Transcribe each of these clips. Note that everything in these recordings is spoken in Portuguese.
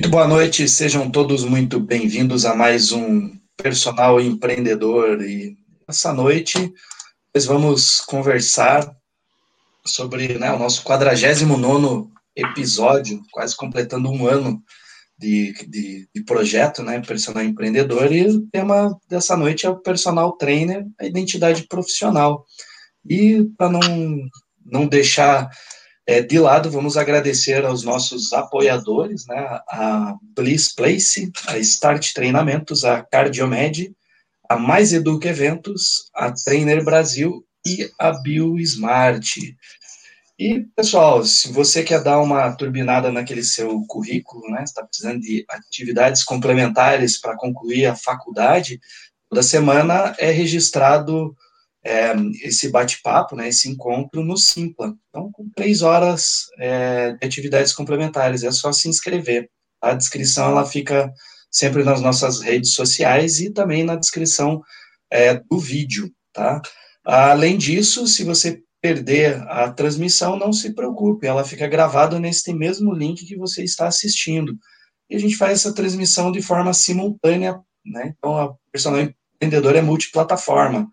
Muito boa noite, sejam todos muito bem-vindos a mais um Personal Empreendedor. E essa noite nós vamos conversar sobre né, o nosso 49 episódio, quase completando um ano de, de, de, projeto, né, Personal Empreendedor, e o tema dessa noite é o Personal Trainer, a identidade profissional. E para não, não deixar é, de lado, vamos agradecer aos nossos apoiadores, né, a Bliss Place, a Start Treinamentos, a Cardiomed, a Mais Educa Eventos, a Trainer Brasil e a BioSmart. E, pessoal, se você quer dar uma turbinada naquele seu currículo, né, está precisando de atividades complementares para concluir a faculdade, toda semana é registrado é, esse bate-papo, né, esse encontro no Simpla. Então, com três horas é, de atividades complementares, é só se inscrever. A descrição ela fica sempre nas nossas redes sociais e também na descrição é, do vídeo, tá? Além disso, se você perder a transmissão, não se preocupe, ela fica gravada nesse mesmo link que você está assistindo. E a gente faz essa transmissão de forma simultânea, né? Então, a personal empreendedora é multiplataforma.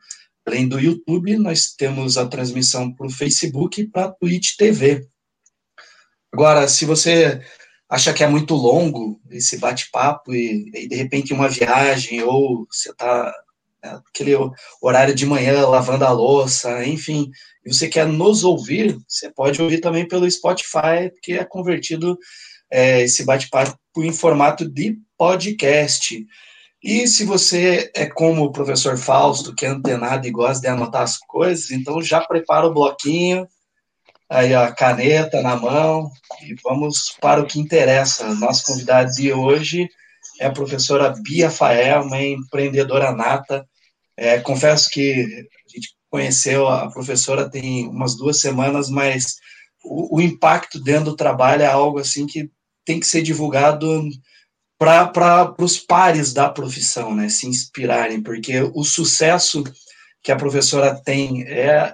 Além do YouTube, nós temos a transmissão para o Facebook e para a Twitch TV. Agora, se você acha que é muito longo esse bate-papo e, e, de repente uma viagem ou você está né, aquele horário de manhã lavando a louça, enfim, e você quer nos ouvir, você pode ouvir também pelo Spotify, que é convertido é, esse bate-papo em formato de podcast. E se você é como o professor Fausto, que é antenado e gosta de anotar as coisas, então já prepara o bloquinho, aí a caneta na mão, e vamos para o que interessa. Nosso convidado de hoje é a professora Bia Fael, uma empreendedora nata. É, confesso que a gente conheceu a professora tem umas duas semanas, mas o, o impacto dentro do trabalho é algo assim que tem que ser divulgado para os pares da profissão, né, se inspirarem, porque o sucesso que a professora tem é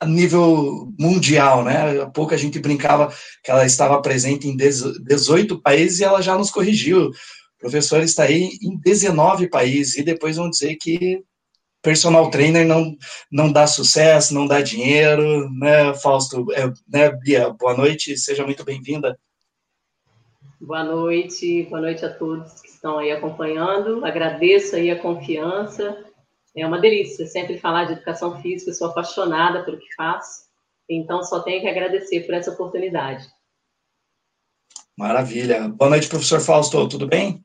a nível mundial, né? Há pouco a gente brincava que ela estava presente em 18 países e ela já nos corrigiu. O professor está aí em 19 países e depois vão dizer que personal trainer não, não dá sucesso, não dá dinheiro, né, Fausto? É, né, Bia, boa noite, seja muito bem-vinda. Boa noite, boa noite a todos que estão aí acompanhando. Agradeço aí a confiança. É uma delícia sempre falar de educação física, sou apaixonada pelo que faço. Então, só tenho que agradecer por essa oportunidade. Maravilha. Boa noite, professor Fausto, tudo bem?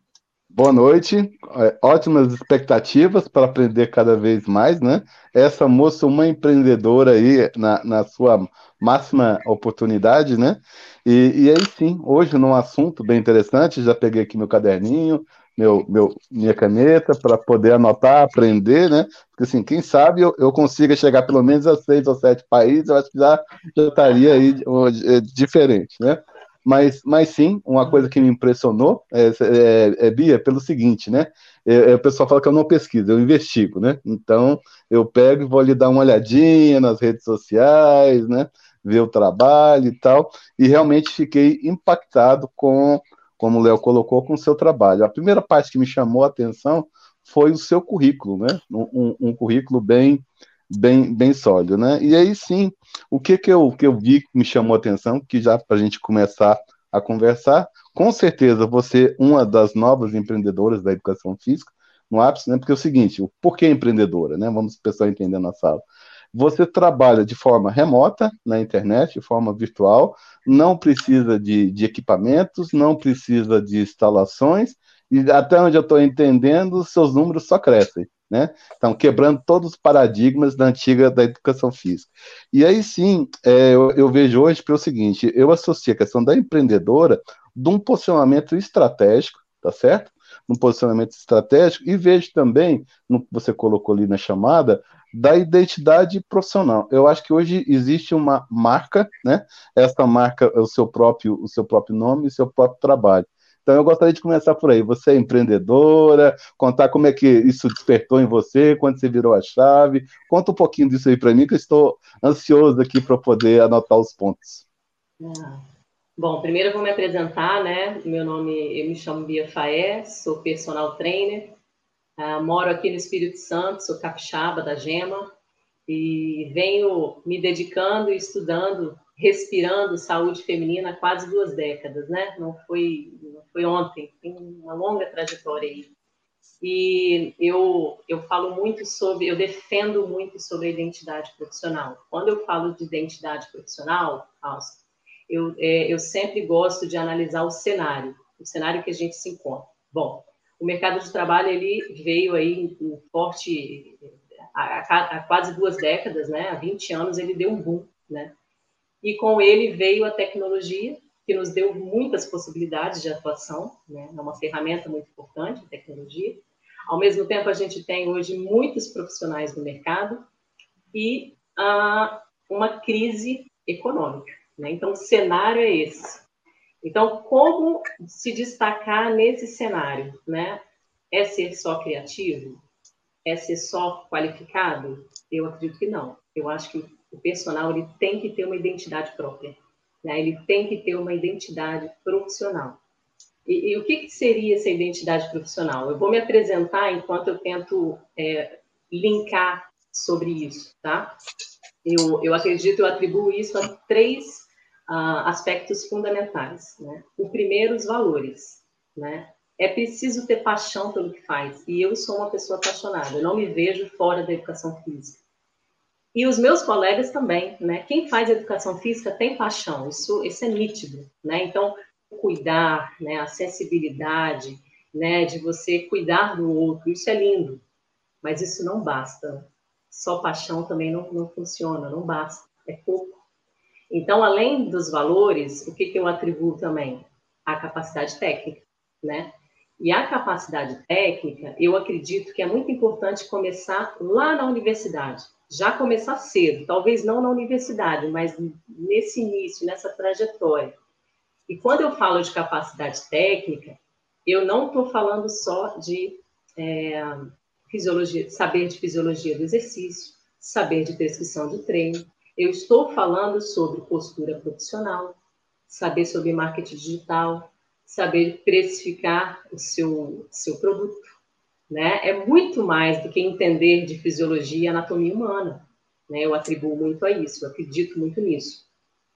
Boa noite, é, ótimas expectativas para aprender cada vez mais, né? Essa moça, uma empreendedora aí na, na sua máxima oportunidade, né? E, e aí sim, hoje num assunto bem interessante, já peguei aqui meu caderninho, meu, meu, minha caneta para poder anotar, aprender, né? Porque assim, quem sabe eu, eu consiga chegar pelo menos a seis ou sete países, eu acho que já, já estaria aí é, diferente, né? Mas, mas sim, uma coisa que me impressionou, é, é, é Bia, pelo seguinte, né? É, é, o pessoal fala que eu não pesquiso, eu investigo, né? Então, eu pego e vou lhe dar uma olhadinha nas redes sociais, né? Ver o trabalho e tal, e realmente fiquei impactado com, como o Léo colocou, com o seu trabalho. A primeira parte que me chamou a atenção foi o seu currículo, né? Um, um, currículo bem, bem, bem sólido, né? E aí sim, o que que eu, que eu vi que me chamou a atenção, que já para a gente começar a conversar, com certeza você uma das novas empreendedoras da educação física no ápice, né? Porque é o seguinte, o porquê empreendedora, né? Vamos pessoal entender na sala. Você trabalha de forma remota na internet, de forma virtual, não precisa de, de equipamentos, não precisa de instalações, e até onde eu estou entendendo, seus números só crescem né? Então, quebrando todos os paradigmas da antiga da educação física. E aí sim, é, eu, eu, vejo hoje pelo seguinte: eu associo a questão da empreendedora de um posicionamento estratégico, tá certo? Um posicionamento estratégico, e vejo também, no que você colocou ali na chamada, da identidade profissional. Eu acho que hoje existe uma marca, né? Essa marca é o seu próprio, o seu próprio nome o seu próprio trabalho. Então eu gostaria de começar por aí. Você é empreendedora, contar como é que isso despertou em você, quando você virou a chave. Conta um pouquinho disso aí para mim, que eu estou ansioso aqui para poder anotar os pontos. Bom, primeiro eu vou me apresentar, né? Meu nome, eu me chamo Bia Faé, sou personal trainer, uh, moro aqui no Espírito Santo, sou capixaba da Gema e venho me dedicando e estudando, respirando saúde feminina há quase duas décadas, né? Não foi, não foi ontem, tem uma longa trajetória aí. E eu, eu falo muito sobre, eu defendo muito sobre a identidade profissional. Quando eu falo de identidade profissional, eu, é, eu sempre gosto de analisar o cenário, o cenário que a gente se encontra. Bom, o mercado de trabalho ele veio aí em forte há, há, quase duas décadas, né? Há 20 anos ele deu um boom, né? E com ele veio a tecnologia que nos deu muitas possibilidades de atuação, né? É uma ferramenta muito importante, a tecnologia. Ao mesmo tempo, a gente tem hoje muitos profissionais no mercado e ah, uma crise econômica. Né? Então, o cenário é esse. Então, como se destacar nesse cenário? Né? É ser só criativo? É ser só qualificado? Eu acredito que não. Eu acho que o personal ele tem que ter uma identidade própria. Né? Ele tem que ter uma identidade profissional. E, e o que, que, seria essa identidade profissional? Eu vou me apresentar enquanto eu tento é, linkar sobre isso, tá? Eu, eu acredito, eu atribuo isso a três aspectos fundamentais. Né? O primeiro, os valores. Né? É preciso ter paixão pelo que faz. E eu sou uma pessoa apaixonada. Eu não me vejo fora da educação física. E os meus colegas também, né? Quem faz educação física tem paixão. Isso, isso é nítido, né? Então, cuidar, né? A sensibilidade, né? De você cuidar do outro, isso é lindo. Mas isso não basta. Só paixão também não, não funciona, não basta. É pouco. Então, além dos valores, o que, que eu atribuo também? A capacidade técnica, né? E a capacidade técnica, eu acredito que é muito importante começar lá na universidade, já começar cedo, talvez não na universidade, mas nesse início, nessa trajetória. E quando eu falo de capacidade técnica, eu não estou falando só de é, fisiologia, saber de fisiologia do exercício, saber de prescrição de treino, eu estou falando sobre postura profissional, saber sobre marketing digital, saber precificar o seu, seu produto. Né? É muito mais do que entender de fisiologia e anatomia humana. Né? Eu atribuo muito a isso, eu acredito muito nisso.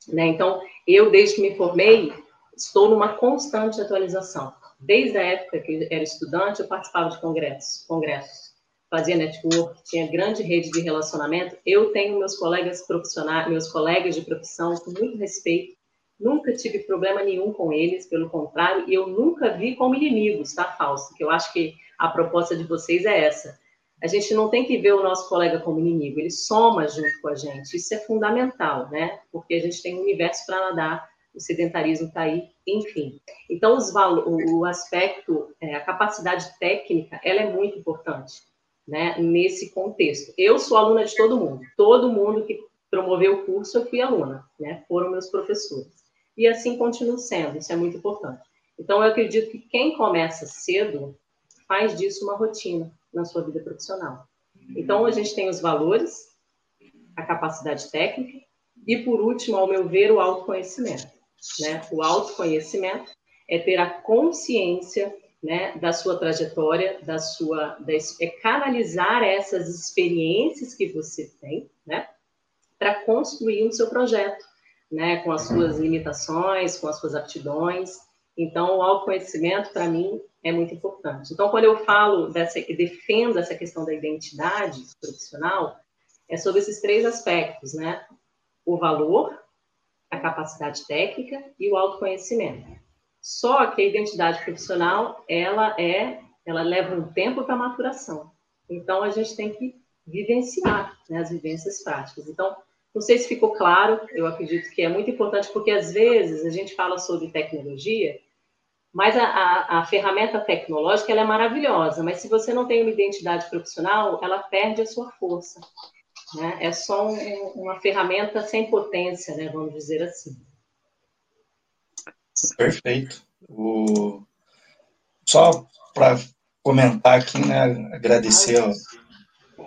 Né? Então, eu, desde que me formei, estou numa constante atualização. Desde a época que eu era estudante, eu participava de congressos, congressos fazia network, tinha grande rede de relacionamento. Eu tenho meus colegas profissionais, meus colegas de profissão com muito respeito. Nunca tive problema nenhum com eles, pelo contrário, e eu nunca vi como inimigos, tá, Falso? Que eu acho que a proposta de vocês é essa. A gente não tem que ver o nosso colega como inimigo, ele soma junto com a gente. Isso é fundamental, né? Porque a gente tem um universo para nadar, o sedentarismo está aí, enfim. Então, os o aspecto, é, a capacidade técnica, ela é muito importante né, nesse contexto. Eu sou aluna de todo mundo, todo mundo que promoveu o curso, eu fui aluna, né, foram meus professores. E assim continuo sendo, isso é muito importante. Então, eu acredito que quem começa cedo faz disso uma rotina na sua vida profissional. Então, a gente tem os valores, a capacidade técnica e, por último, ao meu ver, o autoconhecimento. Né? O autoconhecimento é ter a consciência né, da sua trajetória, da sua, da, é canalizar essas experiências que você tem, né, para construir o seu projeto, né, com as suas limitações, com as suas aptidões. Então, o autoconhecimento para mim é muito importante. Então, quando eu falo dessa, defendo essa questão da identidade profissional, é sobre esses três aspectos, né? O valor, a capacidade técnica e o autoconhecimento. Só que a identidade profissional, ela é, ela leva um tempo para maturação. Então a gente tem que vivenciar né, as vivências práticas. Então, não sei se ficou claro, eu acredito que é muito importante, porque às vezes a gente fala sobre tecnologia, mas a, a, a ferramenta tecnológica é maravilhosa, mas se você não tem uma identidade profissional, ela perde a sua força. Né? É só um, uma ferramenta sem potência, né, vamos dizer assim. Perfeito. O... Só para comentar aqui, né, agradecer, a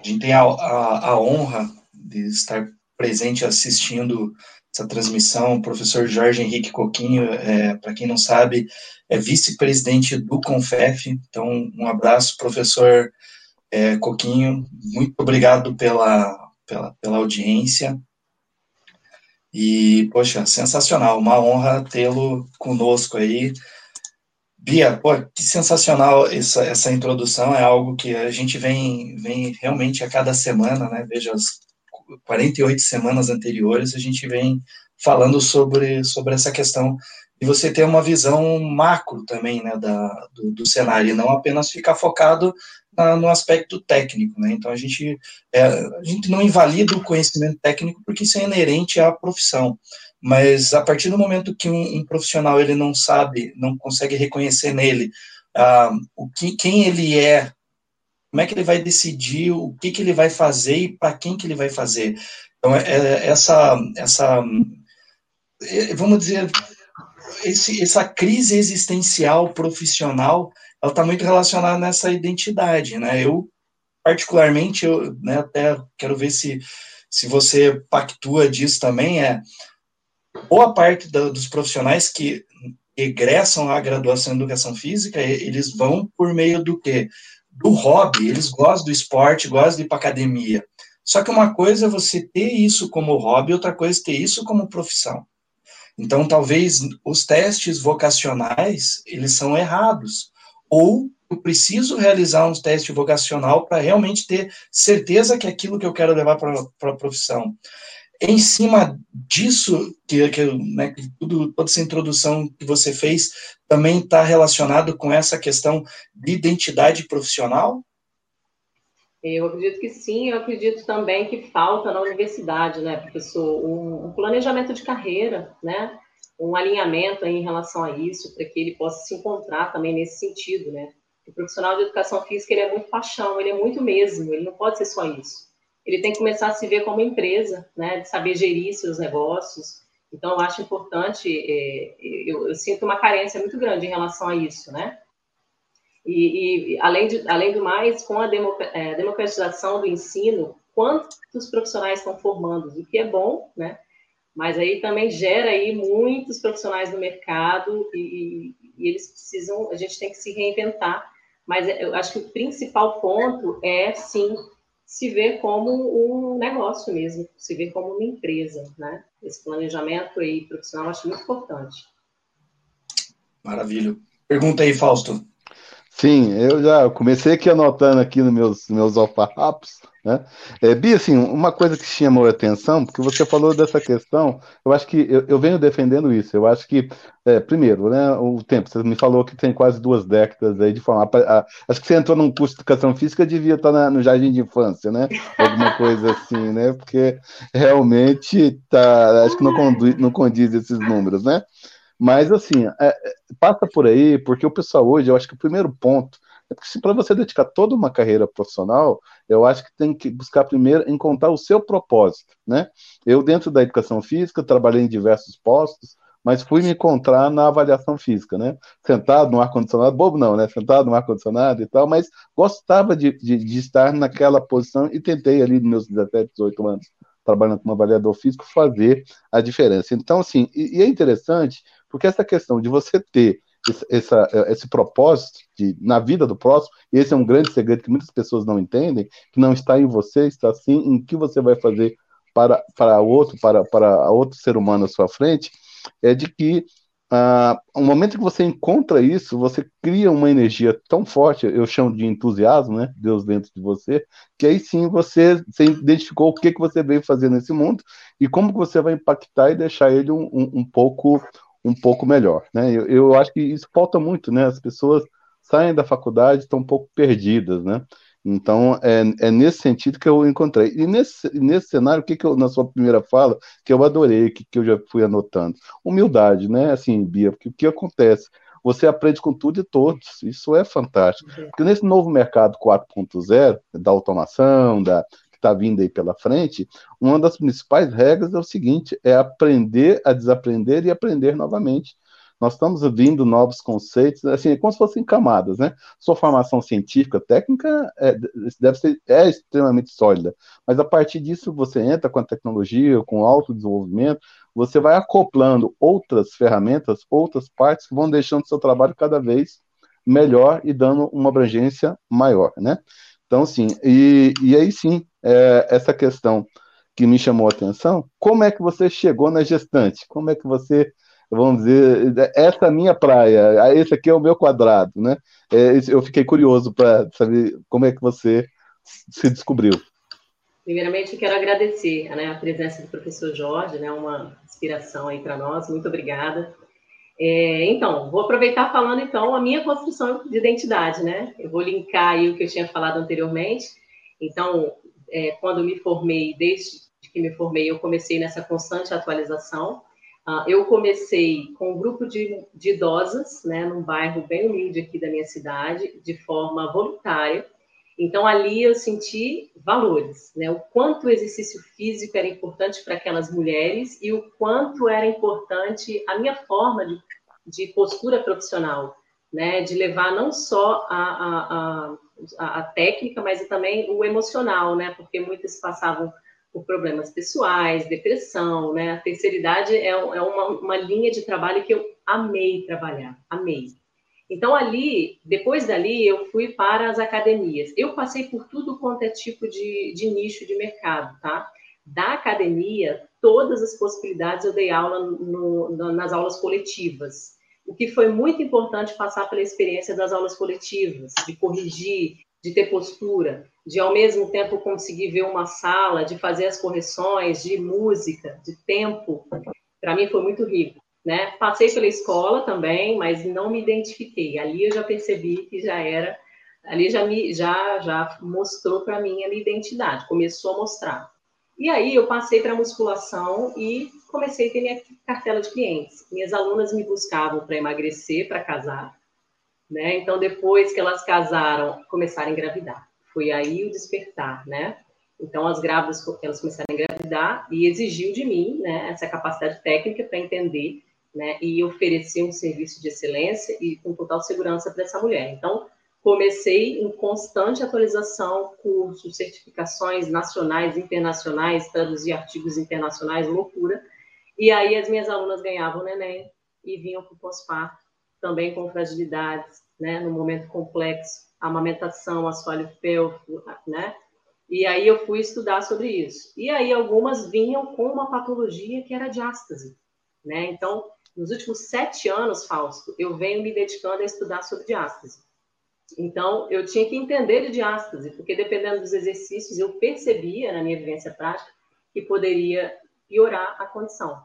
gente tem a, a, a, honra de estar presente assistindo essa transmissão. O professor Jorge Henrique Coquinho, é, para quem não sabe, é vice-presidente do CONFEF. Então, um abraço, professor é, Coquinho. Muito obrigado pela, pela, pela audiência. E, poxa, sensacional, uma honra tê-lo conosco aí. Bia, pô, que sensacional essa, essa introdução, é algo que a gente vem, vem realmente a cada semana, né? Veja, as 48 semanas anteriores, a gente vem falando sobre, sobre essa questão e você ter uma visão macro também, né, da, do, do cenário, e não apenas ficar focado na, no aspecto técnico, né, então a gente, é, a gente não invalida o conhecimento técnico porque isso é inerente à profissão, mas a partir do momento que um, um profissional ele não sabe, não consegue reconhecer nele ah, o que, quem ele é, como é que ele vai decidir o que, que ele vai fazer e para quem que ele vai fazer. Então, é, é, essa, essa, é, vamos dizer, esse, essa crise existencial profissional, ela está muito relacionada nessa identidade, né? Eu, particularmente, eu né, até quero ver se, se você pactua disso também, é boa parte da, dos profissionais que egressam a graduação em educação física, eles vão por meio do quê? Do hobby, eles gostam do esporte, gostam de ir para academia. Só que uma coisa é você ter isso como hobby, outra coisa é ter isso como profissão. Então, talvez os testes vocacionais, eles são errados. Ou eu preciso realizar um teste vocacional para realmente ter certeza que é aquilo que eu quero levar para a profissão em cima disso, que, que, né, que tudo, toda essa introdução que você fez também está relacionado com essa questão de identidade profissional? Eu acredito que sim, eu acredito também que falta na universidade, né, professor, um, um planejamento de carreira, né, um alinhamento em relação a isso, para que ele possa se encontrar também nesse sentido, né. O profissional de educação física, ele é muito paixão, ele é muito mesmo, ele não pode ser só isso ele tem que começar a se ver como empresa, né, de saber gerir seus negócios. Então, eu acho importante, é, eu, eu, sinto uma carência muito grande em relação a isso, né? E, e além, de, além do mais, com a é, democratização do ensino, quantos profissionais estão formando, o que é bom, né? Mas aí também gera aí muitos profissionais no mercado e, e eles precisam, a gente tem que se reinventar. Mas eu acho que o principal ponto é, sim, se vê como um negócio mesmo, se vê como uma empresa, né? Esse planejamento aí profissional eu acho muito importante. Maravilha. Pergunta aí, Fausto. Sim, eu já comecei aqui anotando aqui nos meus, meus alfarrapos, né? É, Bia, assim, uma coisa que chamou a atenção, porque você falou dessa questão, eu acho que eu, eu venho defendendo isso, eu acho que, é, primeiro, né, o tempo, você me falou que tem quase duas décadas aí de forma, a, acho que você entrou num curso de educação física, devia estar na, no jardim de infância, né, alguma coisa assim, né, porque realmente tá, acho que não, conduz, não condiz esses números, né, mas, assim, é, é, passa por aí, porque o pessoal hoje, eu acho que o primeiro ponto é porque para você dedicar toda uma carreira profissional, eu acho que tem que buscar primeiro encontrar o seu propósito, né? Eu, dentro da educação física, trabalhei em diversos postos, mas fui me encontrar na avaliação física, né? Sentado no ar-condicionado, bobo não, né? Sentado no ar-condicionado e tal, mas gostava de, de, de, estar naquela posição e tentei ali nos meus 17, 18 anos, trabalhando como avaliador físico, fazer a diferença. Então, assim, e, e é interessante porque essa questão de você ter esse, essa, esse propósito de, na vida do próximo, esse é um grande segredo que muitas pessoas não entendem, que não está em você, está sim em que você vai fazer para, para outro, para, para outro ser humano à sua frente, é de que ah, no momento que você encontra isso, você cria uma energia tão forte, eu chamo de entusiasmo, né? Deus dentro de você, que aí sim você, você identificou o que, que você veio fazer nesse mundo e como que você vai impactar e deixar ele um, um, um pouco um pouco melhor. Né? Eu, eu acho que isso falta muito, né? As pessoas saem da faculdade estão um pouco perdidas, né? Então, é, é nesse sentido que eu encontrei. E nesse, nesse cenário, o que, que eu, na sua primeira fala, que eu adorei, que, que eu já fui anotando? Humildade, né? Assim, Bia, porque o que acontece? Você aprende com tudo e todos, isso é fantástico. Porque nesse novo mercado 4.0, da automação, da, está vindo aí pela frente, uma das principais regras é o seguinte: é aprender a desaprender e aprender novamente. Nós estamos vindo novos conceitos, assim, é como se fossem camadas, né? Sua formação científica, técnica, é, deve ser é extremamente sólida, mas a partir disso você entra com a tecnologia, com o autodesenvolvimento, você vai acoplando outras ferramentas, outras partes que vão deixando seu trabalho cada vez melhor e dando uma abrangência maior, né? Então, sim, e, e aí sim, é, essa questão que me chamou a atenção, como é que você chegou na gestante? Como é que você, vamos dizer, essa é minha praia, esse aqui é o meu quadrado, né? É, eu fiquei curioso para saber como é que você se descobriu. Primeiramente, quero agradecer né, a presença do professor Jorge, né, uma inspiração aí para nós, muito obrigada. É, então, vou aproveitar falando então a minha construção de identidade, né? Eu vou linkar aí o que eu tinha falado anteriormente. Então, é, quando me formei, desde que me formei, eu comecei nessa constante atualização. Uh, eu comecei com um grupo de, de idosas, né, num bairro bem humilde aqui da minha cidade, de forma voluntária. Então, ali eu senti valores, né? O quanto o exercício físico era importante para aquelas mulheres e o quanto era importante a minha forma de, de postura profissional, né? De levar não só a, a, a, a técnica, mas também o emocional, né? Porque muitas passavam por problemas pessoais, depressão, né? A terceira idade é, é uma, uma linha de trabalho que eu amei trabalhar, amei. Então, ali, depois dali, eu fui para as academias. Eu passei por tudo quanto é tipo de, de nicho de mercado, tá? Da academia, todas as possibilidades eu dei aula no, no, nas aulas coletivas. O que foi muito importante passar pela experiência das aulas coletivas, de corrigir, de ter postura, de ao mesmo tempo conseguir ver uma sala, de fazer as correções, de música, de tempo. Para mim foi muito rico né? Passei pela escola também, mas não me identifiquei. Ali eu já percebi que já era, ali já me já já mostrou para mim a minha identidade, começou a mostrar. E aí eu passei para musculação e comecei a ter minha cartela de clientes. Minhas alunas me buscavam para emagrecer, para casar, né? Então depois que elas casaram, começaram a engravidar. Foi aí o despertar, né? Então, as grávidas, elas começaram a engravidar e exigiu de mim né, essa capacidade técnica para entender né, e oferecer um serviço de excelência e com total segurança para essa mulher. Então, comecei em constante atualização, cursos, certificações nacionais, internacionais, traduzir artigos internacionais, loucura. E aí as minhas alunas ganhavam neném e vinham para o pós-parto, também com fragilidades, né, no momento complexo, amamentação, assoalho pélvico, né? E aí eu fui estudar sobre isso. E aí algumas vinham com uma patologia que era diástase, né? Então, nos últimos sete anos, Fausto, eu venho me dedicando a estudar sobre diástase. Então, eu tinha que entender de diástase, porque dependendo dos exercícios, eu percebia na minha vivência prática que poderia piorar a condição.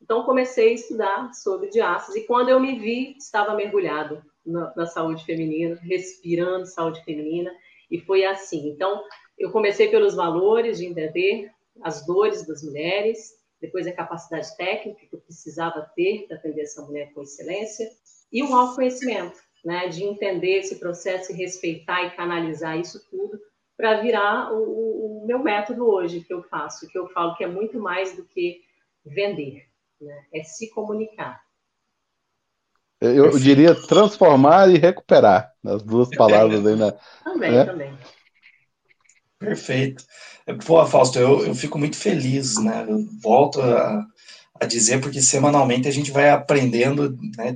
Então, comecei a estudar sobre diástase e quando eu me vi, estava mergulhado na, na saúde feminina, respirando saúde feminina, e foi assim. Então, eu comecei pelos valores de entender as dores das mulheres, depois a capacidade técnica que eu precisava ter para atender essa mulher com excelência, e o autoconhecimento, né, de entender esse processo e respeitar e canalizar isso tudo para virar o, o, meu método hoje que eu faço, que eu falo que é muito mais do que vender, né, é se comunicar. Eu, eu diria transformar e recuperar, as duas palavras aí, né? Também, né? também. Perfeito. Pô, Fausto, eu, eu fico muito feliz, né? Eu volto a, a dizer, porque semanalmente a gente vai aprendendo, né,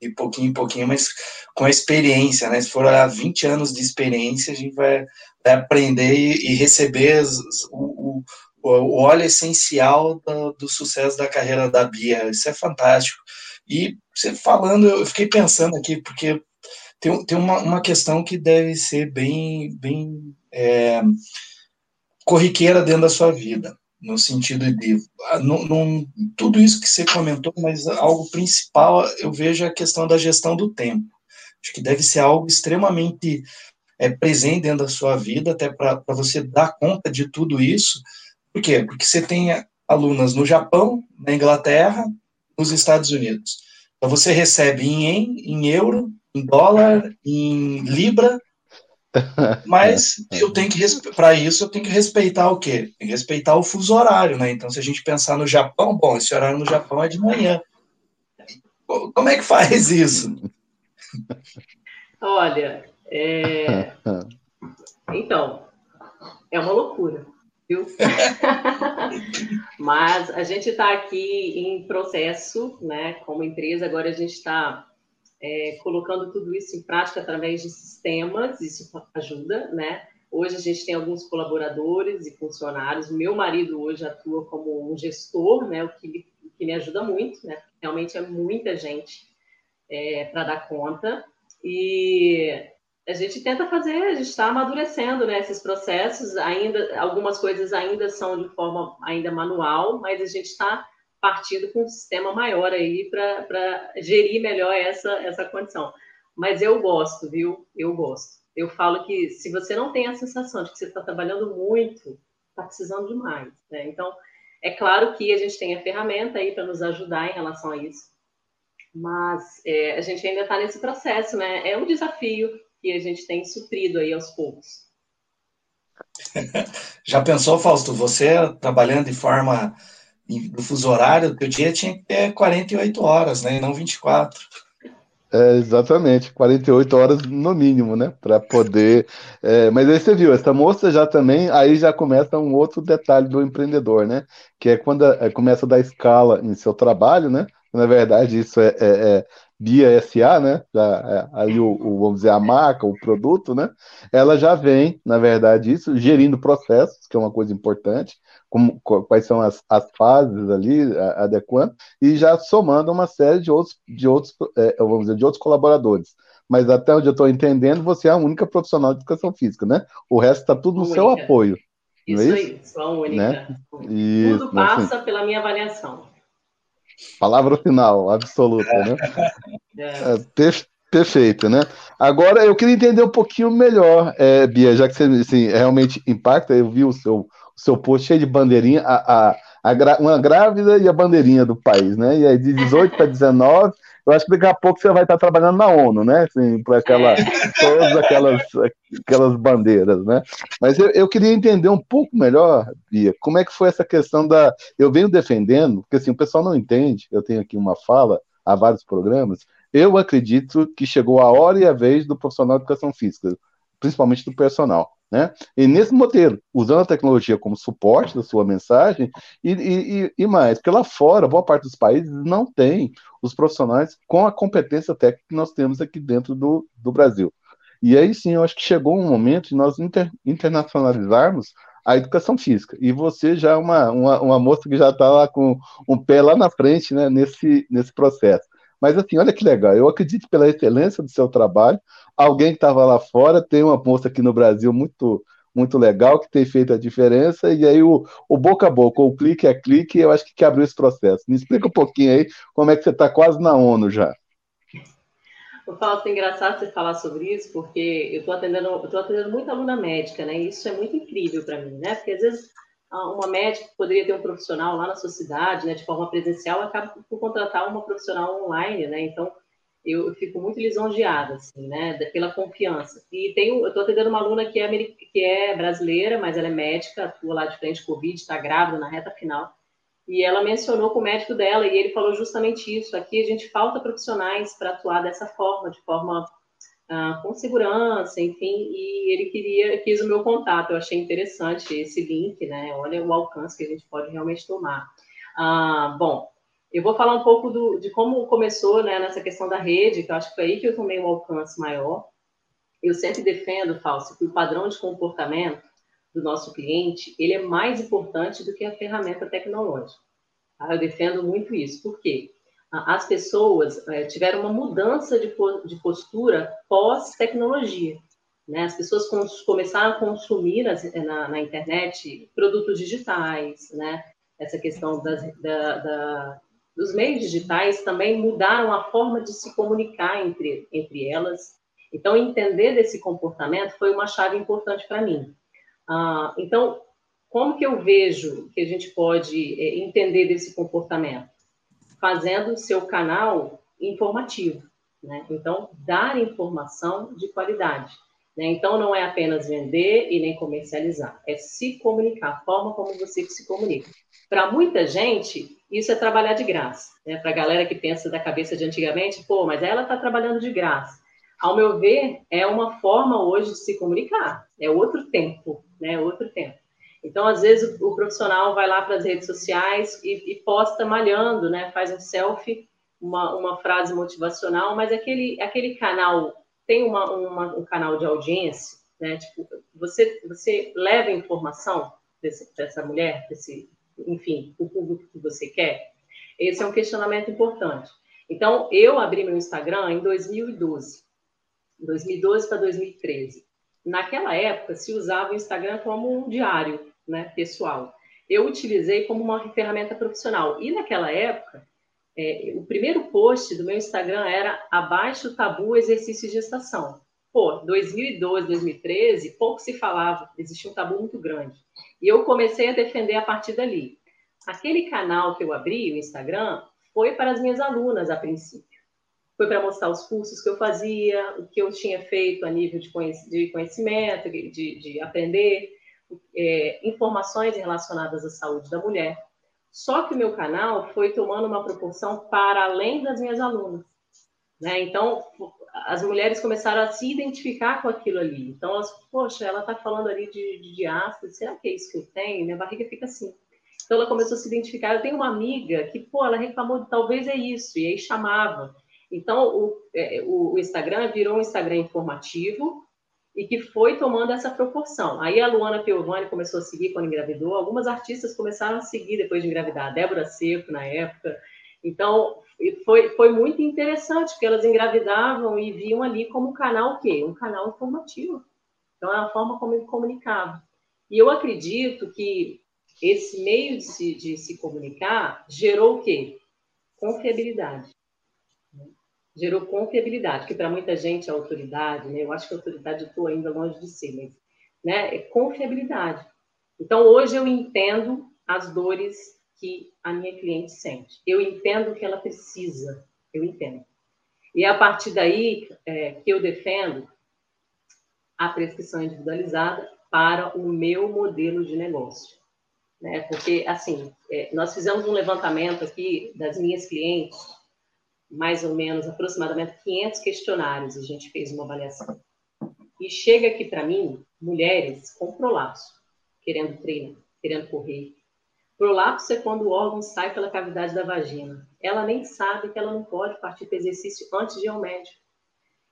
de, pouquinho em pouquinho, mas com a experiência, né? Se for há 20 anos de experiência, a gente vai, vai aprender e, e receber o, o, o, óleo essencial do, do sucesso da carreira da Bia. Isso é fantástico. E você falando, eu fiquei pensando aqui, porque tem, tem uma, uma questão que deve ser bem, bem é, corriqueira dentro da sua vida, no sentido de não, tudo isso que você comentou, mas algo principal eu vejo a questão da gestão do tempo. Acho que deve ser algo extremamente é, presente dentro da sua vida, até para você dar conta de tudo isso. Por quê? Porque você tem alunas no Japão, na Inglaterra, nos Estados Unidos. Então você recebe em, em euro, em dólar, em libra, mas eu tenho que para isso eu tenho que respeitar o quê? Tem que respeitar o fuso horário, né? Então, se a gente pensar no Japão, bom, esse horário no Japão é de manhã. Como é que faz isso? Olha, é... então, é uma loucura. viu? Mas a gente está aqui em processo, né? Como empresa, agora a gente está é, colocando tudo isso em prática através de sistemas, isso ajuda, né? Hoje a gente tem alguns colaboradores e funcionários. Meu marido hoje atua como um gestor, né? O que, que me ajuda muito, né? Realmente é muita gente é, para dar conta. E a gente tenta fazer, a gente está amadurecendo né, esses processos. Ainda algumas coisas ainda são de forma ainda manual, mas a gente está partindo com um sistema maior aí para gerir melhor essa, essa condição. Mas eu gosto, viu? Eu gosto. Eu falo que se você não tem a sensação de que você está trabalhando muito, está precisando demais. Né? Então, é claro que a gente tem a ferramenta aí para nos ajudar em relação a isso, mas é, a gente ainda está nesse processo, né? É um desafio que a gente tem suprido aí aos poucos. Já pensou, Fausto, você trabalhando de forma do fuso horário, o dia tinha que ter 48 horas, né, e não 24. É, exatamente, 48 horas no mínimo, né? Para poder. É, mas aí você viu, essa moça já também, aí já começa um outro detalhe do empreendedor, né? Que é quando a, é, começa a dar escala em seu trabalho, né? Na verdade, isso é, é, é Bia SA, né? Já, é, aí o, o, vamos dizer, a marca, o produto, né? Ela já vem, na verdade, isso, gerindo processos, que é uma coisa importante, como, quais são as, as fases ali, adequando, e já somando uma série de outros, de outros, é, vamos dizer, de outros colaboradores. Mas até onde eu estou entendendo, você é a única profissional de educação física, né? O resto está tudo no única. seu apoio. Isso, é isso aí, sou a única. Né? Isso, tudo passa assim. pela minha avaliação. Palavra final, absoluta, né? É. É, per perfeito, né? Agora eu queria entender um pouquinho melhor, é, Bia, já que você assim, realmente impacta, eu vi o seu, seu post cheio de bandeirinha, a, a, a, uma grávida e a bandeirinha do país, né? E aí de 18 para 19, eu acho que daqui a pouco você vai estar trabalhando na ONU, né? Assim, para aquela, todas aquelas, aquelas bandeiras, né? Mas eu, eu queria entender um pouco melhor, Bia, como é que foi essa questão da. Eu venho defendendo, porque assim, o pessoal não entende, eu tenho aqui uma fala há vários programas. Eu acredito que chegou a hora e a vez do profissional de educação física, principalmente do personal. Né? E nesse modelo, usando a tecnologia como suporte da sua mensagem, e, e, e, mais, porque lá fora, boa parte dos países não tem os profissionais com a competência técnica que nós temos aqui dentro do, do Brasil. E aí sim, eu acho que chegou um momento de nós inter, internacionalizarmos a educação física. E você já é uma, uma, uma moça que já está lá com um pé lá na frente né, nesse, nesse processo. Mas assim, olha que legal, eu acredito pela excelência do seu trabalho, alguém que estava lá fora, tem uma moça aqui no Brasil muito muito legal, que tem feito a diferença, e aí o, o boca a boca, o clique a clique, eu acho que, que abriu esse processo. Me explica um pouquinho aí como é que você está quase na ONU já. Eu falo assim, engraçado você falar sobre isso, porque eu estou atendendo, atendendo muita aluna médica, né? E isso é muito incrível para mim, né? Porque às vezes uma médica poderia ter um profissional lá na sua cidade, né, de forma presencial, acaba por contratar uma profissional online, né? Então, eu, fico muito lisonjeada, assim, né, pela confiança. E tenho, eu estou atendendo uma aluna que é, que é brasileira, mas ela é médica, atua lá de frente Covid, está grávida na reta final. E ela mencionou com o médico dela, e ele falou justamente isso. Aqui a gente falta profissionais para atuar dessa forma, de forma ah, com segurança, enfim, e ele queria, quis o meu contato, eu achei interessante esse link, né, olha o alcance que a gente pode realmente tomar. Ah, bom, eu vou falar um pouco do, de como começou, né, nessa questão da rede, que eu acho que foi aí que eu tomei um alcance maior. Eu sempre defendo, Fausto, que o padrão de comportamento do nosso cliente, ele é mais importante do que a ferramenta tecnológica. Tá? Eu defendo muito isso. Por quê? As pessoas é, tiveram uma mudança de, de postura pós-tecnologia. Né? As pessoas começaram a consumir nas, na, na, internet produtos digitais, né? essa questão das, da, da, dos meios digitais também mudaram a forma de se comunicar entre, entre elas. Então, entender desse comportamento foi uma chave importante para mim. Ah, então, como que eu vejo que a gente pode é, entender desse comportamento? Fazendo seu canal informativo. Né? Então, dar informação de qualidade. Né? Então, não é apenas vender e nem comercializar, é se comunicar, a forma como você se comunica. Para muita gente, isso é trabalhar de graça. Né? Para a galera que pensa da cabeça de antigamente, pô, mas ela está trabalhando de graça. Ao meu ver, é uma forma hoje de se comunicar, é outro tempo, né? Outro tempo. Então, às vezes, o, o profissional vai lá para as redes sociais e, e, posta malhando, né? Faz um selfie, uma, uma frase motivacional, mas aquele, aquele canal tem uma, uma, um canal de audiência, né? Tipo, você, você leva informação desse, dessa mulher, desse, enfim, o público que você quer? Esse é um questionamento importante. Então, eu abri meu Instagram em 2012, 2012 para 2013. Naquela época, se usava o Instagram como um diário né, pessoal. Eu utilizei como uma ferramenta profissional. E naquela época, é, o primeiro post do meu Instagram era abaixo tabu exercício de gestação. Pô, 2012, 2013, pouco se falava, existia um tabu muito grande. E eu comecei a defender a partir dali. Aquele canal que eu abri, o Instagram, foi para as minhas alunas a princípio. Foi para mostrar os cursos que eu fazia, o que eu tinha feito a nível de conhecimento, de, de aprender, é, informações relacionadas à saúde da mulher. Só que o meu canal foi tomando uma proporção para além das minhas alunas. Né? Então, as mulheres começaram a se identificar com aquilo ali. Então, elas, poxa, ela está falando ali de, de diástase, será que é isso que eu tenho? Minha barriga fica assim. Então, ela começou a se identificar. Eu tenho uma amiga que, pô, ela reclamou de talvez é isso, e aí chamava. Então, o, é, o Instagram virou um Instagram informativo e que foi tomando essa proporção. Aí a Luana Piovani começou a seguir quando engravidou, algumas artistas começaram a seguir depois de engravidar, a Débora Seco, na época. Então, foi, foi muito interessante, porque elas engravidavam e viam ali como canal o quê? Um canal informativo. Então, é a forma como ele comunicava. E eu acredito que esse meio de se, de se comunicar gerou o quê? Confiabilidade. Gerou confiabilidade, que para muita gente é autoridade, né? Eu acho que autoridade eu estou ainda longe de ser, mas né? é confiabilidade. Então, hoje eu entendo as dores que a minha cliente sente. Eu entendo o que ela precisa, eu entendo. E é a partir daí é, que eu defendo a prescrição individualizada para o meu modelo de negócio. Né? Porque, assim, é, nós fizemos um levantamento aqui das minhas clientes, mais ou menos, aproximadamente 500 questionários, a gente fez uma avaliação. E chega aqui para mim, mulheres com prolapso, querendo treinar, querendo correr, Prolapso é quando o órgão sai pela cavidade da vagina. Ela nem sabe que ela não pode partir para exercício antes de ir ao médico.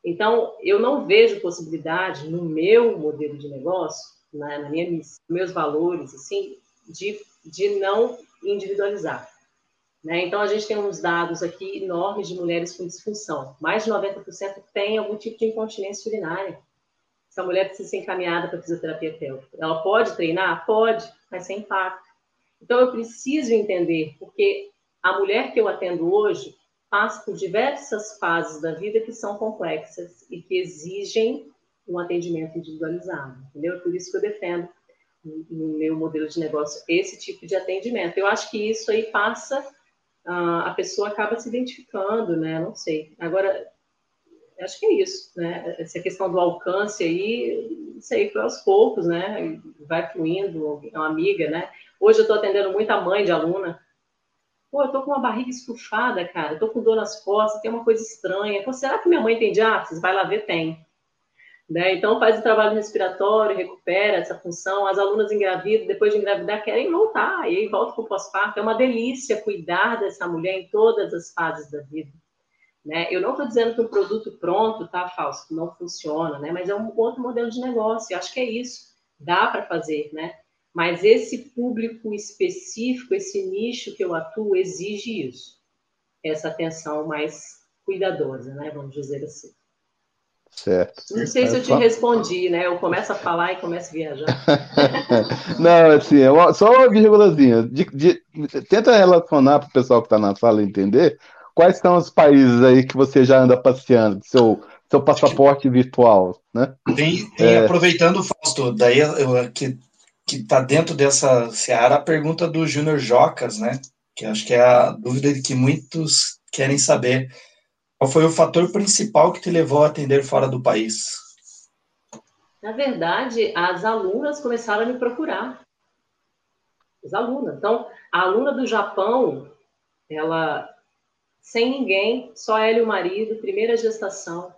Então, eu não vejo possibilidade no meu modelo de negócio, na, minha meus valores, assim, de, de não individualizar. Né? Então, a gente tem uns dados aqui enormes de mulheres com disfunção. Mais de 90% tem algum tipo de incontinência urinária. Essa mulher precisa ser encaminhada para fisioterapia pélvica. Ela pode treinar? Pode, mas sem impacto. Então, eu preciso entender, porque a mulher que eu atendo hoje passa por diversas fases da vida que são complexas e que exigem um atendimento individualizado, entendeu? Por isso que eu defendo no meu modelo de negócio esse tipo de atendimento. Eu acho que isso aí passa, a pessoa acaba se identificando, né? Não sei. Agora, acho que é isso, né? Essa questão do alcance aí, não sei, foi aos poucos, né? Vai fluindo, é uma amiga, né? Hoje eu estou atendendo muita mãe de aluna. Pô, eu tô com uma barriga estufada, cara. Eu tô com dor nas costas, tem uma coisa estranha. Pô, será que minha mãe tem diabetes? Vai lá ver, tem. Né? Então faz o trabalho respiratório, recupera essa função. As alunas engravidam, depois de engravidar, querem voltar, e aí volta para o pós-parto. É uma delícia cuidar dessa mulher em todas as fases da vida. Né? Eu não estou dizendo que um produto pronto tá falso, não funciona, né? mas é um outro modelo de negócio. Eu acho que é isso. Dá para fazer, né? Mas esse público específico, esse nicho que eu atuo, exige isso. Essa atenção mais cuidadosa, né? Vamos dizer assim. Certo. Não sei se eu te respondi, né? Eu começo a falar e começo a viajar. Não, assim, é só uma vírgulazinha. De, de, tenta relacionar para o pessoal que está na sala entender quais são os países aí que você já anda passeando, seu, seu passaporte virtual, né? Tem, tem é... aproveitando, Fausto, daí eu, que que está dentro dessa seara a pergunta do Júnior Jocas, né? Que acho que é a dúvida que muitos querem saber. Qual foi o fator principal que te levou a atender fora do país? Na verdade, as alunas começaram a me procurar. As alunas. Então, a aluna do Japão, ela sem ninguém, só ela e o marido, primeira gestação,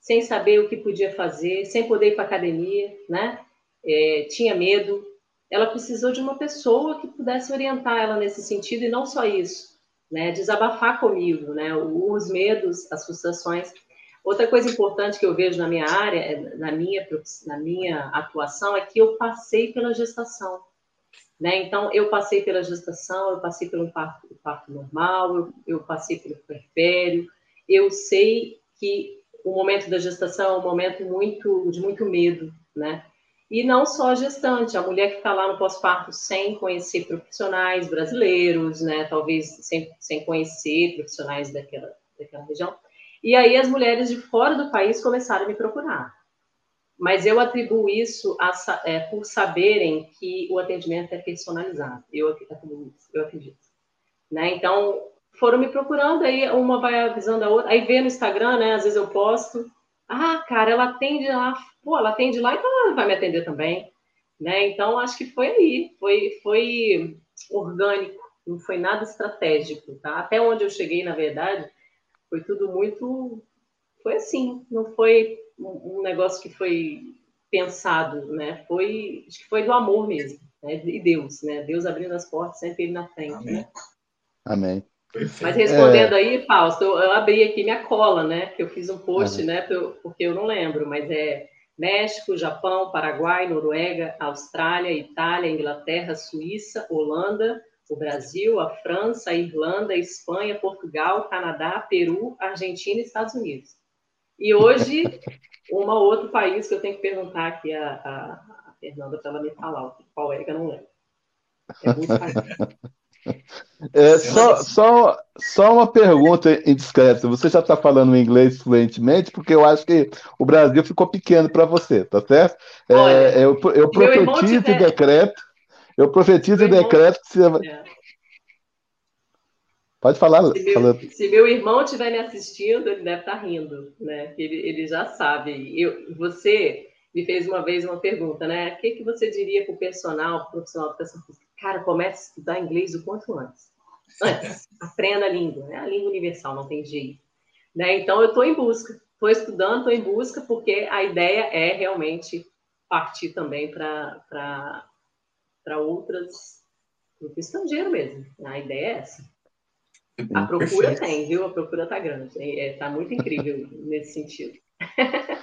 sem saber o que podia fazer, sem poder ir para academia, né? é, tinha medo, ela precisou de uma pessoa que pudesse orientar ela nesse sentido, e não só isso, né? Desabafar comigo, né? Os medos, as frustrações. Outra coisa importante que eu vejo na minha área, é, na minha, na minha atuação, é que eu passei pela gestação. Né? Então, eu passei pela gestação, eu passei pelo parto, parto normal, eu, eu passei pelo puerpério, eu sei que o momento da gestação é um momento muito de muito medo, né? E não só a gestante, a mulher que está lá no pós-parto sem conhecer profissionais brasileiros, né? Talvez sem, sem conhecer profissionais daquela, daquela região. E aí as mulheres de fora do país começaram a me procurar. Mas eu atribuo isso a, é, por saberem que o atendimento é personalizado. Eu. Eu acredito né? Então, foram me procurando, aí uma vai avisando a outra. Aí vê no Instagram, né? Às vezes eu posto. Ah, cara, ela atende lá. Pô, ela atende lá, então ela vai me atender também. Né? Então, acho que foi aí. Foi, foi orgânico. Não foi nada estratégico, tá? Até onde eu cheguei, na verdade, foi tudo muito. Foi assim. Não foi um negócio que foi pensado, né? Foi, acho que foi do amor mesmo, né? E Deus, né? Deus abrindo as portas, sempre ele na frente, Amém. né? Amém. Mas respondendo é... aí, Fausto, eu, eu, abri aqui minha cola, né? Que eu fiz um post, né? Porque eu não lembro, mas é México, Japão, Paraguai, Noruega, Austrália, Itália, Inglaterra, Suíça, Holanda, o Brasil, a França, a Irlanda, a Espanha, Portugal, Canadá, Peru, Argentina e Estados Unidos. E hoje, um outro país que eu tenho que perguntar aqui a, a, a Fernanda para ela me falar qual é que eu não lembro. É muito É, só, só, só uma pergunta indiscreta. Você já está falando inglês fluentemente? Porque eu acho que o Brasil ficou pequeno para você, tá certo? É, Olha, eu, eu profetizo e decreto. Eu profetizo e decreto que você. É. Pode falar. Se meu, se meu irmão estiver me assistindo, ele deve estar tá rindo, né? Ele, ele já sabe. Eu, você me fez uma vez uma pergunta, né? O que, que você diria para o personal, profissional de educação física? Cara, comece a estudar inglês o quanto antes. Antes, aprenda a língua, né? A língua universal, não tem jeito. Né? Então, eu estou em busca, estou estudando, estou em busca, porque a ideia é realmente partir também para outras, para o estrangeiro mesmo. A ideia é essa. A procura Perfeito. tem, viu? A procura está grande. Está é, tá muito incrível nesse sentido.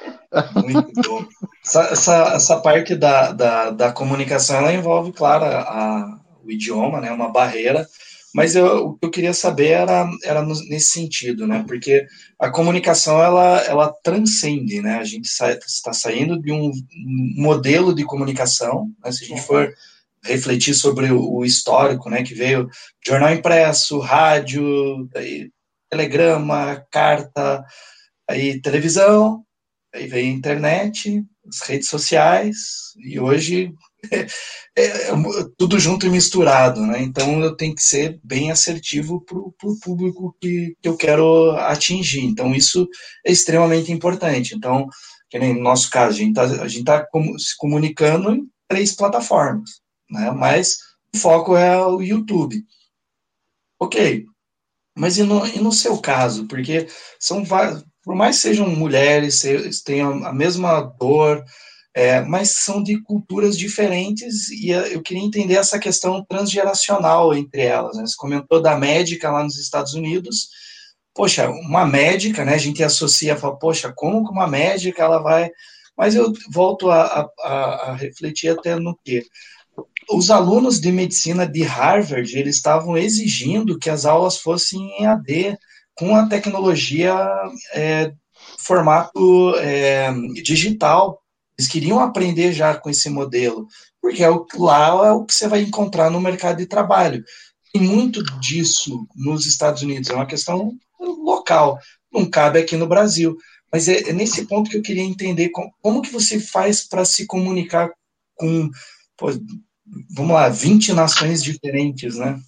Muito bom. Essa, essa, essa, parte da, da, da, comunicação, ela envolve, claro, a, o idioma, né, uma barreira, mas eu, o que eu queria saber era, era nesse sentido, né, porque a comunicação, ela, ela transcende, né, a gente está saindo de um modelo de comunicação, né, se a gente for refletir sobre o, o histórico, né, que veio jornal impresso, rádio, telegrama, carta, aí televisão, aí veio a internet, as redes sociais, e hoje é, é, é, tudo junto e misturado, né? Então eu tenho que ser bem assertivo para o público que, que eu quero atingir. Então isso é extremamente importante. Então, que nem no nosso caso, a gente está tá se comunicando em três plataformas, né? Mas o foco é o YouTube. Ok, mas e no, e no seu caso? Porque são vários por mais sejam mulheres, tenham a mesma dor, é, mas são de culturas diferentes e eu queria entender essa questão transgeracional entre elas. Né? Você comentou da médica lá nos Estados Unidos. Poxa, uma médica, né? A gente associa, fala, poxa, como que uma médica ela vai. Mas eu volto a, a, a refletir até no que os alunos de medicina de Harvard eles estavam exigindo que as aulas fossem em AD com a tecnologia é, formato é, digital. Eles queriam aprender já com esse modelo, porque é o, lá é o que você vai encontrar no mercado de trabalho. Tem muito disso nos Estados Unidos, é uma questão local, não cabe aqui no Brasil. Mas é, é nesse ponto que eu queria entender como, como que você faz para se comunicar com, pô, vamos lá, 20 nações diferentes, né?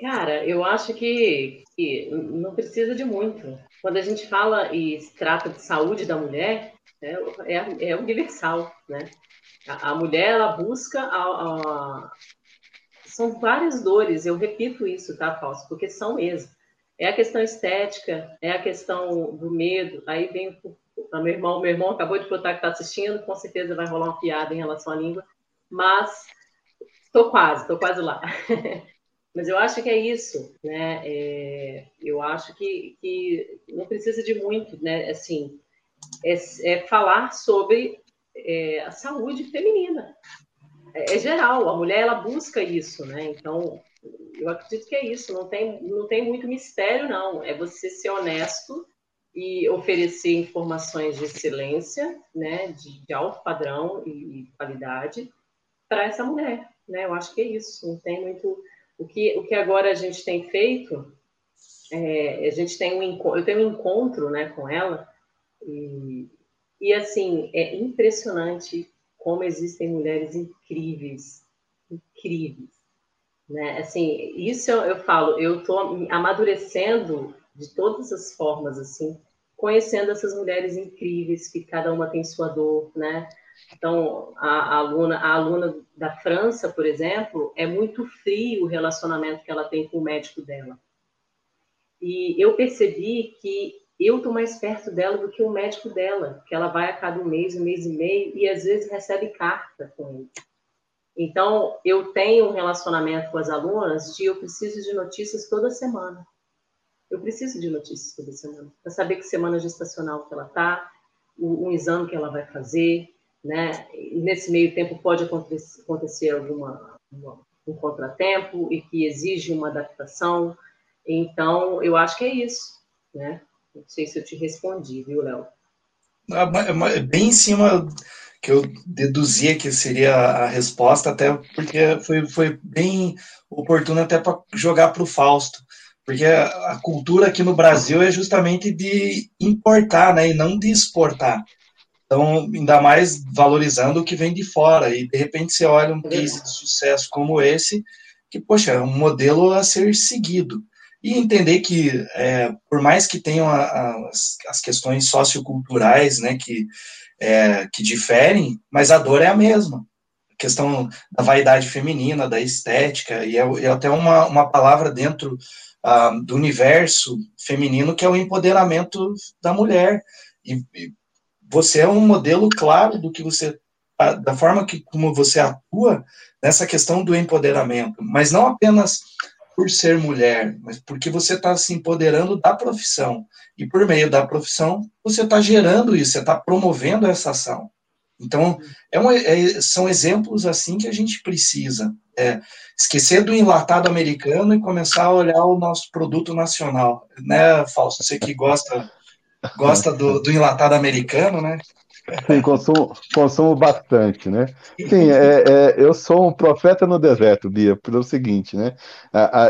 Cara, eu acho que, que, não precisa de muito. Quando a gente fala e se trata de saúde da mulher, é, é, é universal, né? A, a, mulher, ela busca... A, a... São várias dores, eu repito isso, tá, Fausto? Porque são mesmo. É a questão estética, é a questão do medo, aí vem o, meu irmão, meu irmão acabou de botar que está assistindo, com certeza vai rolar uma piada em relação à língua, mas estou quase, estou quase lá. mas eu acho que é isso, né? É, eu acho que, que não precisa de muito, né? Assim, é, é falar sobre é, a saúde feminina. É, é, geral, a mulher ela busca isso, né? Então, eu acredito que é isso, não tem, não tem muito mistério, não. É você ser honesto e oferecer informações de excelência, né, de, de alto padrão e, e qualidade para essa mulher, né? Eu acho que é isso. Não tem muito o que o que agora a gente tem feito. É, a gente tem um eu tenho um encontro, né, com ela e, e assim é impressionante como existem mulheres incríveis, incríveis, né? Assim isso eu, eu falo, eu estou amadurecendo de todas as formas, assim, conhecendo essas mulheres incríveis, que cada uma tem sua dor, né? Então, a, a, aluna, a aluna da França, por exemplo, é muito frio o relacionamento que ela tem com o médico dela. E eu percebi que eu estou mais perto dela do que o médico dela, que ela vai a cada um mês, um mês e meio, e às vezes recebe carta com ele. Então, eu tenho um relacionamento com as alunas de eu preciso de notícias toda semana. Eu preciso de notícias toda semana, para saber que semana gestacional que ela está, um exame que ela vai fazer, né? E nesse meio tempo pode acontecer, alguma uma, um contratempo e que exige uma adaptação. Então, eu acho que é isso, né? Não sei se eu te respondi, viu, Léo? É bem em cima que eu deduzia que seria a resposta, até porque foi, foi bem oportuno até para jogar para o Fausto porque a cultura aqui no Brasil é justamente de importar, né, e não de exportar. Então, ainda mais valorizando o que vem de fora. E, de repente, você olha um case de sucesso como esse, que, poxa, é um modelo a ser seguido. E entender que, é, por mais que tenham a, a, as, as, questões socioculturais, né, que, é, que diferem, mas a dor é a mesma. A questão da vaidade feminina, da estética, e é, é até uma, uma palavra dentro uh, do universo feminino, que é o empoderamento da mulher. E, e você é um modelo claro do que você, da forma que como você atua nessa questão do empoderamento, mas não apenas por ser mulher, mas porque você está se empoderando da profissão. E por meio da profissão, você está gerando isso, você está promovendo essa ação. Então, é um, é, são exemplos assim que a gente precisa. É, esquecer do enlatado americano e começar a olhar o nosso produto nacional. Né, Fausto? Você que gosta, gosta do, do enlatado americano, né? Sim, consumo, consumo bastante, né? Sim, é, é, eu sou um profeta no deserto, Bia, pelo seguinte, né?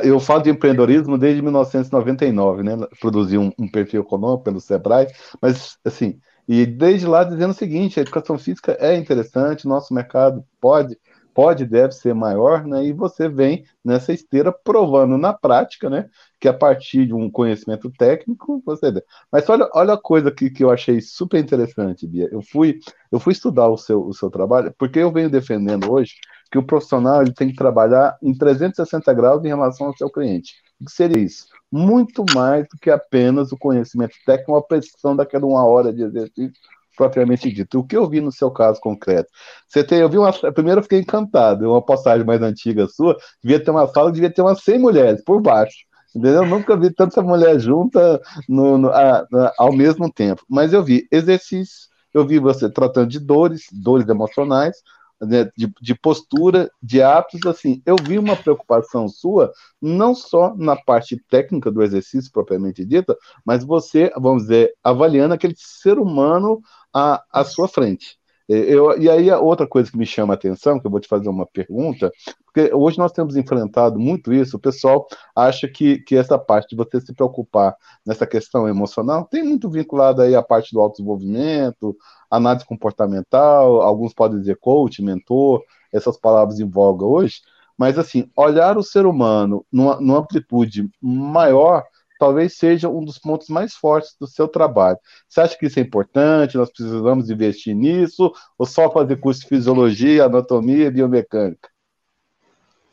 Eu falo de empreendedorismo desde 1999, né? Produzi um, um perfil econômico pelo Sebrae, mas, assim, e desde lá dizendo o seguinte: a educação física é interessante, nosso mercado pode, pode deve ser maior, né? E você vem nessa esteira provando na prática, né? Que a partir de um conhecimento técnico você. Mas olha, olha a coisa que, que eu achei super interessante, Bia. Eu fui, eu fui estudar o seu, o seu trabalho, porque eu venho defendendo hoje que o profissional ele tem que trabalhar em 360 graus em relação ao seu cliente. O que seria isso? muito mais do que apenas o conhecimento técnico, a precisão daquela uma hora de exercício propriamente dito. O que eu vi no seu caso concreto? Você tem, eu vi uma, primeiro eu fiquei encantado, uma postagem mais antiga sua, devia ter uma sala, devia ter umas 100 mulheres por baixo. Entendeu? Eu nunca vi tanta mulher junta no, no, a, a, ao mesmo tempo. Mas eu vi exercícios, eu vi você tratando de dores, dores emocionais, né, de, de, postura, de hábitos, assim, eu vi uma preocupação sua, não só na parte técnica do exercício propriamente dita, mas você, vamos dizer, avaliando aquele ser humano à, à sua frente. Eu, e aí, outra coisa que me chama a atenção, que eu vou te fazer uma pergunta, porque hoje nós temos enfrentado muito isso, o pessoal acha que, que essa parte de você se preocupar nessa questão emocional tem muito vinculado aí à parte do autodesenvolvimento, análise comportamental, alguns podem dizer coach, mentor, essas palavras em voga hoje, mas assim, olhar o ser humano numa, numa amplitude maior talvez seja um dos pontos mais fortes do seu trabalho. Você acha que isso é importante? Nós precisamos investir nisso? Ou só fazer curso de fisiologia, anatomia e biomecânica?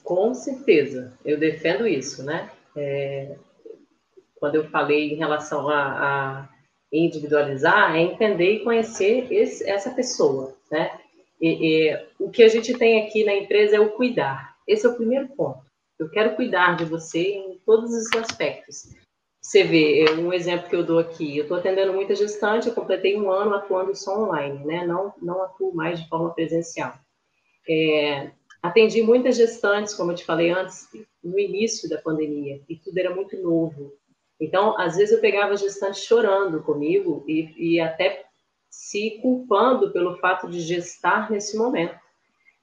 Com certeza, eu defendo isso, né? É, quando eu falei em relação a, a, individualizar é entender e conhecer esse, essa pessoa, né? E, e, o que a gente tem aqui na empresa é o cuidar. Esse é o primeiro ponto. Eu quero cuidar de você em todos os aspectos. Você vê, é um exemplo que eu dou aqui, eu estou atendendo muita gestante, eu completei um ano atuando só online, né? Não, não atuo mais de forma presencial. É, atendi muitas gestantes, como eu te falei antes, no início da pandemia, e tudo era muito novo. Então, às vezes eu pegava gestante chorando comigo e, e até se culpando pelo fato de gestar nesse momento.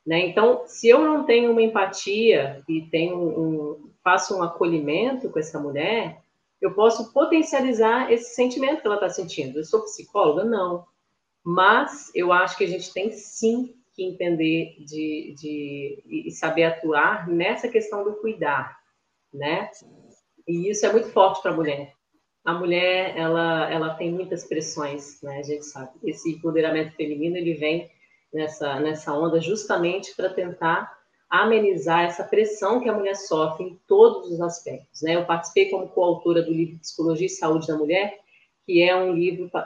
Né? Então, se eu não tenho uma empatia e tenho um, faço um acolhimento com essa mulher, eu posso potencializar esse sentimento que ela está sentindo. Eu sou psicóloga? Não. Mas eu acho que a gente tem sim que entender de, de, e saber atuar nessa questão do cuidar, né? E isso é muito forte para a mulher. A mulher, ela, ela tem muitas pressões, né? A gente sabe. Esse empoderamento feminino, ele vem nessa, nessa onda justamente para tentar amenizar essa pressão que a mulher sofre em todos os aspectos, né? Eu participei como coautora do livro Psicologia e Saúde da Mulher, que é um livro da,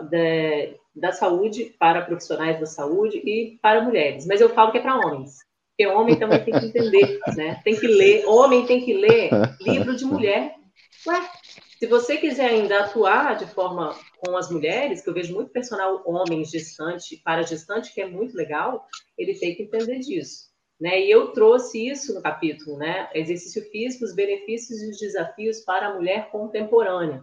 da saúde para profissionais da saúde e para mulheres. Mas eu falo que é para homens, porque homem também tem que entender, né? Tem que ler, homem tem que ler livro de mulher Ué, se você quiser ainda atuar de forma com as mulheres, que eu vejo muito personal homem gestante, para gestante, que é muito legal, ele tem que entender disso. Né? E eu trouxe isso no capítulo, né? Exercício físico, os benefícios e os desafios para a mulher contemporânea.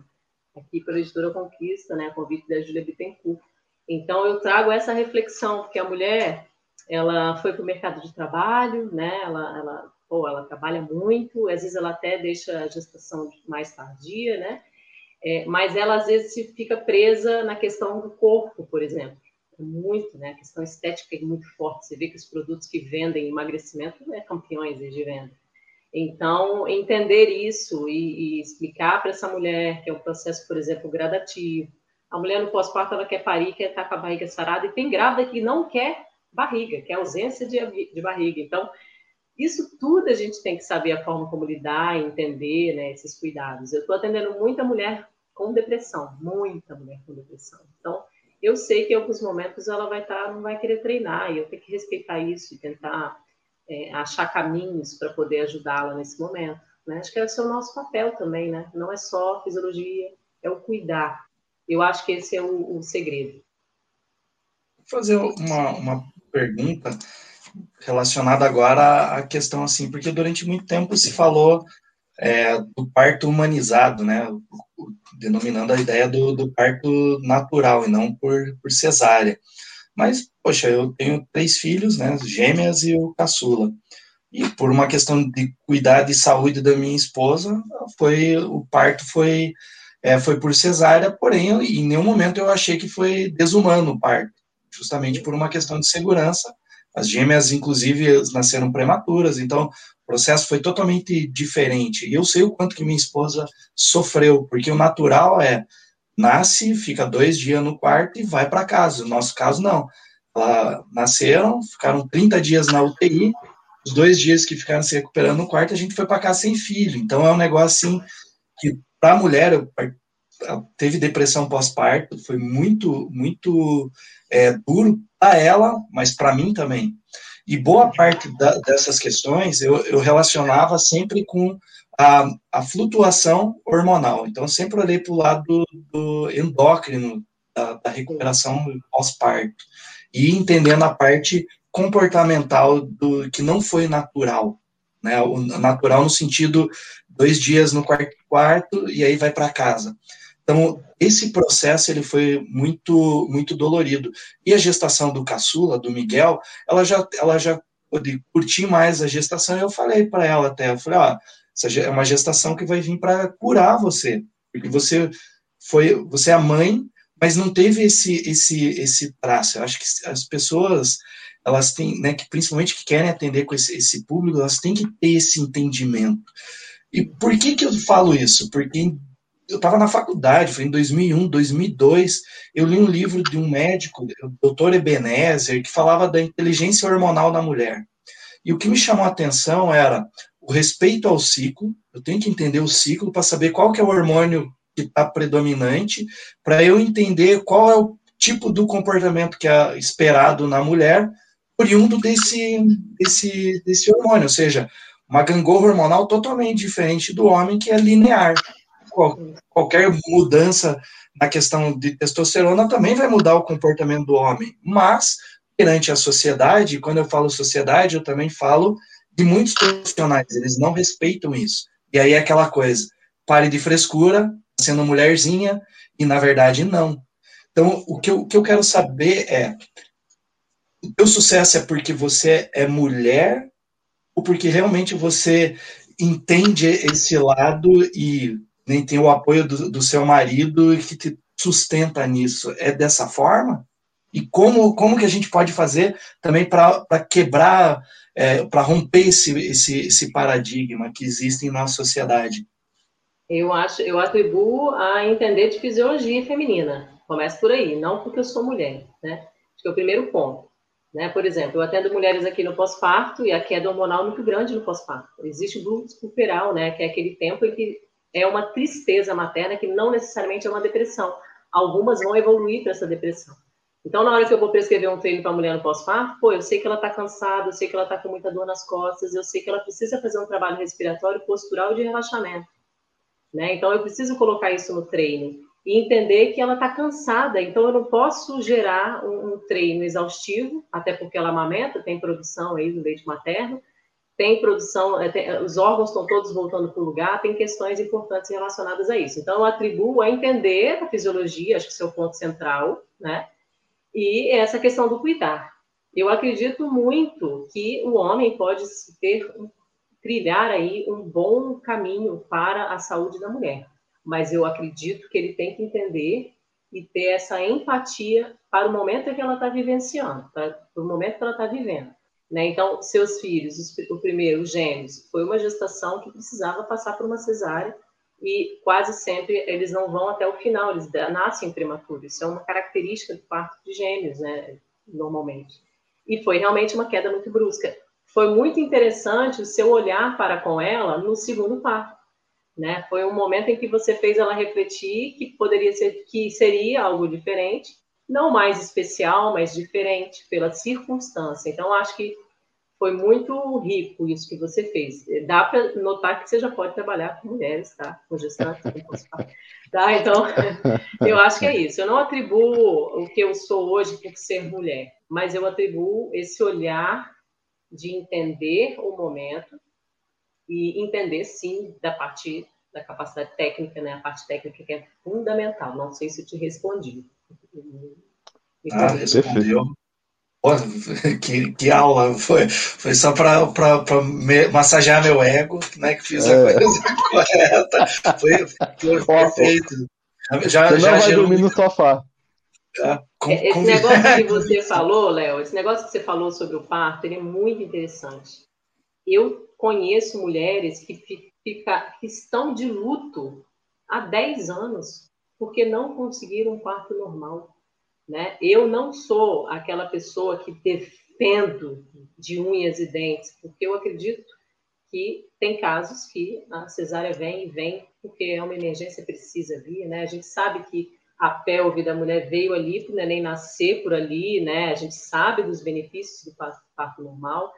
Aqui pela editora Conquista, né? Convite da Julia Bittencourt. Então eu trago essa reflexão, porque a mulher, ela foi para o mercado de trabalho, né? Ela, ela ou ela trabalha muito, às vezes ela até deixa a gestação mais tardia, né? É, mas ela às vezes fica presa na questão do corpo, por exemplo. Muito, né? A questão estética é muito forte. Você vê que os produtos que vendem emagrecimento é campeões de venda. Então, entender isso e, e explicar para essa mulher que é um processo, por exemplo, gradativo. A mulher no pós-parto ela quer parir, quer estar com a barriga sarada, e tem grávida que não quer barriga, quer ausência de, de barriga. Então, isso tudo a gente tem que saber a forma como lidar, entender né, esses cuidados. Eu estou atendendo muita mulher com depressão, muita mulher com depressão. Então, eu sei que em alguns momentos ela vai estar, tá, não vai querer treinar, e eu tenho que respeitar isso e tentar é, achar caminhos para poder ajudá-la nesse momento. Né? Acho que esse é o nosso papel também, né? Não é só fisiologia, é o cuidar. Eu acho que esse é o, o segredo. Vou fazer uma, uma pergunta relacionada agora à questão assim, porque durante muito tempo se falou é, do parto humanizado, né, denominando a ideia do, do, parto natural e não por, por cesárea. Mas, poxa, eu tenho três filhos, né, gêmeas e o caçula. E por uma questão de cuidar de saúde da minha esposa, foi o parto foi é, foi por cesárea, porém, em nenhum momento eu achei que foi desumano o parto, justamente por uma questão de segurança as gêmeas, inclusive, nasceram prematuras, então o processo foi totalmente diferente. E eu sei o quanto que minha esposa sofreu, porque o natural é nasce, fica dois dias no quarto e vai para casa. No nosso caso, não. Ela nasceram, ficaram 30 dias na UTI, os dois dias que ficaram se recuperando no quarto, a gente foi para casa sem filho. Então é um negócio assim que para a mulher teve depressão pós-parto, foi muito, muito é, duro para ela, mas para mim também. E boa parte da, dessas questões eu, eu, relacionava sempre com a, a, flutuação hormonal. Então, sempre olhei para o lado do, do endócrino, da, da recuperação pós-parto, e entendendo a parte comportamental do que não foi natural. Né? O natural no sentido dois dias no quarto, quarto e aí vai para casa. Então, esse processo ele foi muito muito dolorido. E a gestação do caçula, do Miguel, ela já ela já curti mais a gestação, eu falei para ela até, eu falei, ó, essa é uma gestação que vai vir para curar você, porque você foi você é a mãe, mas não teve esse esse esse traço. Eu acho que as pessoas elas têm, né, que principalmente que querem atender com esse, esse público, elas têm que ter esse entendimento. E por que que eu falo isso? Porque eu estava na faculdade, foi em 2001, 2002, eu li um livro de um médico, o Dr. Ebenezer, que falava da inteligência hormonal da mulher. E o que me chamou a atenção era o respeito ao ciclo, eu tenho que entender o ciclo para saber qual que é o hormônio que está predominante, para eu entender qual é o tipo do comportamento que é esperado na mulher, oriundo desse, desse, desse hormônio, ou seja, uma gangorra hormonal totalmente diferente do homem, que é linear. Qual, qualquer mudança na questão de testosterona também vai mudar o comportamento do homem, mas perante a sociedade, quando eu falo sociedade, eu também falo de muitos profissionais, eles não respeitam isso. E aí é aquela coisa, pare de frescura, sendo mulherzinha, e na verdade não. Então, o que eu, o que eu quero saber é, o teu sucesso é porque você é mulher ou porque realmente você entende esse lado e nem tem o apoio do, do seu marido que te sustenta nisso? É dessa forma? E como, como que a gente pode fazer também para quebrar, é, para romper esse, esse, esse paradigma que existe nossa sociedade? Eu acho, eu atribuo a entender de fisiologia feminina. Começa por aí, não porque eu sou mulher, né? Acho que é o primeiro ponto. Né? Por exemplo, eu atendo mulheres aqui no pós-parto e a queda hormonal é muito grande no pós-parto. Existe o blues puerperal, né? Que é aquele tempo em que é uma tristeza materna que não necessariamente é uma depressão. Algumas vão evoluir para essa depressão. Então, na hora que eu vou prescrever um treino para a mulher no pós-parto, pô, eu sei que ela está cansada, eu sei que ela está com muita dor nas costas, eu sei que ela precisa fazer um trabalho respiratório, postural e de relaxamento. Né? Então, eu preciso colocar isso no treino e entender que ela está cansada. Então, eu não posso gerar um, um, treino exaustivo, até porque ela amamenta, tem produção aí do leite materno, tem produção, é, tem, os órgãos estão todos voltando para o lugar, tem questões importantes relacionadas a isso. Então, eu atribuo a entender a fisiologia, acho que esse é o ponto central, né? E essa questão do cuidar. Eu acredito muito que o homem pode ter trilhar aí um bom caminho para a saúde da mulher mas eu acredito que ele tem que entender e ter essa empatia para o momento que ela está vivenciando, para o momento que ela está vivendo. Né? Então, seus filhos, o primeiro, os gêmeos, foi uma gestação que precisava passar por uma cesárea e quase sempre eles não vão até o final, eles nascem prematuros. Isso é uma característica do parto de gêmeos, né? normalmente. E foi realmente uma queda muito brusca. Foi muito interessante o seu olhar para com ela no segundo parto né? Foi um momento em que você fez ela refletir que poderia ser que seria algo diferente, não mais especial, mas diferente pela circunstância. Então acho que foi muito rico isso que você fez. Dá para notar que você já pode trabalhar com mulheres, tá? Com gestantes, tá? Então, eu acho que é isso. Eu não atribuo o que eu sou hoje por ser mulher, mas eu atribuo esse olhar de entender o momento e entender, sim, da parte da capacidade técnica, né? A parte técnica que é fundamental. Não sei se eu te respondi. Ah, respondeu. Pô, que, que aula! Foi, foi só para massagear meu ego, né? Que fiz a é. coisa correta. Foi, foi perfeito. Já, Você já não vai dormir no sofá. com, esse com... negócio que você falou, Léo, esse negócio que você falou sobre o parto, ele é muito interessante. Eu conheço mulheres que, fica, que estão de luto há 10 anos porque não conseguiram um parto normal. Né? Eu não sou aquela pessoa que defendo de unhas e dentes, porque eu acredito que tem casos que a cesárea vem e vem porque é uma emergência precisa vir, né? A gente sabe que a pelve da mulher veio ali para o neném nascer por ali, né? A gente sabe dos benefícios do parto normal,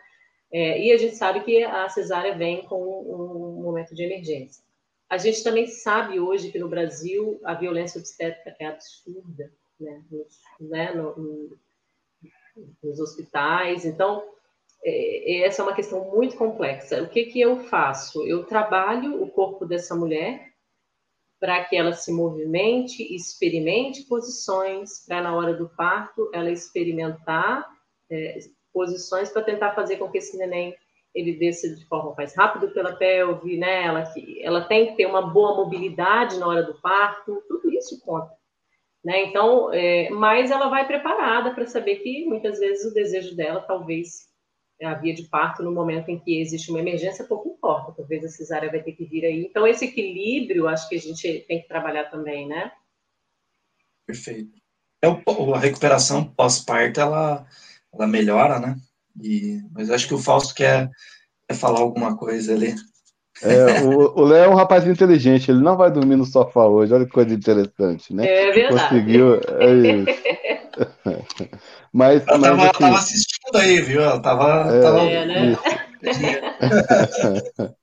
é, e a gente sabe que a cesárea vem com um momento de emergência. A gente também sabe hoje que no Brasil a violência obstétrica é absurda, né? Nos, né? No, nos hospitais. Então, é, essa é uma questão muito complexa. O que, que eu faço? Eu trabalho o corpo dessa mulher para que ela se movimente, experimente posições, para na hora do parto ela experimentar é, posições para tentar fazer com que esse neném ele desça de forma mais rápida pela pelve, né? Ela, ela tem que ter uma boa mobilidade na hora do parto, tudo isso conta. Né? Então, é, mas ela vai preparada para saber que muitas vezes o desejo dela talvez é a via de parto no momento em que existe uma emergência pouco importa, talvez a cesárea vai ter que vir aí. Então esse equilíbrio, acho que a gente tem que trabalhar também, né? Perfeito. É o, a recuperação pós-parto, ela ela melhora, né? E, mas acho que o Fausto quer, quer falar alguma coisa ali. É, o Léo é um rapaz inteligente, ele não vai dormir no sofá hoje, olha que coisa interessante, né? É verdade. Conseguiu, é isso. mas, ela mas, tava, assim, tava assistindo aí, viu? Ela tava. É, tava... É, né?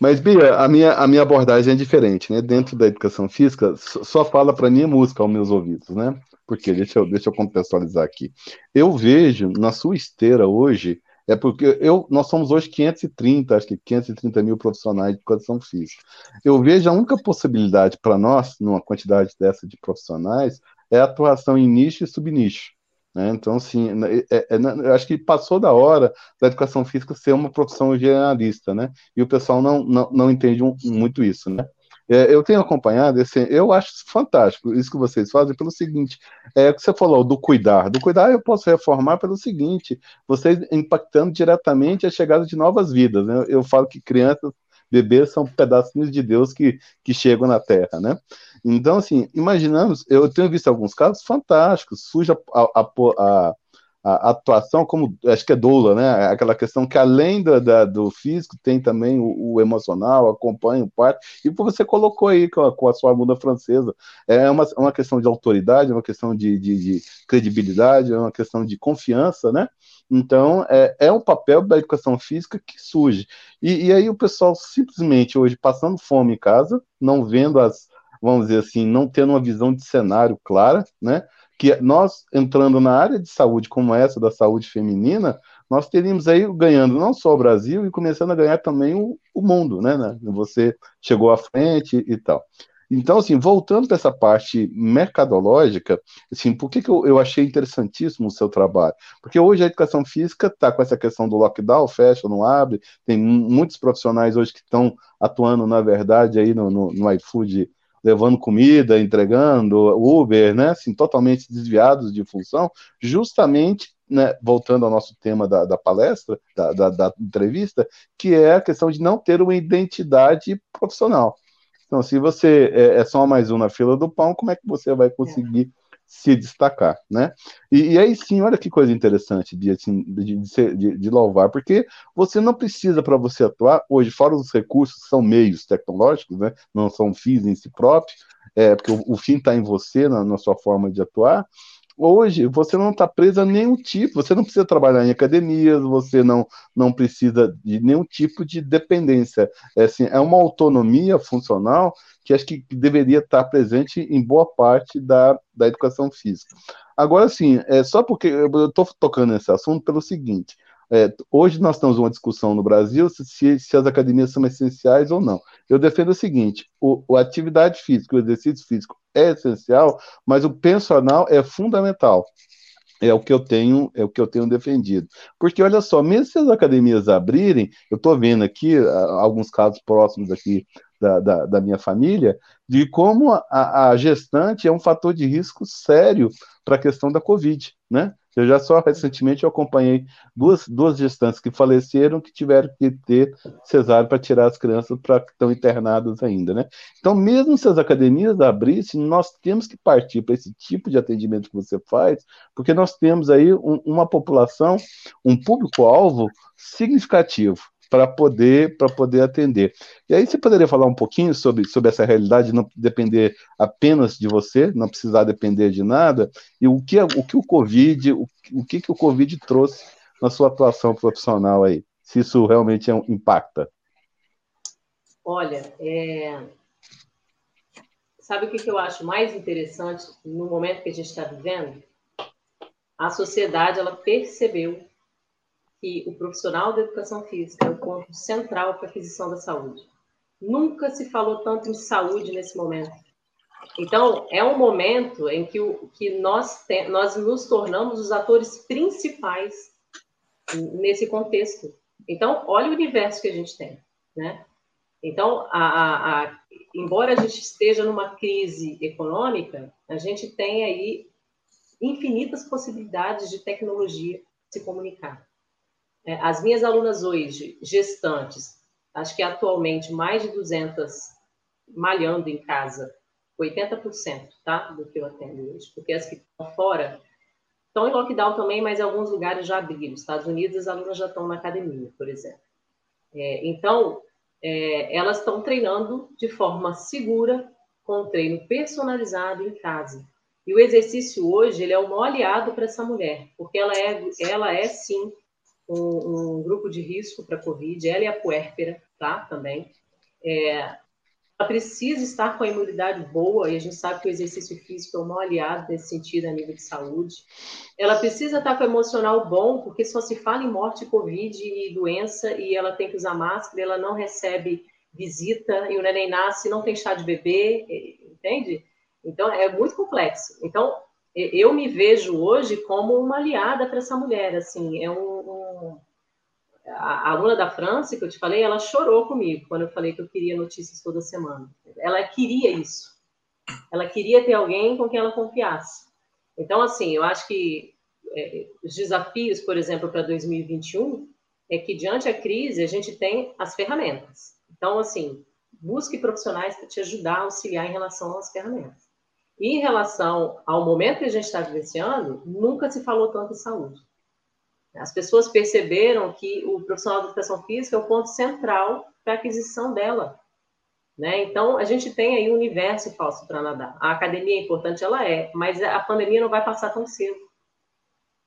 Mas, Bia, a minha, a minha abordagem é diferente, né? Dentro da educação física, só só fala para mim música aos meus ouvidos, né? Porque, deixa eu, deixa eu contextualizar aqui. Eu vejo na sua esteira hoje, é porque eu, nós somos hoje 530, acho que 530 mil profissionais de educação física. Eu vejo a única possibilidade para nós, numa quantidade dessa de profissionais, é a atuação em nicho e subnicho. Né? Então, assim, é, é, é, eu acho que passou da hora da educação física ser uma profissão generalista, né? E o pessoal não, não, não entende um, muito isso, né? É, eu tenho acompanhado, assim, eu acho fantástico isso que vocês fazem pelo seguinte, é o que você falou do cuidar. Do cuidar eu posso reformar pelo seguinte, vocês impactando diretamente a chegada de novas vidas. Né? Eu falo que crianças, bebês são pedacinhos de Deus que, que chegam na Terra, né? Então, assim, imaginamos, eu tenho visto alguns casos fantásticos, surge a, a, a, a atuação como, acho que é doula, né? Aquela questão que além do, da, do físico, tem também o, o, emocional, acompanha o parto, e você colocou aí com a, com a sua aluna francesa, é uma, uma questão de autoridade, é uma questão de, de, de credibilidade, é uma questão de confiança, né? Então, é, é um papel da educação física que surge. E, e aí o pessoal simplesmente hoje passando fome em casa, não vendo as, vamos dizer assim, não tendo uma visão de cenário clara, né? Que nós entrando na área de saúde como essa da saúde feminina, nós teríamos aí ganhando não só o Brasil e começando a ganhar também o, o mundo, né, né? Você chegou à frente e tal. Então, assim, voltando para essa parte mercadológica, assim, por que, que eu, eu achei interessantíssimo o seu trabalho? Porque hoje a educação física está com essa questão do lockdown, fecha, não abre, tem muitos profissionais hoje que estão atuando, na verdade, aí no, no, no iFood levando comida, entregando, Uber, né, assim, totalmente desviados de função, justamente, né, voltando ao nosso tema da, da palestra, da, da, da, entrevista, que é a questão de não ter uma identidade profissional. Então, se você é, é só mais um na fila do pão, como é que você vai conseguir se destacar, né? E, e, aí sim, olha que coisa interessante de, assim, de, de, de, louvar, porque você não precisa para você atuar hoje, fora os recursos são meios tecnológicos, né? Não são fins em si próprios, é, porque o, o fim está em você, na, na sua forma de atuar hoje você não está preso a nenhum tipo, você não precisa trabalhar em academias, você não, não precisa de nenhum tipo de dependência. É, assim, é uma autonomia funcional que acho que deveria estar presente em boa parte da, da educação física. Agora, sim, é só porque eu estou tocando nesse assunto pelo seguinte. É, hoje nós temos uma discussão no Brasil se, se, as academias são essenciais ou não. Eu defendo o seguinte: o, a atividade física, o exercício físico é essencial, mas o personal é fundamental. É o que eu tenho, é o que eu tenho defendido. Porque olha só, mesmo se as academias abrirem, eu estou vendo aqui alguns casos próximos aqui da, da, da, minha família, de como a, a gestante é um fator de risco sério para a questão da Covid, né? Eu já só recentemente acompanhei duas, duas gestantes que faleceram que tiveram que ter cesárea para tirar as crianças para que estão internadas ainda, né? Então, mesmo se as academias abrissem, nós temos que partir para esse tipo de atendimento que você faz, porque nós temos aí um, uma população, um público-alvo significativo para poder para poder atender. E aí você poderia falar um pouquinho sobre, sobre essa realidade, não depender apenas de você, não precisar depender de nada, e o que o que o Covid, o, o que que o Covid trouxe na sua atuação profissional aí, se isso realmente é um, impacta. Olha, é... sabe o que, que eu acho mais interessante no momento que a gente está vivendo? A sociedade ela percebeu que o profissional da educação física é o ponto central para a aquisição da saúde. Nunca se falou tanto em saúde nesse momento. Então, é um momento em que, que nós, te, nós nos tornamos os atores principais nesse contexto. Então, olha o universo que a gente tem, né? Então, a, a, a, embora a gente esteja numa crise econômica, a gente tem aí infinitas possibilidades de tecnologia se comunicar. É, as minhas alunas hoje, gestantes, acho que atualmente mais de 200 malhando em casa, 80%, tá? Do que eu atendo hoje. Porque as que estão fora estão em lockdown também, mas em alguns lugares já abriram. Estados Unidos, as alunas já estão na academia, por exemplo. É, então, é, elas estão treinando de forma segura, com um treino personalizado em casa. E o exercício hoje ele é o maior aliado para essa mulher, porque ela é, ela é sim um, um grupo de risco para Covid, ela é a puérpera, tá? Também. É, ela precisa estar com a imunidade boa, e a gente sabe que o exercício físico é um maior aliado nesse sentido a nível de saúde. Ela precisa estar com o emocional bom, porque só se fala em morte, Covid e doença, e ela tem que usar máscara, ela não recebe visita, e o neném nasce, não tem chá de bebê, entende? Então, é muito complexo. Então, eu me vejo hoje como uma aliada para essa mulher, assim, é um, um a aluna da França, que eu te falei, ela chorou comigo quando eu falei que eu queria notícias toda semana. Ela queria isso. Ela queria ter alguém com quem ela confiasse. Então, assim, eu acho que é, os desafios, por exemplo, para 2021, é que diante da crise a gente tem as ferramentas. Então, assim, busque profissionais para te ajudar auxiliar em relação às ferramentas. Em relação ao momento que a gente está vivenciando, nunca se falou tanto em saúde. As pessoas perceberam que o profissional de educação física é o ponto central para a aquisição dela. Né? Então, a gente tem aí um universo falso para nadar. A academia é importante, ela é, mas a pandemia não vai passar tão cedo.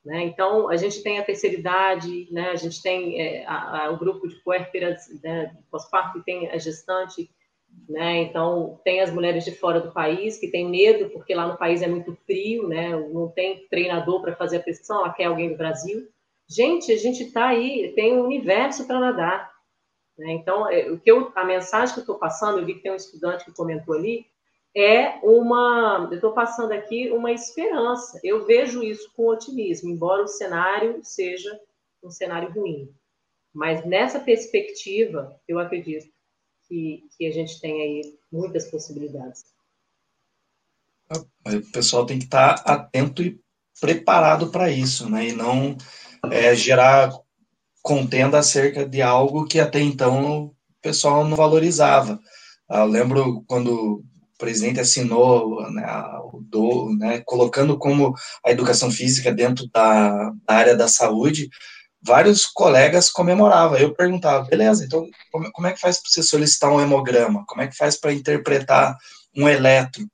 Né? Então, a gente tem a terceira idade, né? a gente tem é, a, a, o grupo de puérperas, né? pós-parto, tem a gestante, né? Então, tem as mulheres de fora do país que têm medo, porque lá no país é muito frio, né? não tem treinador para fazer a prescrição, ela quer alguém do Brasil. Gente, a gente está aí, tem um universo para nadar. Né? Então, é, o que eu, a mensagem que eu estou passando, eu vi que tem um estudante que comentou ali, é uma. Eu estou passando aqui uma esperança. Eu vejo isso com otimismo, embora o cenário seja um cenário ruim. Mas nessa perspectiva, eu acredito que, que a gente tem aí muitas possibilidades. O pessoal tem que estar atento e preparado para isso, né? E não é, gerar contenda acerca de algo que até então o pessoal não valorizava. Eu lembro quando o presidente assinou né, o do, né, colocando como a educação física dentro da, da, área da saúde, vários colegas comemoravam. Eu perguntava, beleza, então como, como é que faz para você solicitar um hemograma? Como é que faz para interpretar um eletro?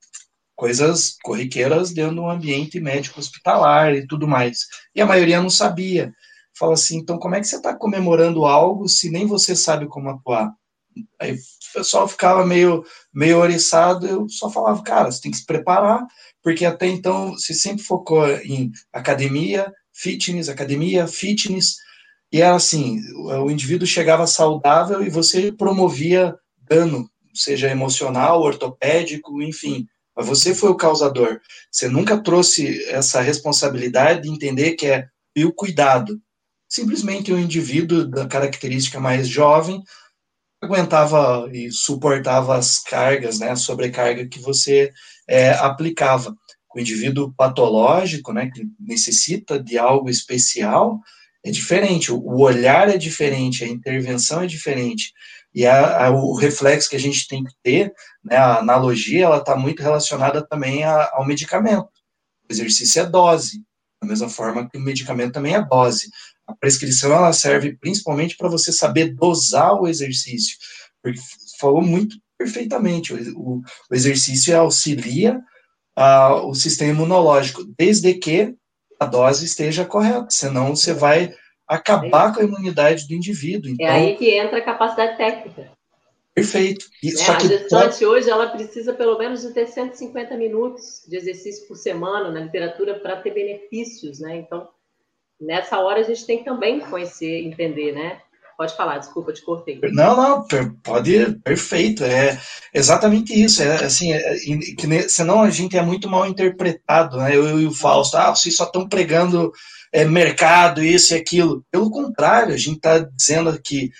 coisas corriqueiras dentro do ambiente médico hospitalar e tudo mais. E a maioria não sabia. Fala assim, então como é que você está comemorando algo se nem você sabe como atuar? Aí o pessoal ficava meio, meio oriçado, eu só falava, cara, você tem que se preparar, porque até então você sempre focou em academia, fitness, academia, fitness, e era assim, o indivíduo chegava saudável e você promovia dano, seja emocional, ortopédico, enfim, mas você foi o causador. Você nunca trouxe essa responsabilidade de entender que é e o cuidado. Simplesmente um indivíduo da característica mais jovem aguentava e suportava as cargas, né, a sobrecarga que você é, aplicava. O indivíduo patológico, né, que necessita de algo especial, é diferente, o olhar é diferente, a intervenção é diferente. E a, a, o reflexo que a gente tem que ter, né, a analogia, ela está muito relacionada também a, ao medicamento. O exercício é dose, da mesma forma que o medicamento também é dose. A prescrição, ela serve principalmente para você saber dosar o exercício, porque falou muito perfeitamente, o, o exercício auxilia o sistema imunológico, desde que a dose esteja correta, senão você vai acabar com a imunidade do indivíduo. Então, é aí então que entra a capacidade técnica. Perfeito. E, é, a gestante hoje ela precisa pelo menos de ter 150 minutos de exercício por semana na literatura para ter benefícios, né? Então, nessa hora a gente tem que também conhecer, entender, né? Pode falar, desculpa, te cortei. Não, não, pode, perfeito. É exatamente isso. É assim, é, que, senão a gente é muito mal interpretado, né? Eu, eu e o Fausto, ah, vocês só estão pregando é, mercado, isso e aquilo. Pelo contrário, a gente está dizendo que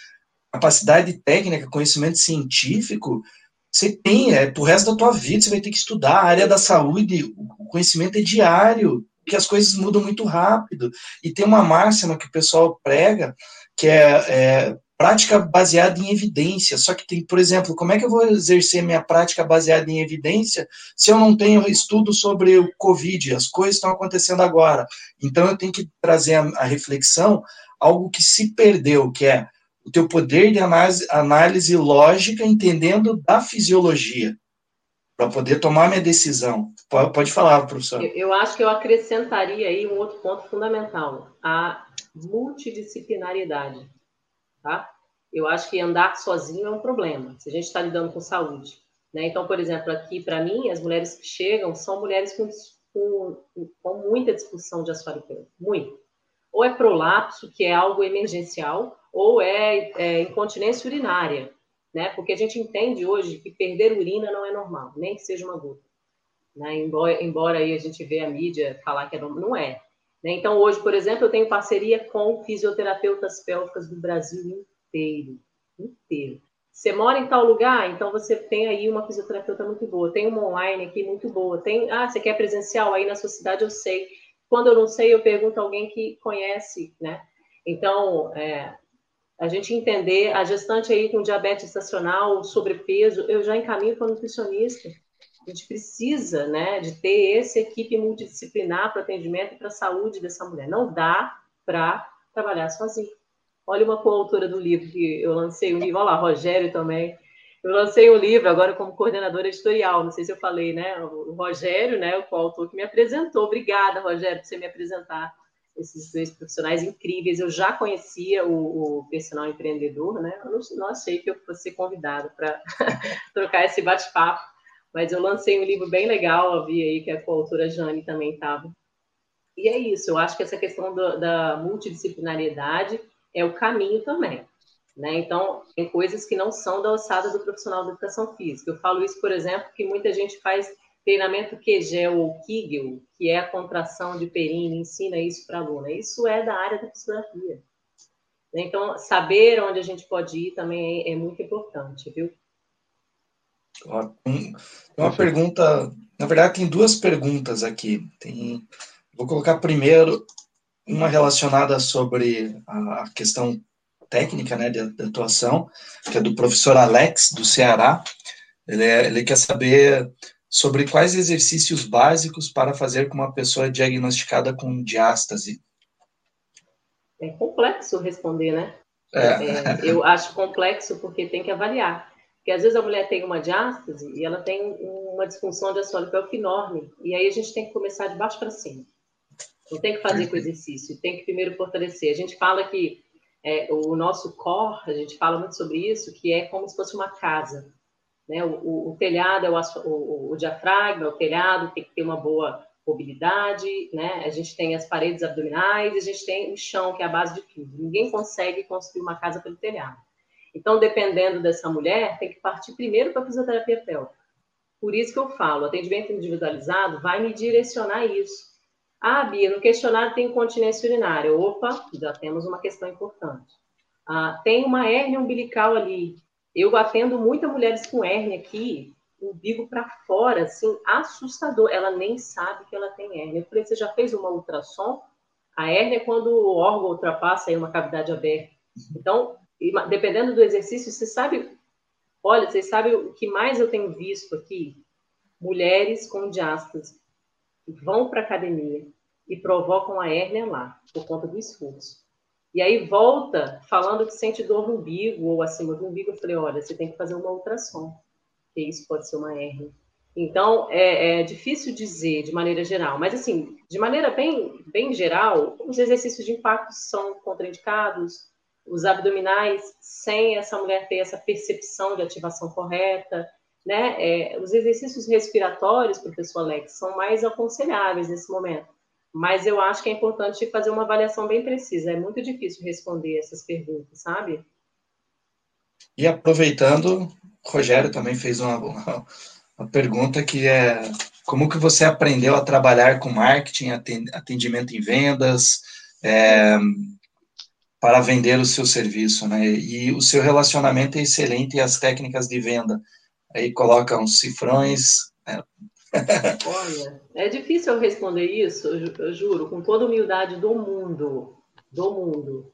capacidade técnica, conhecimento científico, você tem, é pro resto da tua vida, você vai ter que estudar a área da saúde, o conhecimento é diário, porque as coisas mudam muito rápido. E tem uma máxima que o pessoal prega, que é, é prática baseada em evidência. Só que tem, por exemplo, como é que eu vou exercer minha prática baseada em evidência se eu não tenho estudo sobre o Covid? As coisas estão acontecendo agora. Então eu tenho que trazer a, reflexão algo que se perdeu, que é o teu poder de análise, análise lógica, entendendo da fisiologia, para poder tomar minha decisão. Pode, pode falar, professor. Eu, eu acho que eu acrescentaria aí um outro ponto fundamental, a multidisciplinariedade, tá? Eu acho que andar sozinho é um problema, se a gente está lidando com saúde. Né? Então, por exemplo, aqui, para mim, as mulheres que chegam são mulheres com, com, com muita disfunção de assoalho muito. Ou é prolapso, que é algo emergencial, ou é, é incontinência urinária, né? Porque a gente entende hoje que perder urina não é normal, nem que seja uma gota. Né? Embora, embora aí a gente vê a mídia falar que é normal, não é. Né? Então, hoje, por exemplo, eu tenho parceria com fisioterapeutas pélvicas do Brasil inteiro. Inteiro. Você mora em tal lugar, então você tem aí uma fisioterapeuta muito boa. Tem uma online aqui muito boa. Tem, ah, você quer presencial aí na sua cidade? Eu sei. Quando eu não sei, eu pergunto a alguém que conhece, né? Então, é, a gente entender a gestante aí com diabetes estacional, sobrepeso, eu já encaminho para nutricionista. A gente precisa, né, de ter essa equipe multidisciplinar para atendimento e para a saúde dessa mulher. Não dá para trabalhar sozinho. Olha uma coautora do livro que eu lancei um livro, olha lá, Rogério também. Eu lancei um livro agora como coordenadora editorial, não sei se eu falei, né? O Rogério, né, o coautor que me apresentou. Obrigada, Rogério, por você me apresentar esses dois profissionais incríveis. Eu já conhecia o, o personal empreendedor, né? Eu não, não achei que eu fosse convidado para trocar esse bate-papo, mas eu lancei um livro bem legal, eu vi aí que a coautora Jane também estava. E é isso, eu acho que essa questão do, da multidisciplinariedade é o caminho também. Né? Então, tem coisas que não são da alçada do profissional da educação física. Eu falo isso, por exemplo, que muita gente faz treinamento Kegel ou Kegel, que é a contração de períneo, ensina isso para aluna. Isso é da área da fisioterapia. Então, saber onde a gente pode ir também é, é muito importante, viu? Uma pergunta, na verdade, tem duas perguntas aqui. Tem, vou colocar primeiro uma relacionada sobre a questão técnica, né, de, de atuação, que é do professor Alex, do Ceará. Ele, é, ele quer saber sobre quais exercícios básicos para fazer com uma pessoa diagnosticada com diástase. É complexo responder, né? É. É, eu acho complexo porque tem que avaliar. Porque às vezes a mulher tem uma diástase e ela tem uma disfunção de assoalho pélvico enorme. E aí a gente tem que começar de baixo para cima. Não tem que fazer com exercício, tem que primeiro fortalecer. A gente fala que é, o nosso core, a gente fala muito sobre isso, que é como se fosse uma casa. Né? O, o, o telhado é o, o, o, diafragma, o telhado tem que ter uma boa mobilidade, né? A gente tem as paredes abdominais, a gente tem o chão, que é a base de tudo. Ninguém consegue construir uma casa pelo telhado. Então, dependendo dessa mulher, tem que partir primeiro para a fisioterapia pélvica. Por isso que eu falo, atendimento individualizado vai me direcionar isso. Ah, Bia, no questionário tem incontinência urinária. Opa, já temos uma questão importante. Ah, tem uma hérnia umbilical ali. Eu atendo muitas mulheres com hérnia aqui, umbigo para fora, assim, assustador. Ela nem sabe que ela tem hérnia. Eu falei, você já fez uma ultrassom? A hérnia é quando o órgão ultrapassa aí uma cavidade aberta. Então, dependendo do exercício, você sabe, olha, vocês sabem o que mais eu tenho visto aqui? Mulheres com diástase vão para academia e provocam a hérnia lá, por conta do esforço. E aí volta falando que sente dor no umbigo ou acima do umbigo. Eu falei, olha, você tem que fazer uma ultrassom, que isso pode ser uma hérnia. Então, é, é, difícil dizer de maneira geral, mas assim, de maneira bem, bem geral, os exercícios de impacto são contraindicados, os abdominais, sem essa mulher ter essa percepção de ativação correta, né? É, os exercícios respiratórios, professor Alex, são mais aconselháveis nesse momento. Mas eu acho que é importante fazer uma avaliação bem precisa. É muito difícil responder essas perguntas, sabe? E aproveitando, Rogério também fez uma, uma pergunta que é como que você aprendeu a trabalhar com marketing, atendimento em vendas, é, para vender o seu serviço, né? E o seu relacionamento é excelente e as técnicas de venda. Aí coloca uns cifrões, né? Olha, é difícil eu responder isso, eu juro, com toda a humildade do mundo, do mundo.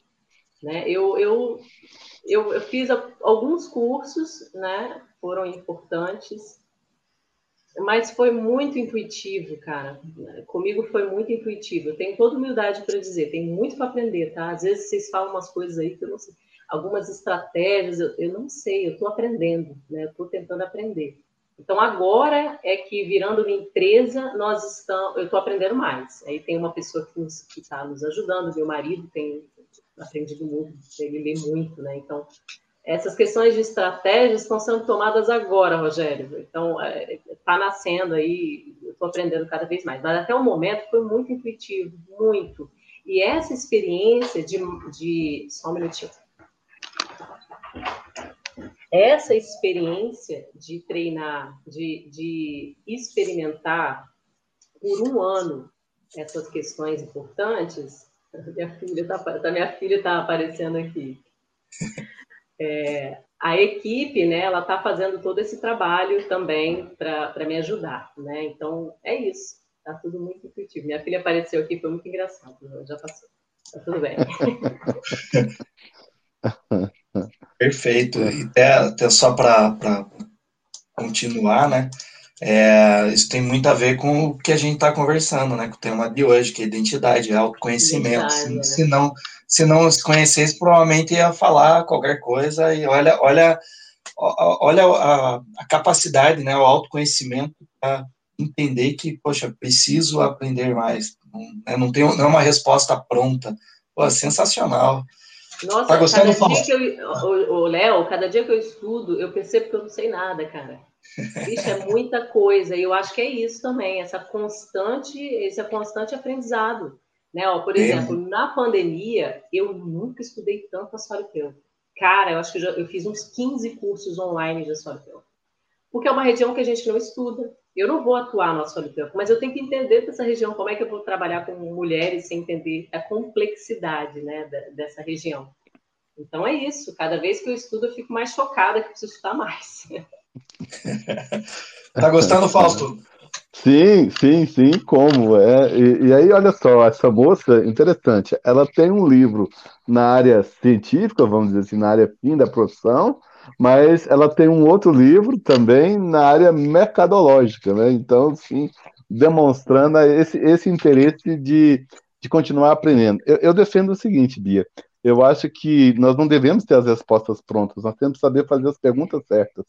Né? Eu, eu, eu, eu fiz alguns cursos, né? Foram importantes, mas foi muito intuitivo, cara. Comigo foi muito intuitivo. Eu tenho toda humildade para dizer, tem muito para aprender, tá? Às vezes vocês falam umas coisas aí que eu não sei. algumas estratégias, eu, eu não sei, eu estou aprendendo, né? Estou tentando aprender. Então, agora é que, virando uma empresa, nós estamos, eu estou aprendendo mais. Aí tem uma pessoa que está nos ajudando, meu marido tem aprendido muito, ele lê muito, né? Então, essas questões de estratégias estão sendo tomadas agora, Rogério. Então, está é, tá nascendo aí, estou aprendendo cada vez mais. Mas até o momento foi muito intuitivo, muito. E essa experiência de. de só um minutinho essa experiência de treinar, de, de experimentar por um ano essas questões importantes, minha filha está tá, minha filha tá aparecendo aqui. É, a equipe, né, ela está fazendo todo esse trabalho também para me ajudar, né? Então é isso, tá tudo muito intuitivo. Minha filha apareceu aqui, foi muito engraçado, já passou, tá tudo bem. Perfeito. E até, até só para continuar, né? É, isso tem muito a ver com o que a gente está conversando, né? Com o tema de hoje, que é identidade, é autoconhecimento. Se, né? se, não, se não se conhecesse, provavelmente ia falar qualquer coisa. E olha, olha, olha a, a capacidade, né? O autoconhecimento para entender que, poxa, preciso aprender mais. Não, né? não, tem, não é uma resposta pronta. Pô, sensacional. Nossa, tá gostando, cada dia que eu, o, Léo, cada dia que eu estudo, eu percebo que eu não sei nada, cara. Isso é muita coisa, e eu acho que é isso também, essa constante, esse constante aprendizado. Né? Ó, por exemplo, na pandemia, eu nunca estudei tanto a Soripel. Cara, eu acho que eu, já, eu fiz uns 15 cursos online de Soripel. Porque é uma região que a gente não estuda. Eu não vou atuar no Soripel, mas eu tenho que entender dessa região, como é que eu vou trabalhar com mulheres sem entender a complexidade né, dessa região. Então é isso, cada vez que eu estudo, eu fico mais chocada que preciso estudar mais. tá gostando, Fausto? Sim, sim, sim, como? É, e, e, aí, olha só, essa moça, interessante, ela tem um livro na área científica, vamos dizer assim, na área fim da profissão, mas ela tem um outro livro também na área mercadológica, né? Então, sim, demonstrando esse, esse interesse de, de continuar aprendendo. Eu, eu defendo o seguinte, Bia, eu acho que nós não devemos ter as respostas prontas, nós temos que saber fazer as perguntas certas.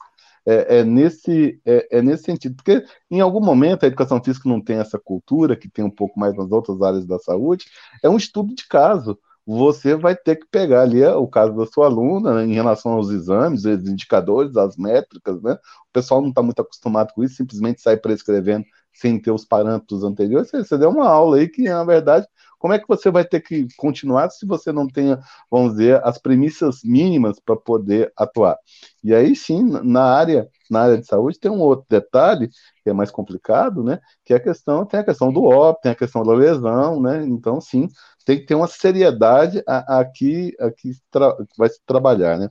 É, é, nesse, é, é, nesse sentido, porque em algum momento a educação física não tem essa cultura, que tem um pouco mais nas outras áreas da saúde, é um estudo de caso. Você vai ter que pegar ali o caso da sua aluna né, em relação aos exames, os indicadores, as métricas, né? O pessoal não está muito acostumado com isso, simplesmente sai prescrevendo sem ter os parâmetros anteriores. Você, você deu uma aula aí que, na verdade, como é que você vai ter que continuar se você não tenha, vamos dizer, as premissas mínimas para poder atuar? E aí sim, na área, na área de saúde tem um outro detalhe que é mais complicado, né? Que é a questão, tem a questão do óbito, tem a questão da lesão, né? Então, sim, tem que ter uma seriedade aqui, aqui vai se trabalhar, né?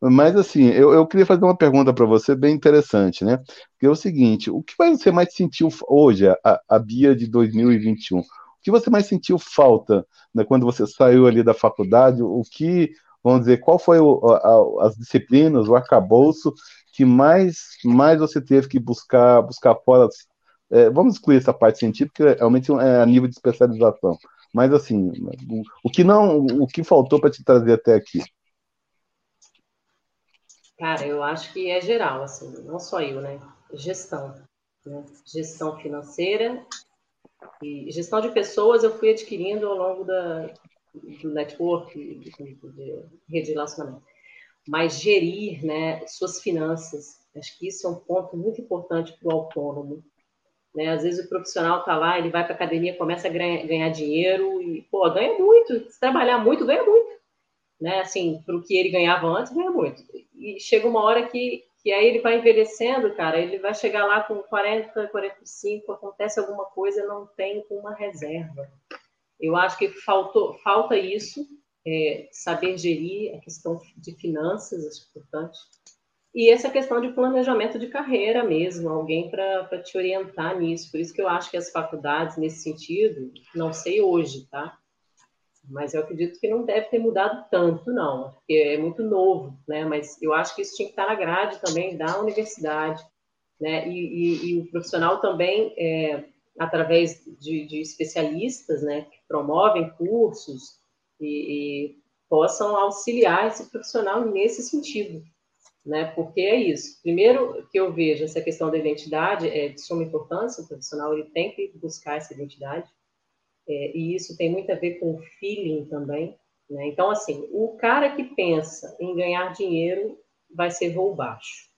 Mas assim, eu, eu queria fazer uma pergunta para você bem interessante, né? Que é o seguinte: o que você mais sentiu hoje, a, a Bia de 2021? Que você mais sentiu falta né, quando você saiu ali da faculdade? O que, vamos dizer, qual foi o, a, as disciplinas, o arcabouço que mais, mais você teve que buscar, buscar fora? É, vamos excluir essa parte científica, realmente é a nível de especialização. Mas assim, o, que não, o que faltou para te trazer até aqui? Cara, eu acho que é geral, assim, não só eu, né? Gestão, né? Gestão financeira e gestão de pessoas eu fui adquirindo ao longo da, do network, de, de rede de relacionamento. Mas gerir né, suas finanças, acho que isso é um ponto muito importante para o autônomo. Né? Às vezes o profissional está lá, ele vai para a academia, começa a ganhar, ganhar, dinheiro e, pô, ganha muito. Se trabalhar muito, ganha muito. Né? Assim, para o que ele ganhava antes, ganha muito. E chega uma hora que que aí ele vai envelhecendo, cara, ele vai chegar lá com 40, 45, acontece alguma coisa, não tem uma reserva. Eu acho que faltou, falta isso, é, saber gerir a questão de finanças, acho importante. E essa questão de planejamento de carreira mesmo, alguém para te orientar nisso. Por isso que eu acho que as faculdades, nesse sentido, não sei hoje, tá? Mas eu acredito que não deve ter mudado tanto, não, porque é muito novo, né? Mas eu acho que isso tinha que estar na grade também da universidade, né? E, e, e o profissional também, é, através de, de, especialistas, né, que promovem cursos e, e possam auxiliar esse profissional nesse sentido, né? Porque é isso. Primeiro que eu vejo essa questão da identidade é de suma importância, o profissional ele tem que buscar essa identidade, é, e isso tem muito a ver com feeling também, né? Então, assim, o cara que pensa em ganhar dinheiro vai ser voo baixo.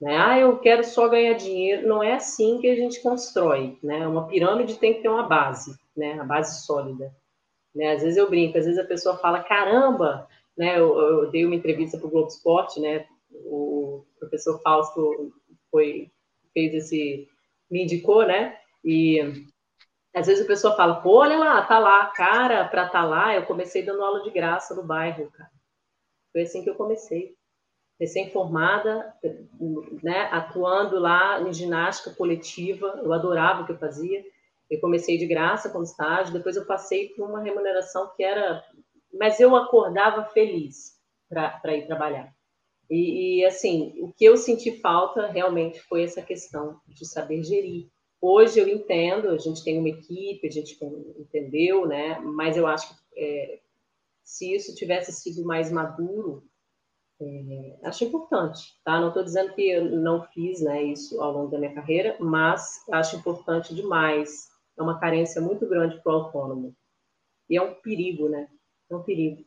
Né? Ah, eu quero só ganhar dinheiro. Não é assim que a gente constrói. Né? Uma pirâmide tem que ter uma base, né? a base sólida. Né? Às vezes eu brinco, às vezes a pessoa fala, caramba, né? eu, eu dei uma entrevista para o Globo Esporte, né? o professor Fausto foi, fez esse, me indicou, né? E às vezes a pessoa fala, pô, olha lá, tá lá, cara, estar tá lá, eu comecei dando aula de graça no bairro, cara. Foi assim que eu comecei. Recém-formada, né, atuando lá em ginástica coletiva, eu adorava o que eu fazia. Eu comecei de graça como estágio, depois eu passei por uma remuneração que era. Mas eu acordava feliz para ir trabalhar. E, e, assim, o que eu senti falta realmente foi essa questão de saber gerir. Hoje eu entendo, a gente tem uma equipe, a gente entendeu, né? Mas eu acho que é, se isso tivesse sido mais maduro, é, acho importante, tá? Não estou dizendo que eu não fiz né, isso ao longo da minha carreira, mas acho importante demais é uma carência muito grande para o autônomo. E é um perigo, né? É um perigo.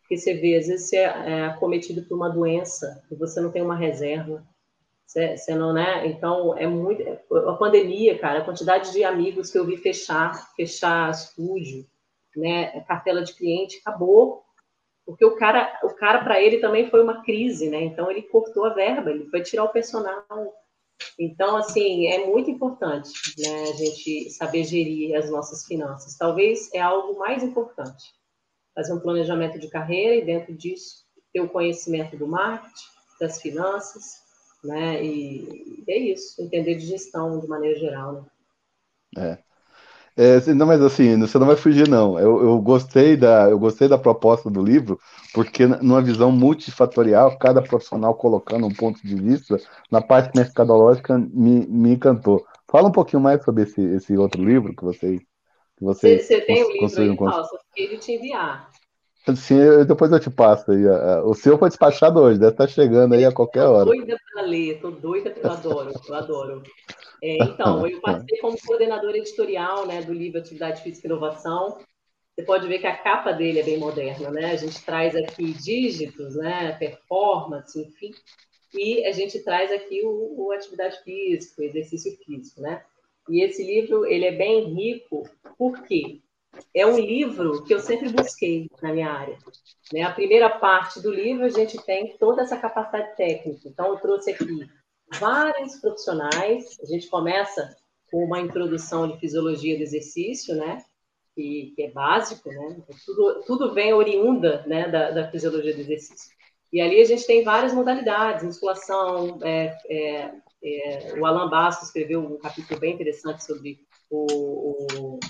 Porque você vê, às vezes você é acometido por uma doença e você não tem uma reserva. Você, não, né? Então, é muito. A pandemia, cara, a quantidade de amigos que eu vi fechar, fechar estúdio, né? Cartela de cliente, acabou. Porque o cara, o cara para ele também foi uma crise, né? Então, ele cortou a verba, ele foi tirar o personal então, assim, é muito importante né, a gente saber gerir as nossas finanças. Talvez é algo mais importante. Fazer um planejamento de carreira e, dentro disso, ter o conhecimento do marketing, das finanças, né? E, é isso, entender de gestão de maneira geral, né? É. É, não, mas assim, você não vai fugir, não. Eu, eu, gostei da, eu gostei da proposta do livro, porque numa visão multifatorial, cada profissional colocando um ponto de vista, na parte mercadológica me, me encantou. Fala um pouquinho mais sobre esse, esse outro livro que vocês. Que vocês você, você tem o livro aí, Paulo, só fiquei de te enviar. Sim, depois eu te passo aí. O seu foi despachado hoje, deve estar chegando aí a qualquer hora. Tô doida para ler, tô doida, eu adoro, eu adoro. É, então, eu passei como coordenadora editorial né, do livro Atividade Física e Inovação. Você pode ver que a capa dele é bem moderna, né? A gente traz aqui dígitos, né, performance, enfim, e a gente traz aqui o, o atividade física, o exercício físico, né? E esse livro ele é bem rico, por quê? É um livro que eu sempre busquei na minha área. Né? A primeira parte do livro a gente tem toda essa capacidade técnica. Então, eu trouxe aqui vários profissionais. A gente começa com uma introdução de fisiologia do exercício, né? Que, que é básico, né? Então, tudo, tudo vem oriunda né? da, da, fisiologia do exercício. E ali a gente tem várias modalidades, musculação, é, é, é, o Alan Bastos escreveu um capítulo bem interessante sobre o, o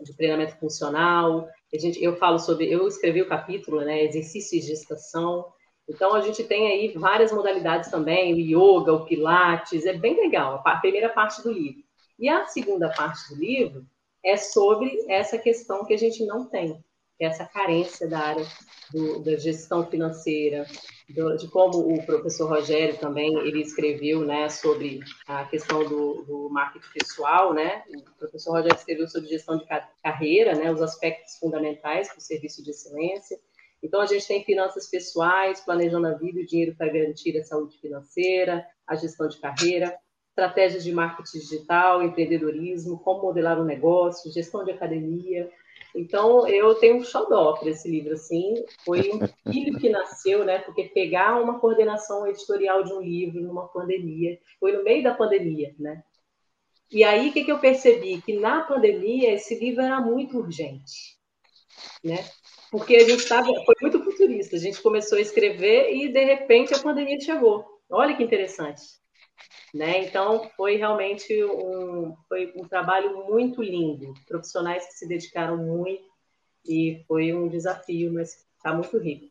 de treinamento funcional. A gente, eu falo sobre, eu escrevi o capítulo, né, exercício de gestação. Então a gente tem aí várias modalidades também, o yoga, o pilates, é bem legal a primeira parte do livro. E a segunda parte do livro é sobre essa questão que a gente não tem, essa carência da área do, da gestão financeira, do, de como o professor Rogério também ele escreveu né, sobre a questão do, do marketing pessoal, né? O professor Rogério escreveu sobre gestão de carreira, né, os aspectos fundamentais do serviço de excelência. Então, a gente tem finanças pessoais, planejando a vida e o dinheiro para garantir a saúde financeira, a gestão de carreira, estratégias de marketing digital, empreendedorismo, como modelar um negócio, gestão de academia, então, eu tenho um xodó para esse livro, assim, foi um filho que nasceu, né, porque pegar uma coordenação editorial de um livro numa pandemia, foi no meio da pandemia, né, e aí, o que, que eu percebi? Que na pandemia, esse livro era muito urgente, né, porque a gente estava, foi muito futurista, a gente começou a escrever e, de repente, a pandemia chegou. Olha que interessante. Né? Então, foi realmente um, foi um trabalho muito lindo, profissionais que se dedicaram muito e foi um desafio, mas está muito rico.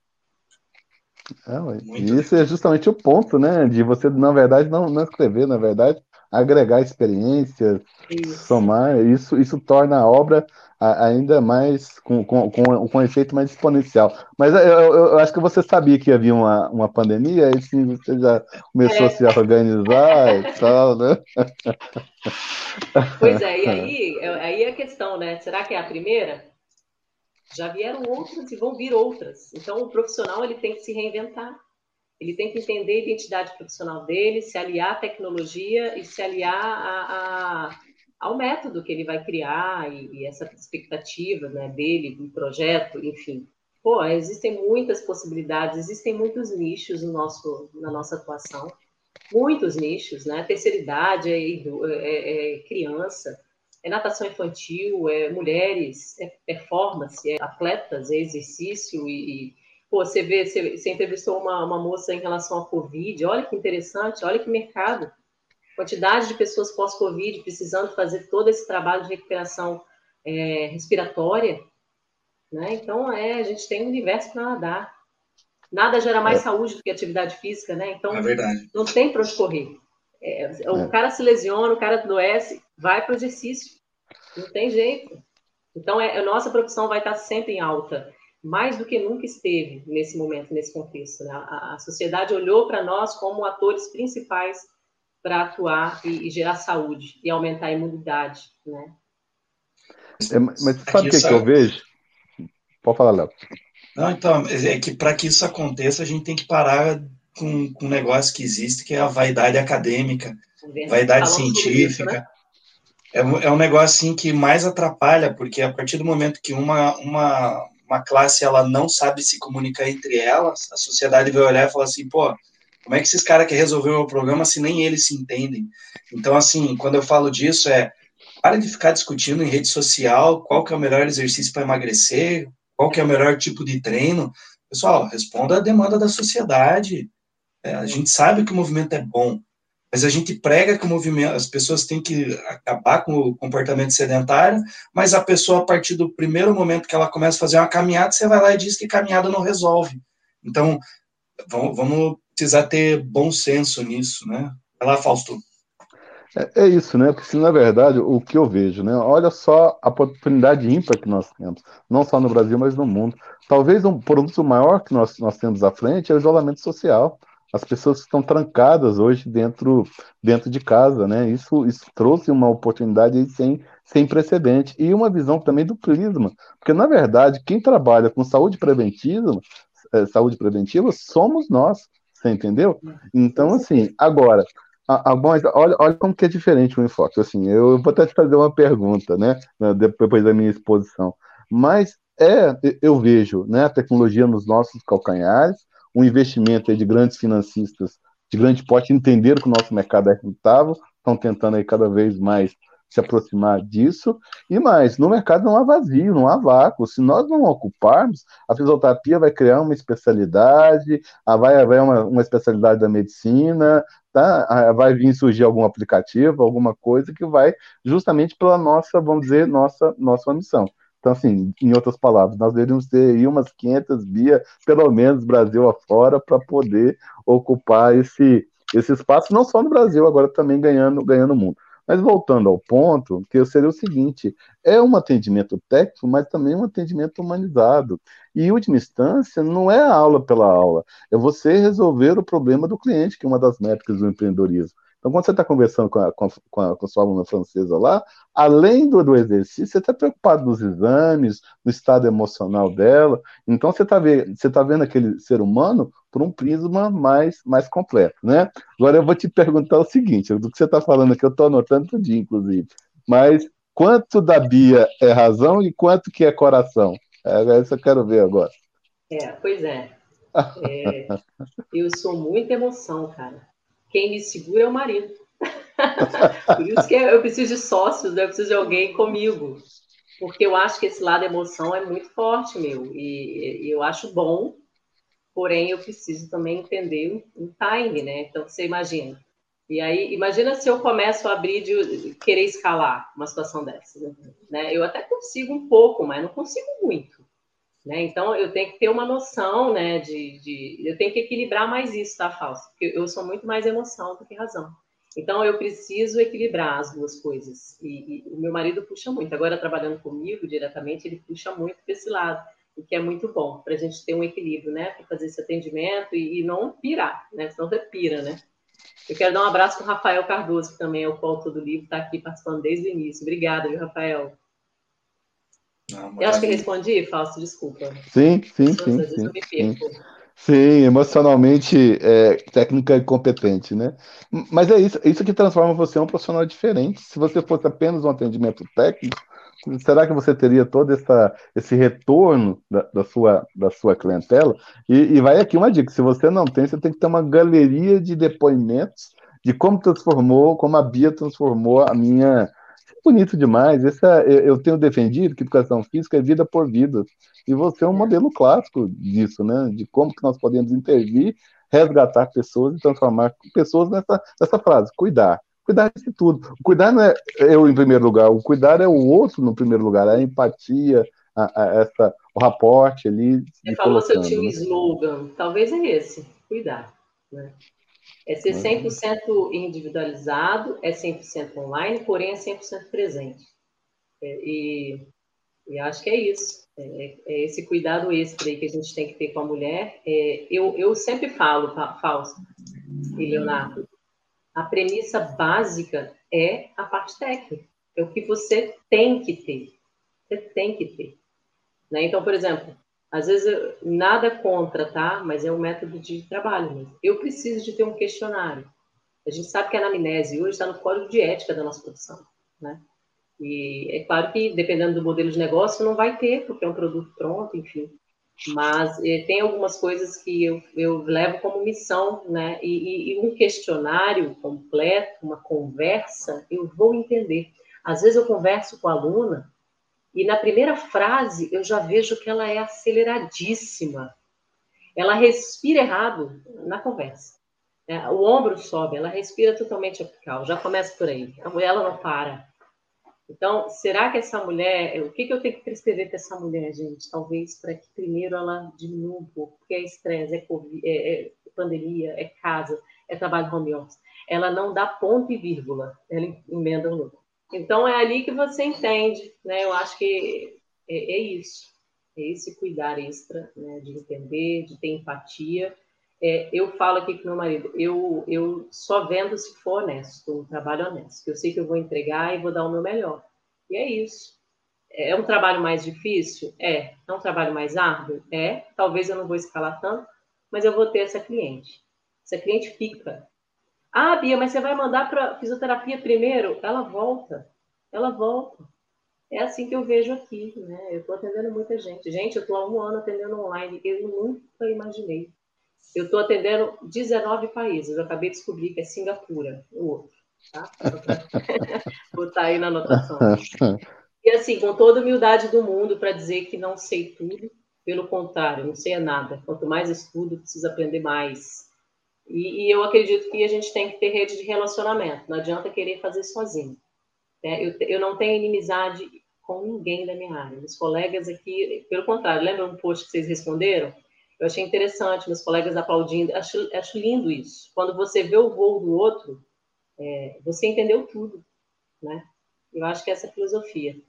É, muito isso é justamente o ponto, né? De você, na verdade, não, não escrever, na verdade, agregar experiências, isso. somar, isso, isso torna a obra ainda mais com, com, com, com um efeito mais exponencial. Mas eu, eu, eu, acho que você sabia que havia uma, uma pandemia, e sim, você já começou é. a se organizar e tal, né? Pois é, e aí, é, aí é a questão, né? Será que é a primeira? Já vieram outras e vão vir outras. Então, o profissional ele tem que se reinventar. Ele tem que entender a identidade profissional dele, se aliar à tecnologia e se aliar a, a, ao método que ele vai criar e, e essa expectativa né, dele, do projeto, enfim. Pô, existem muitas possibilidades, existem muitos nichos no nosso, na nossa atuação, muitos nichos, né? Terceira idade, é, é, é criança, é natação infantil, é mulheres, é performance, é atletas, é exercício e pô, você vê, você, você entrevistou uma, uma moça em relação à Covid, olha que interessante, olha que mercado quantidade de pessoas pós-Covid precisando fazer todo esse trabalho de recuperação é, respiratória, né? Então, é, a gente tem um universo para nadar. Nada gera mais é. saúde do que atividade física, né? Então, é verdade. não tem para onde correr. É, o é. cara se lesiona, o cara adoece, vai para o exercício. Não tem jeito. Então, é, a nossa profissão vai estar sempre em alta, mais do que nunca esteve nesse momento, nesse contexto. Né? A, a sociedade olhou para nós como atores principais para atuar e, e, gerar saúde e aumentar a imunidade, né? É, mas sabe o que, que eu vejo? Pode falar, Léo. Não, então, é que para que isso aconteça, a gente tem que parar com, com um negócio que existe, que é a vaidade acadêmica, vaidade científica. Isso, né? é, é um negócio assim que mais atrapalha, porque a partir do momento que uma, uma, uma classe ela não sabe se comunicar entre elas, a sociedade vai olhar e falar assim, pô, como é que esses caras querem resolver o meu problema se nem eles se entendem? Então, assim, quando eu falo disso, é para de ficar discutindo em rede social qual que é o melhor exercício para emagrecer, qual que é o melhor tipo de treino. Pessoal, responda a demanda da sociedade. É, a gente sabe que o movimento é bom, mas a gente prega que o movimento, as pessoas têm que acabar com o comportamento sedentário, mas a pessoa, a partir do primeiro momento que ela começa a fazer uma caminhada, você vai lá e diz que caminhada não resolve. Então, vamos, vamos precisar ter bom senso nisso, né? Vai lá, Fausto. É, é, isso, né? Porque, na verdade, o que eu vejo, né? Olha só a oportunidade ímpar que nós temos, não só no Brasil, mas no mundo. Talvez um produto maior que nós, nós temos à frente é o isolamento social. As pessoas estão trancadas hoje dentro, dentro de casa, né? Isso, isso trouxe uma oportunidade sem, sem precedente. E uma visão também do prisma. Porque, na verdade, quem trabalha com saúde preventiva, é, saúde preventiva somos nós. Você entendeu? Então, assim, agora, a, a, olha, olha como que é diferente o enfoque. Assim, eu vou até te fazer uma pergunta, né? Depois da minha exposição. Mas é, eu vejo né, a tecnologia nos nossos calcanhares, um investimento de grandes financistas de grande porte entenderam que o nosso mercado é rentável, estão tentando aí cada vez mais se aproximar disso. E mais, no mercado não há vazio, não há vácuo. Se nós não ocuparmos, a fisioterapia vai criar uma especialidade, vai haver uma, uma especialidade da medicina, tá? vai vir surgir algum aplicativo, alguma coisa que vai justamente pela nossa, vamos dizer, nossa, nossa missão. Então, assim, em outras palavras, nós deveríamos ter aí umas 500 via, pelo menos Brasil afora, para poder ocupar esse, esse espaço, não só no Brasil, agora também ganhando, ganhando o mundo. Mas voltando ao ponto, que seria o seguinte: é um atendimento técnico, mas também um atendimento humanizado. E, em última instância, não é aula pela aula, é você resolver o problema do cliente, que é uma das métricas do empreendedorismo. Então, quando você está conversando com a, com, a, com a sua aluna francesa lá, além do, do exercício, você está preocupado nos exames, no estado emocional dela. Então, você está vendo, tá vendo aquele ser humano por um prisma mais, mais completo, né? Agora, eu vou te perguntar o seguinte, do que você está falando aqui, eu estou anotando tudo, inclusive, mas quanto da Bia é razão e quanto que é coração? É isso eu quero ver agora. É, pois é. é eu sou muita emoção, cara quem me segura é o marido. Por isso que eu preciso de sócios, né? eu preciso de alguém comigo. Porque eu acho que esse lado emoção é muito forte, meu. E, e eu acho bom, porém eu preciso também entender o time, né? Então, você imagina. E aí, imagina se eu começo a abrir de querer escalar uma situação dessa. Né? Eu até consigo um pouco, mas não consigo muito. Né? Então, eu tenho que ter uma noção, né, de, de, Eu tenho que equilibrar mais isso, tá, Fausto? Porque eu sou muito mais emoção do que razão. Então, eu preciso equilibrar as duas coisas. E, e o meu marido puxa muito. Agora, trabalhando comigo diretamente, ele puxa muito para esse lado, o que é muito bom, para a gente ter um equilíbrio, né? Para fazer esse atendimento e, e, não pirar, né? Senão você pira, né? Eu quero dar um abraço para o Rafael Cardoso, que também é o coautor do livro, está aqui participando desde o início. Obrigada, viu, Rafael? Não, eu acho que respondi, Fausto, desculpa. Sim, sim, sim. sim, perco. Sim. Sim, emocionalmente é, técnica e competente, né? Mas é isso, isso que transforma você em um profissional diferente. Se você fosse apenas um atendimento técnico, será que você teria todo essa, esse retorno da, da sua, da sua clientela? E, e, vai aqui uma dica: se você não tem, você tem que ter uma galeria de depoimentos de como transformou, como a Bia transformou a minha, bonito demais. Essa, eu tenho defendido que educação física é vida por vida. E você é um modelo clássico disso, né? De como que nós podemos intervir, resgatar pessoas e transformar pessoas nessa, nessa frase, cuidar. Cuidar de tudo. O cuidar não é eu em primeiro lugar, o cuidar é o outro no primeiro lugar, a empatia, a, a essa, o raporte ali. Você falou seu né? slogan, talvez é esse, cuidar. Né? É ser 100% uhum. individualizado, é 100% online, porém é 100% presente. É, e, e, acho que é isso. É, é, esse cuidado extra que a gente tem que ter com a mulher. É, eu, eu sempre falo, Fausto e Leonardo, a premissa básica é a parte técnica. É o que você tem que ter. Você tem que ter. Né? Então, por exemplo, às vezes, eu, nada contra, tá? Mas é um método de trabalho mesmo. Eu preciso de ter um questionário. A gente sabe que a anamnese hoje está no código de ética da nossa profissão, né? E é claro que, dependendo do modelo de negócio, não vai ter, porque é um produto pronto, enfim. Mas eh, tem algumas coisas que eu, eu levo como missão, né? E, e, e um questionário completo, uma conversa, eu vou entender. Às vezes eu converso com a aluna e na primeira frase eu já vejo que ela é aceleradíssima. Ela respira errado na conversa. É, o ombro sobe, ela respira totalmente apical. Já começa por aí. A mulher ela não para. Então, será que essa mulher, o que, que eu tenho que prescrever para essa mulher, gente? Talvez para que primeiro ela diminua um pouco, porque é estresse, é, é, é pandemia, é casa, é trabalho home office. Ela não dá ponto e vírgula, ela emenda no outro. Então é ali que você entende, né? Eu acho que é, é isso, é esse cuidar extra, né? De entender, de ter empatia. É, eu falo aqui com meu marido, eu, eu só vendo se for honesto, um trabalho honesto, que eu sei que eu vou entregar e vou dar o meu melhor. E é isso. É um trabalho mais difícil? É. É um trabalho mais árduo? É. Talvez eu não vou escalar tanto, mas eu vou ter essa cliente. Essa cliente fica. Ah, Bia, mas você vai mandar para fisioterapia primeiro? Ela volta, ela volta. É assim que eu vejo aqui, né? Eu estou atendendo muita gente. Gente, eu estou há um ano atendendo online. Eu nunca imaginei. Eu estou atendendo 19 países. Eu acabei de descobrir que é Singapura, o outro. Tá? Vou estar aí na anotação. E assim, com toda humildade do mundo para dizer que não sei tudo. Pelo contrário, não sei nada. Quanto mais estudo, preciso aprender mais. E, e, eu acredito que a gente tem que ter rede de relacionamento, não adianta querer fazer sozinho. Né? Eu, eu não tenho inimizade com ninguém da minha área. Meus colegas aqui, pelo contrário, lembra um post que vocês responderam? Eu achei interessante, meus colegas aplaudindo. Acho, acho lindo isso. Quando você vê o voo do outro, é, você entendeu tudo. Né? Eu acho que essa é a filosofia.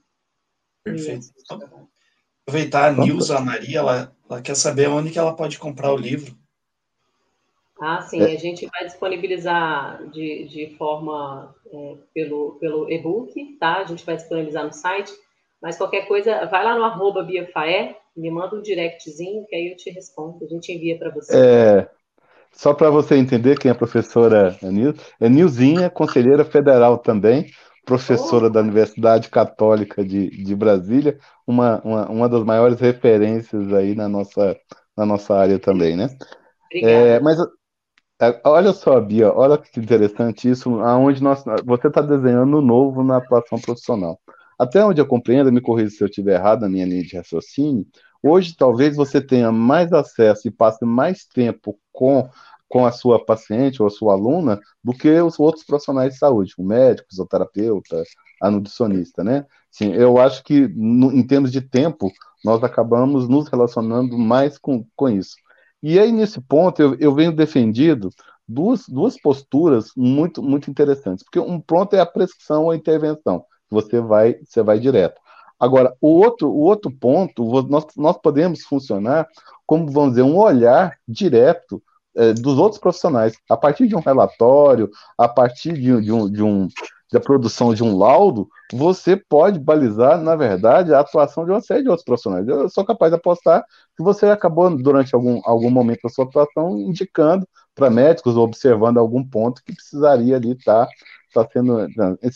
Perfeito. Aproveitar, a Nilza Maria, ela, ela quer saber onde que ela pode comprar o livro. Ah, sim, é. a gente vai disponibilizar de, de forma é, pelo, pelo e-book, tá? A gente vai disponibilizar no site, mas qualquer coisa, vai lá no arroba Biafaé, me manda um directzinho, que aí eu te respondo, a gente envia para você. É, só para você entender quem é a professora Nil, é Nilzinha, conselheira federal também, professora oh. da Universidade Católica de, de Brasília, uma, uma, uma das maiores referências aí na nossa, na nossa área também, né? Obrigada. É, mas olha só, Bia, olha que interessante isso, aonde nós, você está desenhando novo na atuação profissional. Até onde eu compreendo, me corrija se eu estiver errado na minha linha de raciocínio, hoje talvez você tenha mais acesso e passe mais tempo com, com a sua paciente ou a sua aluna do que os outros profissionais de saúde, o médico, o fisioterapeuta, a nutricionista, né? Sim, eu acho que no, em termos de tempo, nós acabamos nos relacionando mais com, com isso. E aí, nesse ponto, eu, eu venho defendido duas, duas posturas muito, muito interessantes. Porque um pronto é a prescrição ou a intervenção. Você vai, você vai direto. Agora, o outro, o outro ponto, nós, nós podemos funcionar como, vamos dizer, um olhar direto é, dos outros profissionais. A partir de um relatório, a partir de, de, um, de um, da produção de um laudo, você pode balizar, na verdade, a atuação de uma série de outros profissionais. Eu sou capaz de apostar que você acabou, durante algum, algum momento da sua atuação, indicando para médicos, observando algum ponto que precisaria ali estar tá, tá sendo.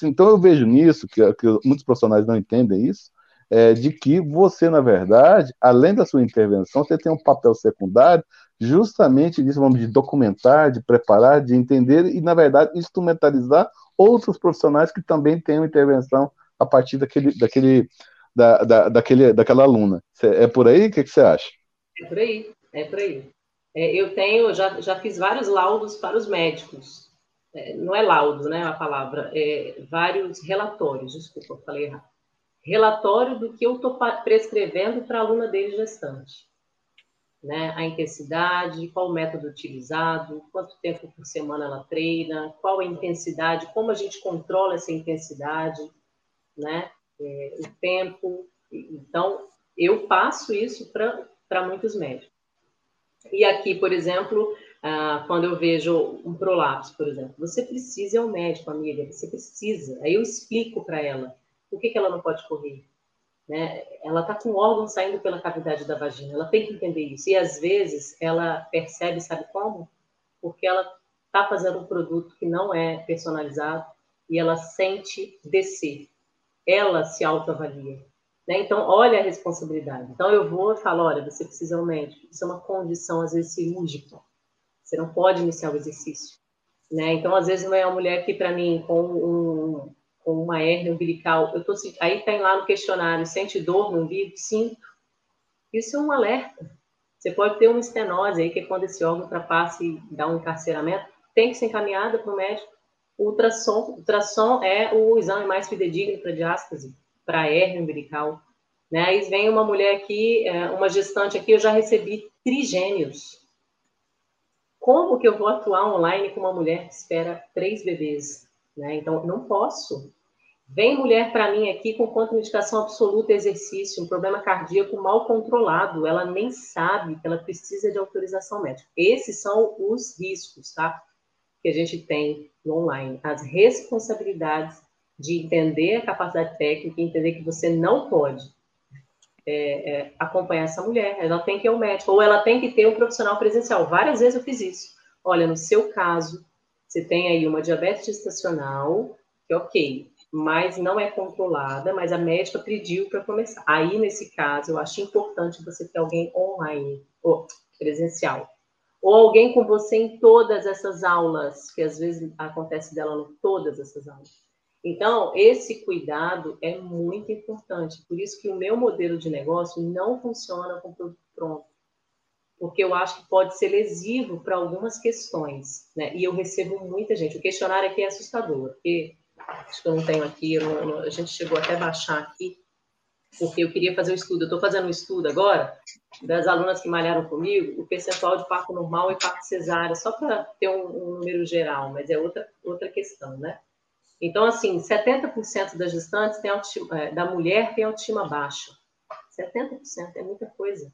Então, eu vejo nisso, que, que muitos profissionais não entendem isso, é, de que você, na verdade, além da sua intervenção, você tem um papel secundário justamente disso, vamos de documentar, de preparar, de entender e, na verdade, instrumentalizar outros profissionais que também tenham intervenção a partir daquele, daquele, da, da, daquele, daquela aluna. É por aí? O que, que você acha? É por aí, é por aí. É, eu tenho, já, já fiz vários laudos para os médicos. É, não é laudo, né, a palavra, é vários relatórios, desculpa, falei errado. Relatório do que eu estou prescrevendo para a aluna dele gestante né? A intensidade, qual o método utilizado, quanto tempo por semana ela treina, qual a intensidade, como a gente controla essa intensidade, né? É, o tempo. Então, eu passo isso para muitos médicos. E aqui, por exemplo, ah, quando eu vejo um prolapso, por exemplo, você precisa ir ao médico, amiga, você precisa. Aí eu explico para ela por que, que ela não pode correr, né? Ela está com órgão saindo pela cavidade da vagina, ela tem que entender isso. E às vezes ela percebe, sabe como? Porque ela está fazendo um produto que não é personalizado e ela sente descer. Ela se autoavalia. Né? Então, olha a responsabilidade. Então, eu vou e falo: olha, você precisa um médico. Isso é uma condição, às vezes, cirúrgica. Você não pode iniciar o exercício. Né? Então, às vezes, não é uma mulher que, para mim, com um, com uma hernia umbilical, eu tô, aí tem lá no questionário, sente dor no umbigo? Sinto. Isso é um alerta. Você pode ter uma estenose aí, que é quando esse órgão ultrapassa e dá um encarceramento, tem que ser encaminhada para o médico. Ultrassom, ultrassom é o exame mais fidedigno para diástase, para hernia umbilical. Né? Aí vem uma mulher aqui, é, uma gestante aqui, eu já recebi trigênios. Como que eu vou atuar online com uma mulher que espera três bebês? Né? Então, não posso. Vem mulher para mim aqui com contraindicação absoluta exercício, um problema cardíaco mal controlado, ela nem sabe que ela precisa de autorização médica. Esses são os riscos, tá? Que a gente tem no online. As responsabilidades de entender a capacidade técnica, entender que você não pode é, é, acompanhar essa mulher, ela tem que ir ao médico, ou ela tem que ter um profissional presencial. Várias vezes eu fiz isso. Olha, no seu caso, você tem aí uma diabetes gestacional, que ok, mas não é controlada, mas a médica pediu para começar. Aí, nesse caso, eu acho importante você ter alguém online, ou presencial. Ou alguém com você em todas essas aulas, que às vezes acontece dela em todas essas aulas. Então, esse cuidado é muito importante. Por isso que o meu modelo de negócio não funciona com produto pronto porque eu acho que pode ser lesivo para algumas questões, né? E eu recebo muita gente. O questionário aqui é assustador, porque acho que eu não tenho aqui, não, não, a gente chegou até a baixar aqui, porque eu queria fazer um estudo. Eu estou fazendo um estudo agora das alunas que malharam comigo, o percentual de parto normal e parto cesárea, só para ter um, um, número geral, mas é outra, outra questão, né? Então, assim, 70% das gestantes tem autoestima, é, da mulher tem autoestima baixa. 70% é muita coisa.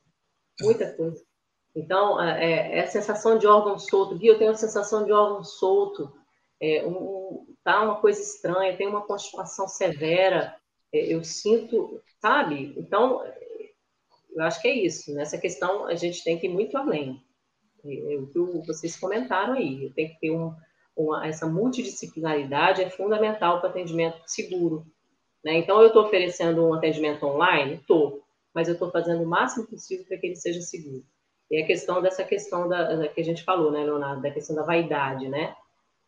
Muita coisa. Então, é, é a sensação de órgão solto. Gui, eu tenho a sensação de órgão solto. É, um, tá uma coisa estranha, tem uma constipação severa. É, eu sinto, sabe? Então, eu acho que é isso. Nessa questão, a gente tem que ir muito além. É, é o que vocês comentaram aí. Tem que ter um, uma, essa multidisciplinaridade é fundamental para atendimento seguro. Né? Então, eu estou oferecendo um atendimento online? Estou. Mas eu estou fazendo o máximo possível para que ele seja seguro. E a questão dessa questão da, da, que a gente falou, né, Leonardo, da questão da vaidade, né?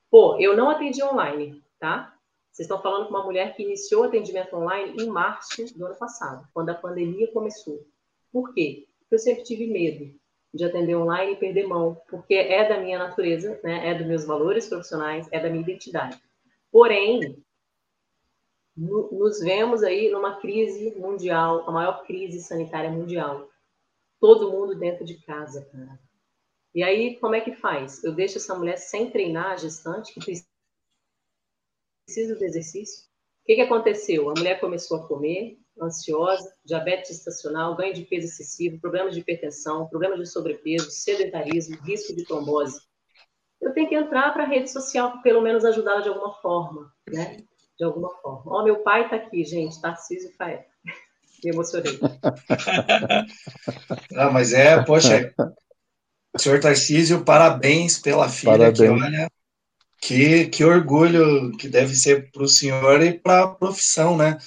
Pô, eu não atendi online, tá? Vocês estão falando com uma mulher que iniciou atendimento online em março do ano passado, quando a pandemia começou. Por quê? Porque eu sempre tive medo de atender online e perder mão, porque é da minha natureza, né? É dos meus valores profissionais, é da minha identidade. Porém, nos vemos aí numa crise mundial, a maior crise sanitária mundial todo mundo dentro de casa, cara. E aí, como é que faz? Eu deixo essa mulher sem treinar a gestante, que precisa do exercício. O que, que aconteceu? A mulher começou a comer, ansiosa, diabetes estacional, ganho de peso excessivo, problemas de hipertensão, problemas de sobrepeso, sedentarismo, risco de trombose. Eu tenho que entrar para a rede social pelo menos ajudá-la de alguma forma, né? De alguma forma. Ó, oh, meu pai está aqui, gente, Tarcísio Faé. Me emocionei. ah, mas é, poxa, senhor Tarcísio, parabéns pela filha parabéns. que olha. Que, que orgulho que deve ser para o senhor e para a profissão, né?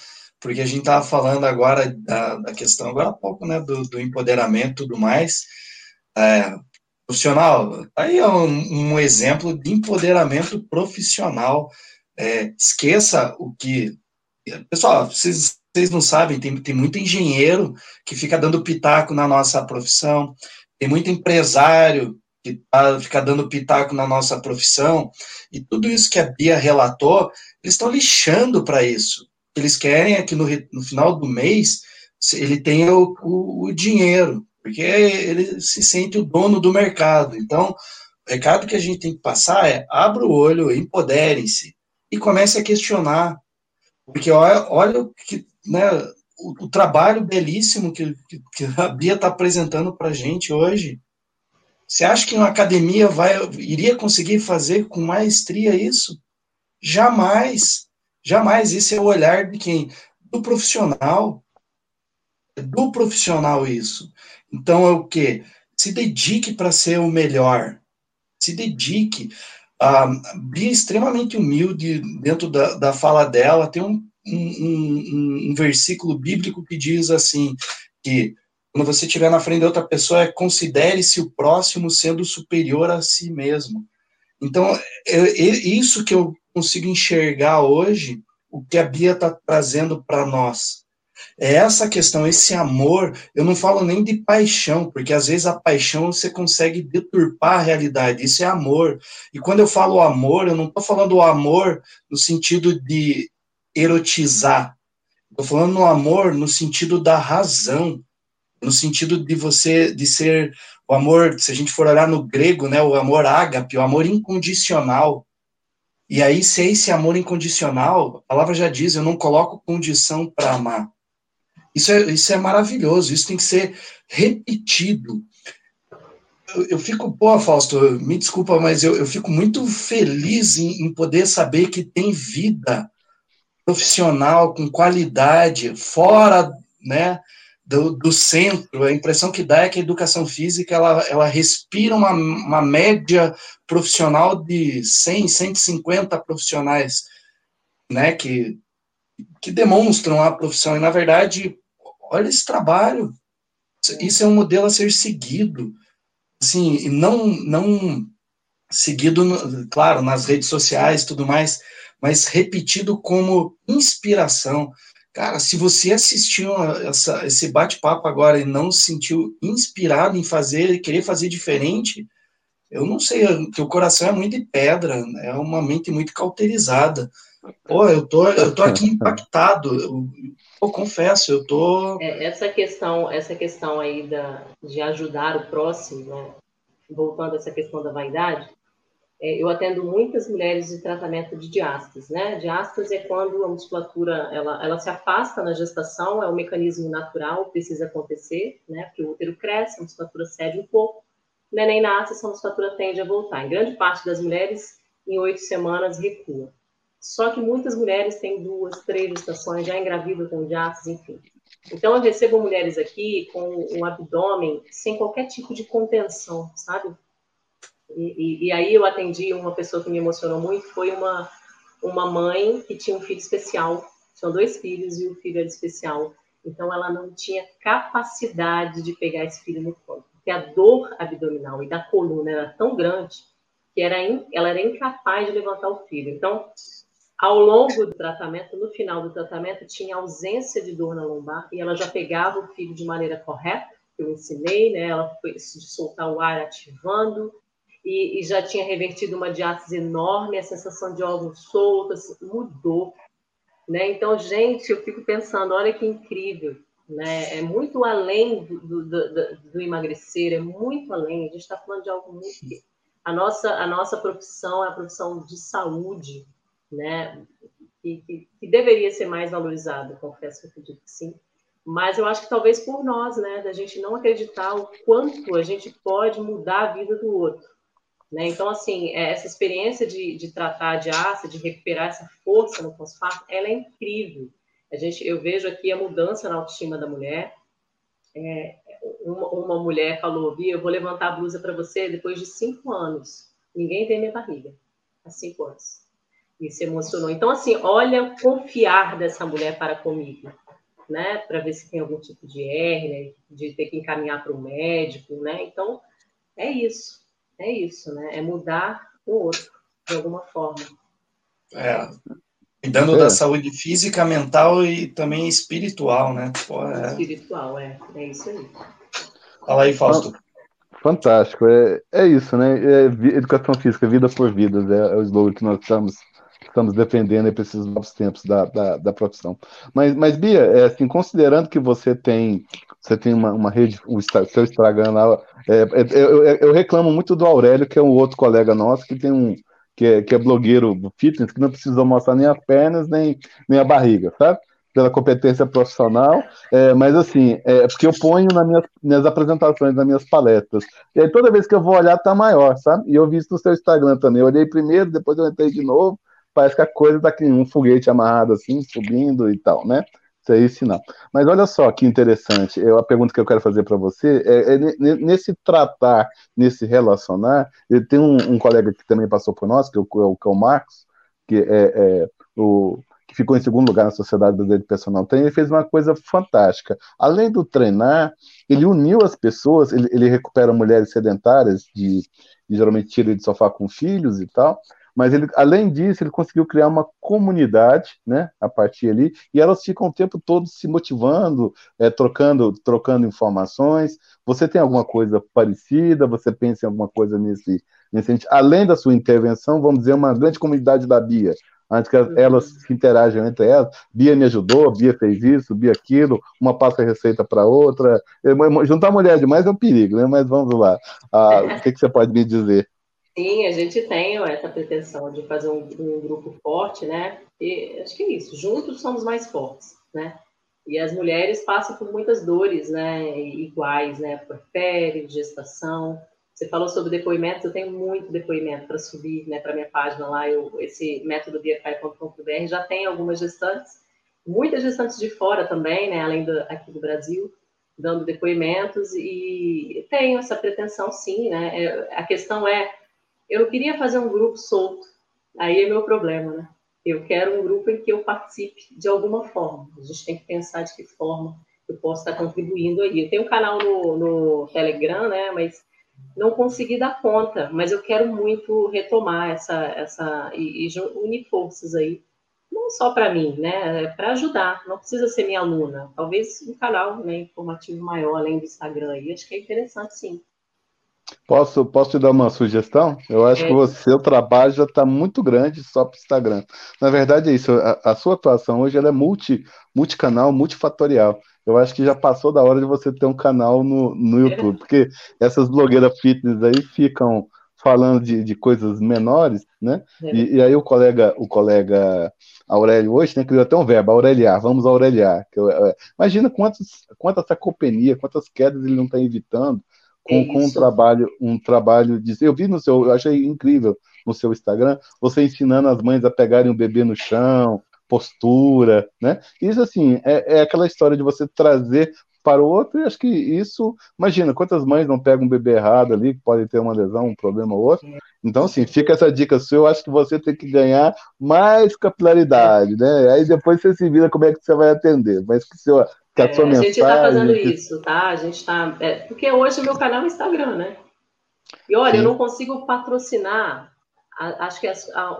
porque a gente estava falando agora da, da, questão, agora há pouco, né, do, do empoderamento e tudo mais. É, profissional, aí é um, um, exemplo de empoderamento profissional. É, esqueça o que. Pessoal, vocês, vocês não sabem, tem, tem muito engenheiro que fica dando pitaco na nossa profissão, tem muito empresário que tá, fica dando pitaco na nossa profissão, e tudo isso que a Bia relatou, eles estão lixando para isso eles querem é que no, no final do mês ele tenha o, o, o, dinheiro, porque ele se sente o dono do mercado. Então, o recado que a gente tem que passar é: abra o olho, empoderem-se e comece a questionar. Porque olha, olha que, né, o, o trabalho belíssimo que, que, que a Bia está apresentando para a gente hoje. Você acha que uma academia vai, iria conseguir fazer com maestria isso? Jamais. Jamais. Isso é o olhar de quem? Do profissional. É do profissional isso. Então é o que? Se dedique para ser o melhor. Se dedique. A Bia é extremamente humilde dentro da, da fala dela. Tem um, um, um, versículo bíblico que diz assim, que quando você estiver na frente de outra pessoa, é considere-se o próximo sendo superior a si mesmo. Então, é isso que eu consigo enxergar hoje o que a Bia está trazendo para nós. É essa questão, esse amor, eu não falo nem de paixão, porque às vezes a paixão você consegue deturpar a realidade, isso é amor. E quando eu falo amor, eu não estou falando o amor no sentido de erotizar, estou falando no amor no sentido da razão, no sentido de você, de ser o amor, se a gente for olhar no grego, né, o amor ágape, o amor incondicional, e aí, se é esse amor incondicional, a palavra já diz, eu não coloco condição para amar. Isso é, isso é maravilhoso, isso tem que ser repetido. Eu, eu fico, pô, Fausto, me desculpa, mas eu, eu fico muito feliz em, em poder saber que tem vida profissional, com qualidade, fora, né, do, do, centro, a impressão que dá é que a educação física ela, ela respira uma, uma média profissional de 100, 150 profissionais, né, que, que demonstram a profissão, e na verdade, olha esse trabalho, isso é um modelo a ser seguido, assim, e não, não seguido, claro, nas redes sociais tudo mais, mas repetido como inspiração, Cara, se você assistiu essa, esse bate-papo agora e não se sentiu inspirado em fazer, querer fazer diferente, eu não sei, o coração é muito de pedra, é uma mente muito cauterizada. Pô, eu tô, eu tô aqui impactado, eu, eu confesso, eu tô... É, essa questão, essa questão aí da, de ajudar o próximo, né? voltando a essa questão da vaidade, eu atendo muitas mulheres de tratamento de diástase, né? Diástase é quando a musculatura ela, ela se afasta na gestação, é um mecanismo natural, precisa acontecer, né? Porque o útero cresce, a musculatura cede um pouco, o neném nasce, essa musculatura tende a voltar. Em grande parte das mulheres, em oito semanas, recua. Só que muitas mulheres têm duas, três gestações, já engravidam com diástase, enfim. Então, eu recebo mulheres aqui com um abdômen sem qualquer tipo de contenção, sabe? E, e, aí eu atendi uma pessoa que me emocionou muito, foi uma, uma mãe que tinha um filho especial, tinham dois filhos e o filho era especial. Então ela não tinha capacidade de pegar esse filho no colo, porque a dor abdominal e da coluna era tão grande que era in, ela era incapaz de levantar o filho. Então, ao longo do tratamento, no final do tratamento, tinha ausência de dor na lombar e ela já pegava o filho de maneira correta, que eu ensinei, né? Ela foi soltar o ar ativando, e, e já tinha revertido uma diátese enorme, a sensação de órgãos soltos mudou. Né? Então, gente, eu fico pensando, olha que incrível. né? É muito além do, do, do, do emagrecer, é muito além. A gente está falando de algo muito. A nossa, a nossa profissão é a profissão de saúde, né? Que, que, que deveria ser mais valorizada, confesso que eu acredito que sim. Mas eu acho que talvez por nós, né, da gente não acreditar o quanto a gente pode mudar a vida do outro. Né? Então, assim, é, essa experiência de, de tratar de ácido, de recuperar essa força no pós-parto, ela é incrível. A gente, eu vejo aqui a mudança na autoestima da mulher. É, uma, uma, mulher falou, Bia, eu vou levantar a blusa para você depois de cinco anos. Ninguém vê minha barriga. Há cinco anos. E se emocionou. Então, assim, olha confiar dessa mulher para comigo, né? Para ver se tem algum tipo de hérnia, de ter que encaminhar para o médico, né? Então, é isso. É isso, né? É mudar o outro, de alguma forma. É, Cuidando é. da saúde física, mental e também espiritual, né? Pô, é... Espiritual, é. É isso aí. Fala aí, Fausto. Fantástico. É, é isso, né? É educação física, vida por vida, é, é o slogan que nós estamos, estamos defendendo para esses novos tempos da, da, da, profissão. Mas, mas Bia, é, assim, considerando que você tem você tem uma, uma rede, o seu Instagram lá, é, é, eu, eu reclamo muito do Aurélio, que é um outro colega nosso, que tem um, que é, que é blogueiro fitness, que não precisa mostrar nem as pernas, nem, nem a barriga, sabe? Pela competência profissional, é, mas assim, é porque eu ponho nas minhas, minhas apresentações, nas minhas palestras. E aí toda vez que eu vou olhar, tá maior, sabe? E eu vi isso no seu Instagram também. Eu olhei primeiro, depois eu entrei de novo, parece que a coisa tá aqui, um foguete amarrado assim, subindo e tal, né? Isso aí sinal. Mas olha só que interessante. Eu, a pergunta que eu quero fazer para você é, é, nesse tratar, nesse relacionar. Eu tenho um, um, colega que também passou por nós, que é o, é Marcos, que é, é, o que ficou em segundo lugar na Sociedade Brasileira de Personal Training, ele fez uma coisa fantástica. Além do treinar, ele uniu as pessoas, ele, ele recupera mulheres sedentárias, de, de geralmente tira de sofá com filhos e tal, mas ele, além disso, ele conseguiu criar uma comunidade, né, a partir ali, e elas ficam o tempo todo se motivando, é, trocando, trocando informações. Você tem alguma coisa parecida? Você pensa em alguma coisa nesse, nesse além da sua intervenção, vamos dizer, uma grande comunidade da Bia, antes que elas se interagem entre elas. Bia me ajudou, Bia fez isso, Bia aquilo, uma passa a receita para outra. Juntar mulher demais é um perigo, né? Mas vamos lá. Ah, o que, que você pode me dizer? Sim, a gente tem essa pretensão de fazer um, um, grupo forte, né? E acho que é isso, juntos somos mais fortes, né? E as mulheres passam por muitas dores, né? Iguais, né? Porfério, gestação. Você falou sobre depoimentos, eu tenho muito depoimento para subir, né? Para minha página lá, eu, esse método biacai.com.br já tem algumas gestantes, muitas gestantes de fora também, né? Além do, aqui do Brasil, dando depoimentos e tenho essa pretensão, sim, né? É, a questão é eu não queria fazer um grupo solto. Aí é meu problema, né? Eu quero um grupo em que eu participe de alguma forma. A gente tem que pensar de que forma eu posso estar contribuindo aí. Eu tenho um canal no, no Telegram, né? Mas não consegui dar conta. Mas eu quero muito retomar essa, essa e, e unir forças aí, não só para mim, né? É para ajudar. Não precisa ser minha aluna. Talvez um canal né, informativo maior além do Instagram aí. Acho que é interessante, sim. Posso, posso te dar uma sugestão? Eu acho é. que o seu trabalho já está muito grande só para o Instagram. Na verdade, é isso. A, a, sua atuação hoje é multi, multicanal, multifatorial. Eu acho que já passou da hora de você ter um canal no, no YouTube, porque essas blogueiras fitness aí ficam falando de, de coisas menores, né? É. E, e, aí o colega, o colega Aurélio hoje né, criou até um verbo, aureliar, vamos aureliar. Eu, eu, imagina quantas, quantas sacopenia, quantas quedas ele não está evitando com, é com um trabalho, um trabalho de. Eu vi no seu, eu achei incrível no seu Instagram, você ensinando as mães a pegarem o bebê no chão, postura, né? Isso assim é, é aquela história de você trazer para o outro, e acho que isso, imagina, quantas mães não pegam um bebê errado ali, que pode ter uma lesão, um problema ou outro. Então, assim, fica essa dica sua, eu acho que você tem que ganhar mais capilaridade, né? Aí depois você se vira como é que você vai atender. Mas que seu, que a, é, a gente está fazendo isso, tá? A gente está. É, porque hoje o meu canal é Instagram, né? E olha, Sim. eu não consigo patrocinar. Acho que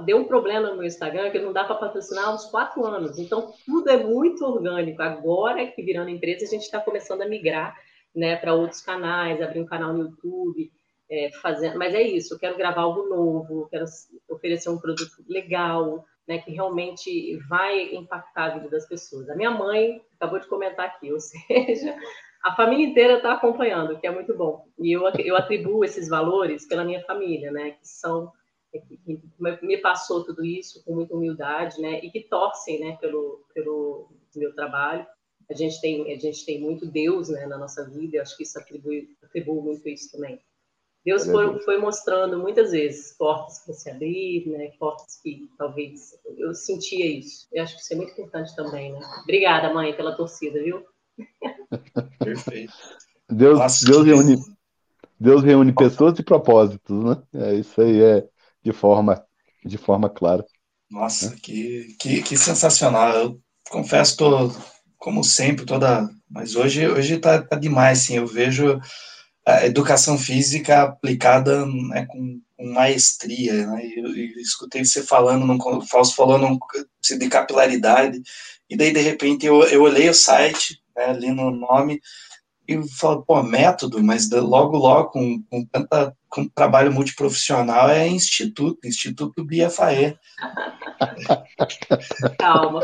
deu um problema no meu Instagram que não dá para patrocinar há uns quatro anos. Então, tudo é muito orgânico. Agora que virando empresa, a gente está começando a migrar né, para outros canais, abrir um canal no YouTube. É, fazendo, mas é isso, eu quero gravar algo novo, quero oferecer um produto legal, né, que realmente vai impactar a vida das pessoas. A minha mãe acabou de comentar aqui, ou seja, a família inteira está acompanhando, o que é muito bom. E eu, eu atribuo esses valores pela minha família, né, que são que me passou tudo isso com muita humildade, né, e que torcem, né, pelo pelo meu trabalho. A gente tem a gente tem muito Deus, né, na nossa vida. Eu acho que isso atribui atribui muito isso também. Deus foi, foi, mostrando muitas vezes portas para se abrir, né? Portas que talvez eu sentia isso. Eu acho que isso é muito importante também, né? Obrigada, mãe, pela torcida, viu? Perfeito. Deus, Deus reúne, Deus reúne pessoas e propósitos, né? É isso aí é de forma, de forma clara. Nossa, né? que, que, que sensacional. Eu confesso, tô, como sempre, toda. Mas hoje, hoje tá, tá demais, sim. Eu vejo a educação física aplicada né, com, com, maestria. Né? Eu, eu, escutei você falando, o Fausto falando de capilaridade, e daí, de repente, eu, eu olhei o site, né, ali no nome, e falo, pô, método, mas logo, logo, com, com, tanta, com trabalho multiprofissional, é Instituto, Instituto Bia Faê. Calma.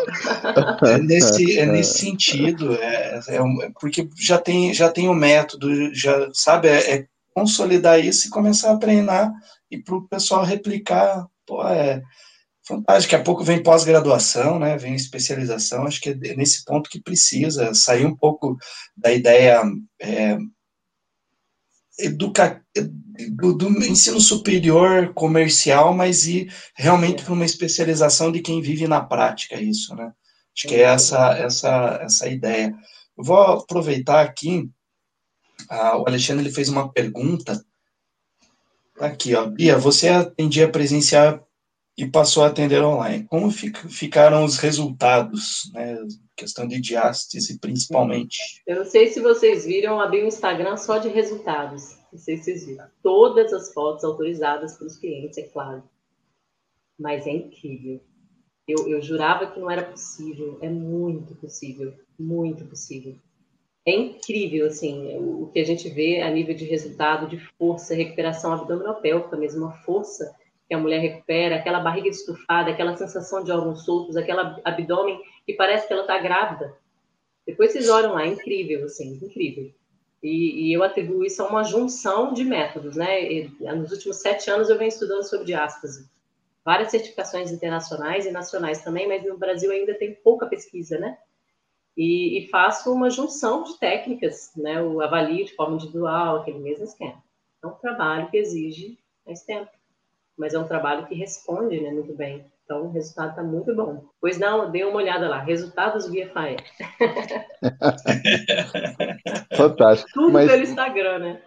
É nesse, é nesse sentido, é, é um, porque já tem, já tem o um método, já sabe, é, é, consolidar isso e começar a treinar e para o pessoal replicar, pô, é fantástico. Daqui a pouco vem pós-graduação, né, vem especialização, acho que é nesse ponto que precisa sair um pouco da ideia é, educa do, do, ensino superior comercial, mas ir realmente para uma especialização de quem vive na prática isso, né? Acho que é essa essa essa ideia. Eu vou aproveitar aqui, ah, o Alexandre ele fez uma pergunta tá aqui, ó, Bia, você atendia presencial e passou a atender online. Como ficaram os resultados, né? Questão de diástase, principalmente. Eu não sei se vocês viram, abri um Instagram só de resultados. Não sei se vocês viram. Todas as fotos autorizadas pelos clientes, é claro. Mas é incrível. Eu, eu jurava que não era possível. É muito possível. Muito possível. É incrível, assim, o, que a gente vê a nível de resultado, de força, recuperação abdominal pélvica mesmo, uma força que a mulher recupera, aquela barriga estufada, aquela sensação de órgãos soltos, aquela abdômen que parece que ela está grávida. Depois vocês olham lá, é incrível, assim, incrível. E, e, eu atribuo isso a uma junção de métodos, né? E, nos últimos sete anos eu venho estudando sobre diástase. Várias certificações internacionais e nacionais também, mas no Brasil ainda tem pouca pesquisa, né? E, e faço uma junção de técnicas, né? O avalio de forma individual, aquele mesmo esquema. É um trabalho que exige mais tempo mas é um trabalho que responde né, muito bem. Então, o resultado está muito bom. Pois não, dê uma olhada lá. Resultados via FAE. Fantástico. Tudo mas... pelo Instagram, né?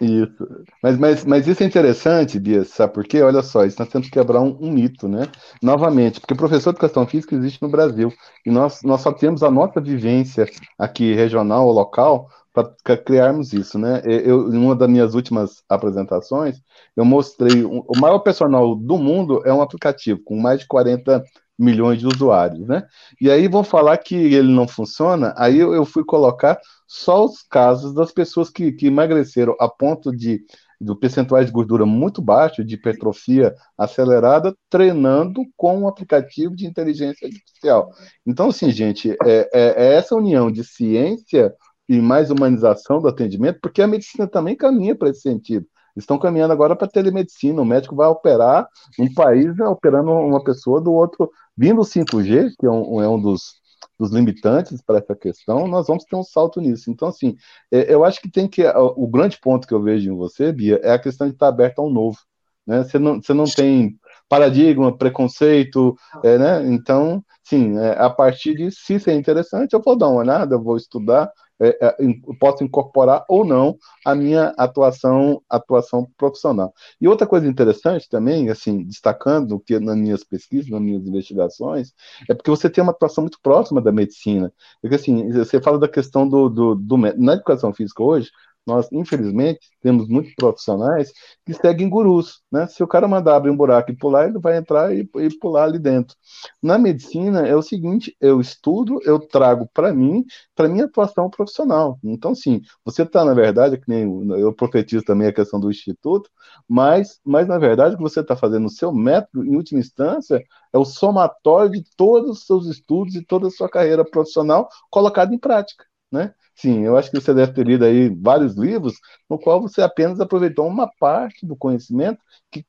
Isso. Mas, mas, mas isso é interessante, Bia, sabe por quê? Olha só, isso nós temos que quebrar um, um mito, né? Novamente, porque professor de educação física existe no Brasil. E nós, nós só temos a nossa vivência aqui regional ou local para criarmos isso, né? Eu, em uma das minhas últimas apresentações, eu mostrei um, o maior personal do mundo é um aplicativo com mais de 40 milhões de usuários, né? E aí vão falar que ele não funciona, aí eu, eu fui colocar só os casos das pessoas que, que emagreceram a ponto de do percentual de gordura muito baixo, de hipertrofia acelerada, treinando com um aplicativo de inteligência artificial. Então, assim, gente, é, é, é essa união de ciência e mais humanização do atendimento, porque a medicina também caminha para esse sentido. Estão caminhando agora para telemedicina. O médico vai operar um país né, operando uma pessoa do outro. Vindo o 5G, que é um, é um dos, dos limitantes para essa questão, nós vamos ter um salto nisso. Então, assim, é, eu acho que tem que. O grande ponto que eu vejo em você, Bia, é a questão de estar aberto ao novo. Né? Você, não, você não tem paradigma, preconceito, é, né? Então, sim, é, a partir disso, se isso é interessante, eu vou dar uma olhada, eu vou estudar, é, é, posso incorporar ou não a minha atuação atuação profissional. E outra coisa interessante também, assim, destacando que nas minhas pesquisas, nas minhas investigações, é porque você tem uma atuação muito próxima da medicina. Porque assim, você fala da questão do, do, do na educação física hoje, Nós, infelizmente, temos muitos profissionais que seguem gurus, né? Se o cara mandar abrir um buraco e pular, ele vai entrar e, e pular ali dentro. Na medicina é o seguinte: eu estudo, eu trago para mim, para minha atuação profissional. Então, sim, você está, na verdade, que nem eu profetizo também a questão do instituto, mas, mas na verdade, o que você está fazendo, o seu método, em última instância, é o somatório de todos os seus estudos e toda a sua carreira profissional colocado em prática, né? Sim, eu acho que você deve ter lido aí vários livros no qual você apenas aproveitou uma parte do conhecimento que,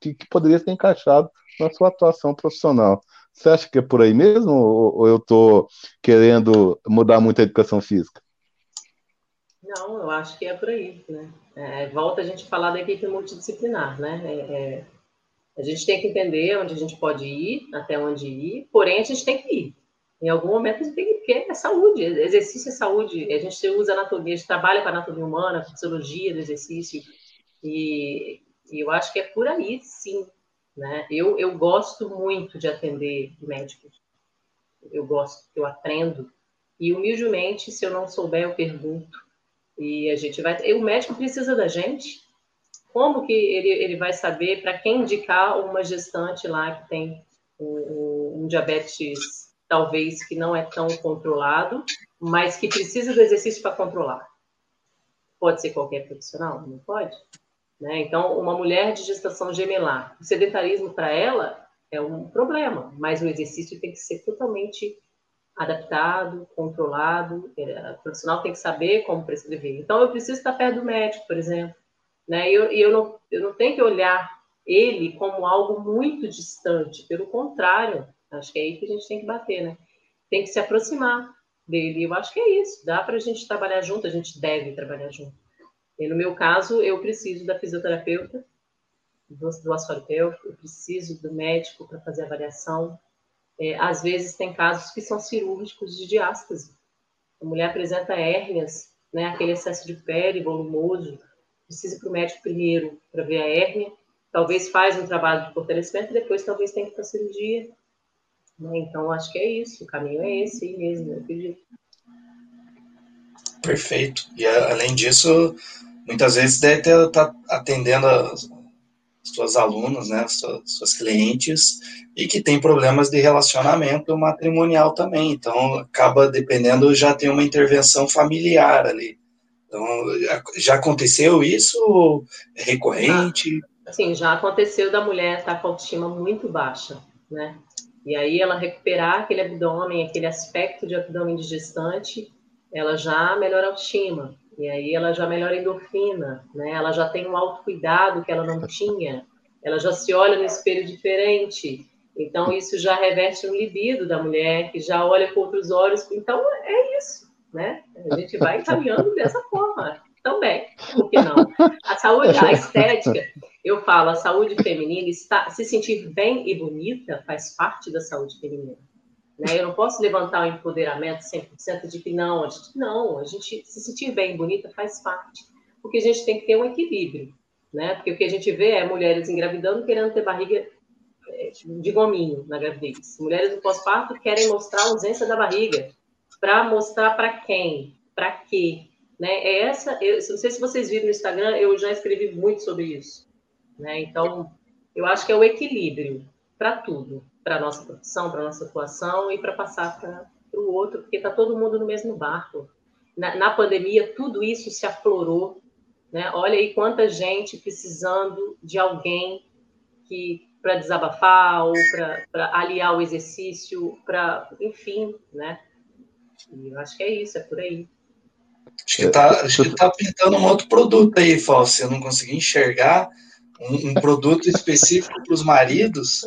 que, que poderia ser encaixado na sua atuação profissional. Você acha que é por aí mesmo ou, ou eu estou querendo mudar muito a educação física? Não, eu acho que é por aí, né? É, volta a gente falar da equipe multidisciplinar, né? É, é, a gente tem que entender onde a gente pode ir, até onde ir, porém a gente tem que ir. Em algum momento a gente tem que, porque é saúde, exercício é saúde. A gente usa anatomia, a gente trabalha com anatomia humana, fisiologia do exercício, e, e, eu acho que é por aí, sim. Né? Eu, eu gosto muito de atender médicos. Eu gosto, eu aprendo. E humildemente, se eu não souber, eu pergunto. E a gente vai. E o médico precisa da gente. Como que ele, ele vai saber para quem indicar uma gestante lá que tem um, um diabetes talvez que não é tão controlado, mas que precisa do exercício para controlar. Pode ser qualquer profissional? Não pode? Né? Então, uma mulher de gestação gemelar, o sedentarismo para ela é um problema, mas o exercício tem que ser totalmente adaptado, controlado, é, o profissional tem que saber como prescrever. Então, eu preciso estar perto do médico, por exemplo, né? E eu, eu, não, eu não tenho que olhar ele como algo muito distante, pelo contrário, Acho que é aí que a gente tem que bater, né? Tem que se aproximar dele. Eu acho que é isso. Dá para a gente trabalhar junto, a gente deve trabalhar junto. E no meu caso, eu preciso da fisioterapeuta, do, do eu preciso do médico para fazer a avaliação. É, às vezes tem casos que são cirúrgicos de diástase. A mulher apresenta hérnias, né, aquele excesso de pele volumoso, precisa ir para o médico primeiro para ver a hérnia, talvez faz um trabalho de fortalecimento e depois talvez tenha que ir para a cirurgia. Né? Então, acho que é isso, o caminho é esse aí mesmo, eu acredito. Perfeito. E além disso, muitas vezes deve estar tá atendendo as suas alunas, né, as suas, suas clientes, e que tem problemas de relacionamento matrimonial também. Então, acaba dependendo, já tem uma intervenção familiar ali. Então, já aconteceu isso? É recorrente? Ah, sim, já aconteceu da mulher estar com a autoestima muito baixa, né? E aí ela recuperar aquele abdômen, aquele aspecto de abdômen de gestante, ela já melhora a autoestima. E aí ela já melhora a endorfina, né? Ela já tem um autocuidado que ela não tinha. Ela já se olha no espelho diferente. Então isso já reverte um libido da mulher, que já olha com outros olhos. Então é isso, né? A gente vai caminhando dessa forma também. Por que não? A saúde, a estética, eu falo, a saúde feminina, está, se sentir bem e bonita faz parte da saúde feminina. Né? Eu não posso levantar o empoderamento 100% de que não, a gente, não, a gente se sentir bem e bonita faz parte. Porque a gente tem que ter um equilíbrio. Né? Porque o que a gente vê é mulheres engravidando querendo ter barriga é, de gominho na gravidez. Mulheres do pós-parto querem mostrar a ausência da barriga. Para mostrar para quem? Para quê? Né? É essa, eu não sei se vocês viram no Instagram, eu já escrevi muito sobre isso. Né? Então, eu acho que é o equilíbrio para tudo, para a nossa profissão, para a nossa atuação e para passar para o outro, porque está todo mundo no mesmo barco. Na, na, pandemia, tudo isso se aflorou. Né? Olha aí quanta gente precisando de alguém que para desabafar ou para aliar o exercício, para enfim, né? E eu acho que é isso, é por aí. Acho que tá, acho que tá pintando um outro produto aí, Fausto. Eu não consegui enxergar um, um produto específico para os maridos.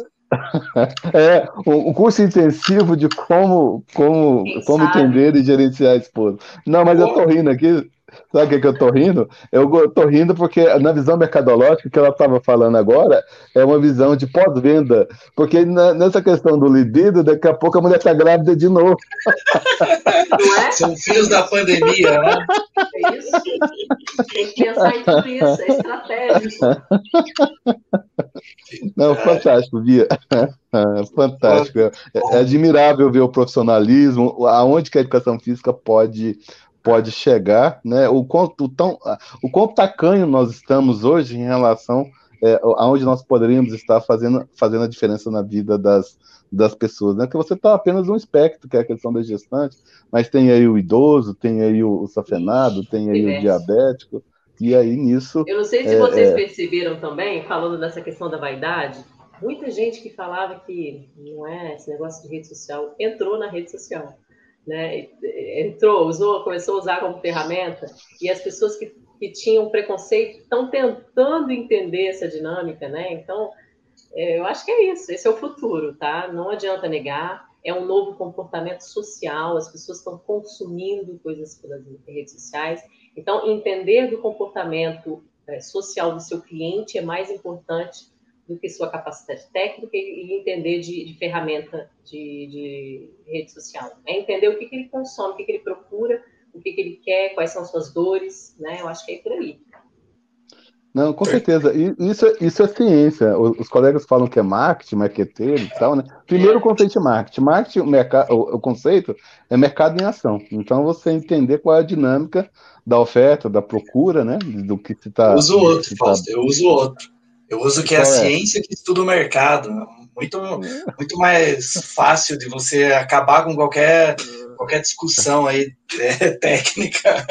É, um curso intensivo de como, como, como entender e gerenciar a esposa. Não, mas eu tô rindo aqui, Sabe o que, que eu tô rindo? Eu tô rindo porque na visão mercadológica que ela estava falando agora é uma visão de pós-venda. Porque na, nessa questão do libido, daqui a pouco a mulher está grávida de novo. É? São filhos da pandemia, né? É isso. Tem que pensar em tudo isso, é estratégico. Não, fantástico, Bia. Fantástico. É, é, admirável ver o profissionalismo, aonde que a educação física pode pode chegar, né? O quanto tão, o quanto tacanho nós estamos hoje em relação é, aonde nós poderíamos estar fazendo, fazendo a diferença na vida das, das pessoas, né? Que você está apenas um espectro, que é a questão da gestante, mas tem aí o idoso, tem aí o, o safenado, tem aí o diabético, e aí nisso. Eu não sei se é, vocês é... perceberam também, falando dessa questão da vaidade, muita gente que falava que não é esse negócio de rede social entrou na rede social. Né? Entrou, usou, começou a usar como ferramenta, e as pessoas que, que tinham preconceito estão tentando entender essa dinâmica, né? Então, é, eu acho que é isso, esse é o futuro, tá? Não adianta negar, é um novo comportamento social, as pessoas estão consumindo coisas pelas redes sociais, então, entender do comportamento é, social do seu cliente é mais importante do que sua capacidade técnica e entender de, de ferramenta de, de, rede social. É entender o que, que ele consome, o que, que ele procura, o que, que ele quer, quais são suas dores, né? Eu acho que é por aí. Não, com certeza. Isso, é, isso é ciência. Os colegas falam que é marketing, marqueteiro e tal, né? Primeiro o conceito de marketing. Marketing, o, mercado, o conceito é mercado em ação. Então, você entender qual é a dinâmica da oferta, da procura, né? Do que se está. Eu uso outro, tá... Fausto, eu uso outro. Eu uso que é a é? ciência que estuda o mercado. Muito, muito mais fácil de você acabar com qualquer, qualquer discussão aí é, técnica.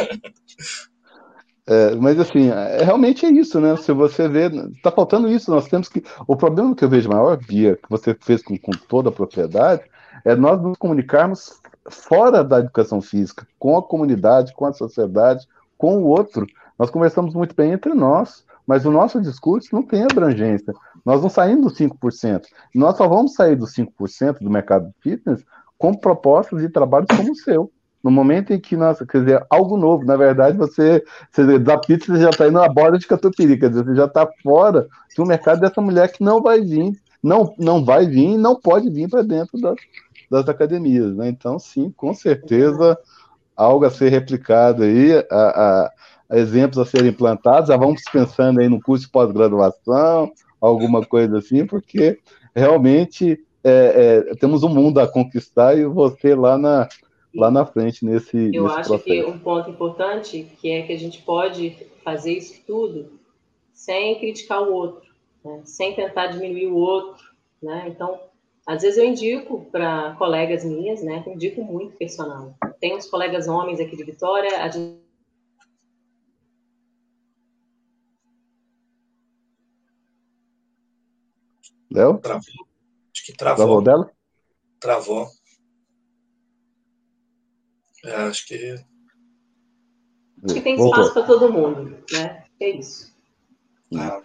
É, mas assim, é, realmente é isso, né? Se você vê, está faltando isso. Nós temos que. O problema que eu vejo maior, Bia, que você fez com, com toda a propriedade, é nós nos comunicarmos fora da educação física, com a comunidade, com a sociedade, com o outro. Nós conversamos muito bem entre nós, mas o nosso discurso não tem abrangência. Nós não saímos dos 5%. Nós só vamos sair dos 5% do mercado de fitness com propostas e trabalhos como o seu. No momento em que nós, quer dizer, algo novo, na verdade, você, você da pizza você já está indo na borda de catupiry, quer dizer, você já está fora do mercado dessa mulher que não vai vir, não, não vai vir e não pode vir para dentro das, das academias, né? Então, sim, com certeza, algo a ser replicado aí, a, a, exemplos a serem implantados, já vamos pensando aí no curso de pós-graduação, alguma coisa assim, porque realmente é, é, temos um mundo a conquistar e você lá na, lá na frente nesse. Eu nesse acho processo. que um ponto importante que é que a gente pode fazer isso tudo sem criticar o outro, né? sem tentar diminuir o outro, né? Então, às vezes eu indico para colegas minhas, né? Eu indico muito personal. Tem uns colegas homens aqui de Vitória. A gente... Léo? Travou. Acho que travou. Travou dela? Travou. É, acho que. Acho que tem espaço para todo mundo, né? É isso. Ah.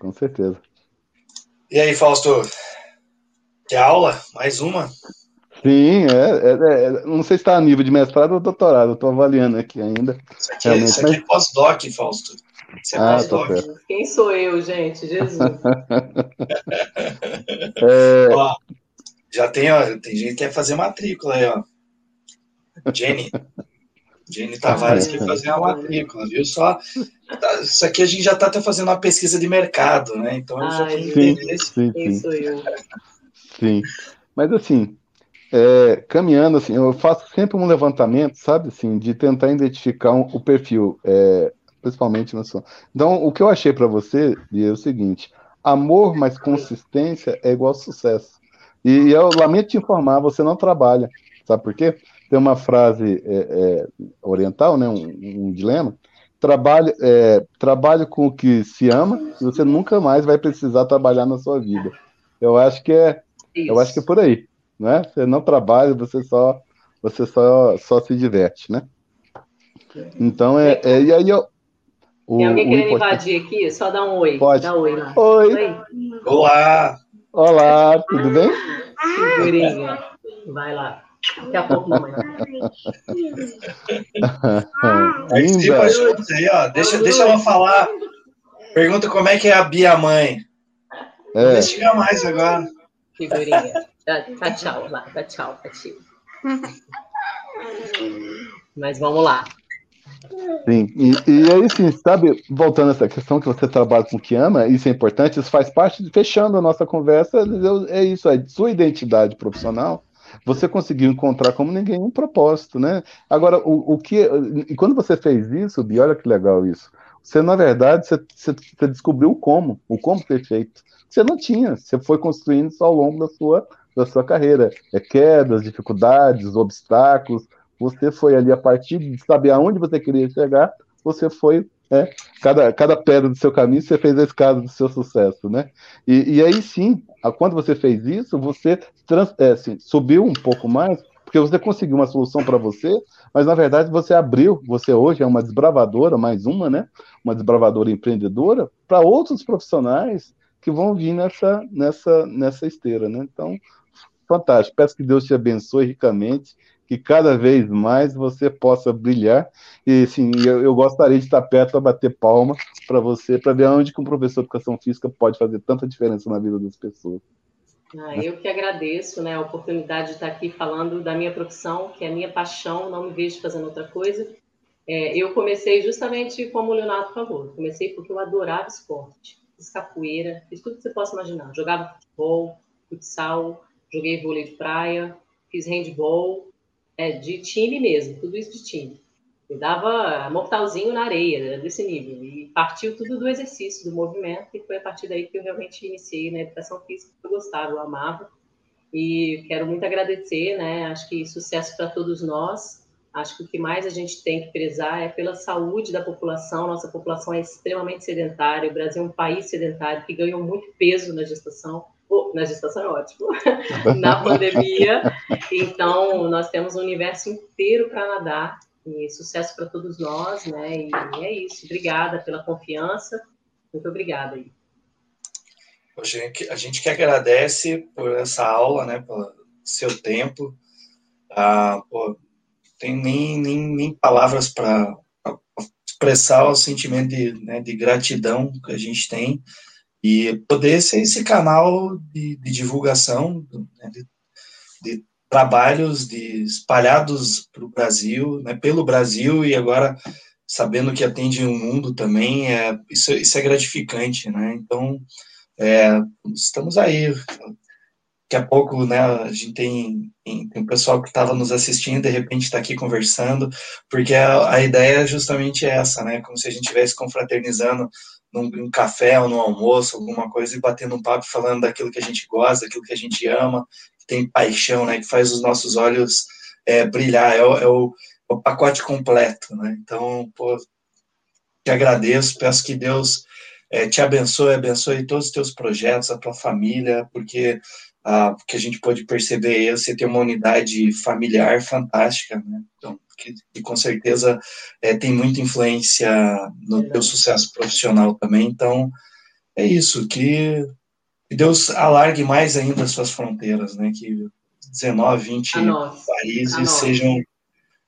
Com certeza. E aí, Fausto? Quer aula? Mais uma? Sim, é, é, é, não sei se está a nível de mestrado ou doutorado, estou avaliando aqui ainda. Isso aqui, é, isso aqui mas... é pós-doc, Fausto. Isso é ah, pós-doc. Tá Quem sou eu, gente? Jesus. é... ó, já tem, ó, tem gente que quer fazer matrícula aí, ó. Jenny. Jenny Tavares quer fazer uma matrícula, viu? Só. Isso aqui a gente já está até fazendo uma pesquisa de mercado, né? Então eu já sim, entender sim, sim. eu. Sim. Mas assim, é, caminhando assim, eu faço sempre um levantamento, sabe, assim, de tentar identificar um, o perfil, é, principalmente no som. Então, o que eu achei para você é o seguinte: amor mais consistência é igual sucesso. E eu lamento te informar, você não trabalha. Sabe por quê? tem uma frase é, é, oriental, né, um, um dilema, trabalhe, é, trabalhe com o que se ama e você nunca mais vai precisar trabalhar na sua vida. Eu acho que é, Isso. eu acho que é por aí, né? Você não trabalha, você só, você só, só se diverte, né? Então é, é e aí eu, o, Tem alguém querendo invadir aqui? Só dá um oi. Pode. Dá oi lá. Oi. oi. Olá. Olá, tudo bem? Figurinha. Vai lá. Daqui a pouco, mamãe. Participa juntos aí, ó. Deixa, deixa ela falar. Pergunta como é que é a Bia mãe. É. Deixa chegar mais agora. Figurinha. Tá, tchau lá. Tá tchau tá tio. Mas vamos lá. Sim, e, e aí sim, sabe, voltando a essa questão que você trabalha com o que ama, isso é importante, isso faz parte, de, fechando a nossa conversa, é isso, é sua identidade profissional, você conseguiu encontrar como ninguém um propósito, né? Agora, o, o que. E quando você fez isso, Bi, olha que legal isso. Você, na verdade, você, você, descobriu o como, o como ser feito. Você não tinha, você foi construindo isso ao longo da sua, da sua carreira. É quedas, dificuldades, obstáculos. Você foi ali, a partir de saber aonde você queria chegar, você foi é, cada, cada pedra do seu caminho, você fez a escada do seu sucesso, né? E, e aí sim, quando você fez isso, você trans, é, assim, subiu um pouco mais, porque você conseguiu uma solução para você, mas na verdade você abriu, você hoje é uma desbravadora, mais uma, né? Uma desbravadora empreendedora para outros profissionais que vão vir nessa, nessa, nessa esteira, né? Então, fantástico. Peço que Deus te abençoe ricamente que cada vez mais você possa brilhar. E sim, eu, eu gostaria de estar perto para bater palma para você, para ver onde que um professor de educação física pode fazer tanta diferença na vida das pessoas. Ah, eu que agradeço né, a oportunidade de estar aqui falando da minha profissão, que é a minha paixão, não me vejo fazendo outra coisa. É, eu comecei justamente como o Leonardo falou, comecei porque eu adorava esporte, fiz capoeira, fiz tudo que você possa imaginar. Jogava futebol, futsal, joguei vôlei de praia, fiz handball, é, de time mesmo, tudo isso de time. Eu dava mortalzinho na areia, desse nível. E partiu tudo do exercício, do movimento, e foi a partir daí que eu realmente iniciei na educação física, que eu gostava, eu amava. E quero muito agradecer, né? Acho que sucesso para todos nós. Acho que o que mais a gente tem que prezar é pela saúde da população. Nossa população é extremamente sedentária. O Brasil é um país sedentário que ganhou muito peso na gestação na gestação é ótimo, na pandemia. Então, nós temos um universo inteiro para nadar e sucesso para todos nós, né? E é isso. Obrigada pela confiança. Muito obrigada aí. A gente que agradece por essa aula, né? Pelo seu tempo. Ah, pô, tem nem, nem, nem palavras para expressar o sentimento de, né, de gratidão que a gente tem e poder ser esse canal de, de divulgação né, de, de, trabalhos de, espalhados para o Brasil, né, pelo Brasil e agora sabendo que atende o mundo também, é, isso, isso é gratificante, né? Então, é, estamos aí. Daqui a pouco, né, a gente tem, tem, tem um pessoal que estava nos assistindo, de repente está aqui conversando, porque a, a ideia é justamente essa, né? Como se a gente estivesse confraternizando num, num, café ou no almoço, alguma coisa, e batendo um papo falando daquilo que a gente gosta, daquilo que a gente ama, que tem paixão, né, que faz os nossos olhos é, brilhar, é o, é, o, é o, pacote completo, né, então, pô, te agradeço, peço que Deus é, te abençoe, abençoe todos os teus projetos, a tua família, porque ah, que a gente pode perceber você tem uma unidade familiar fantástica, né, então, que, que com certeza é, tem muita influência no teu sucesso profissional também. Então, é isso, que, que Deus alargue mais ainda as suas fronteiras, né? Que 19, 20 países sejam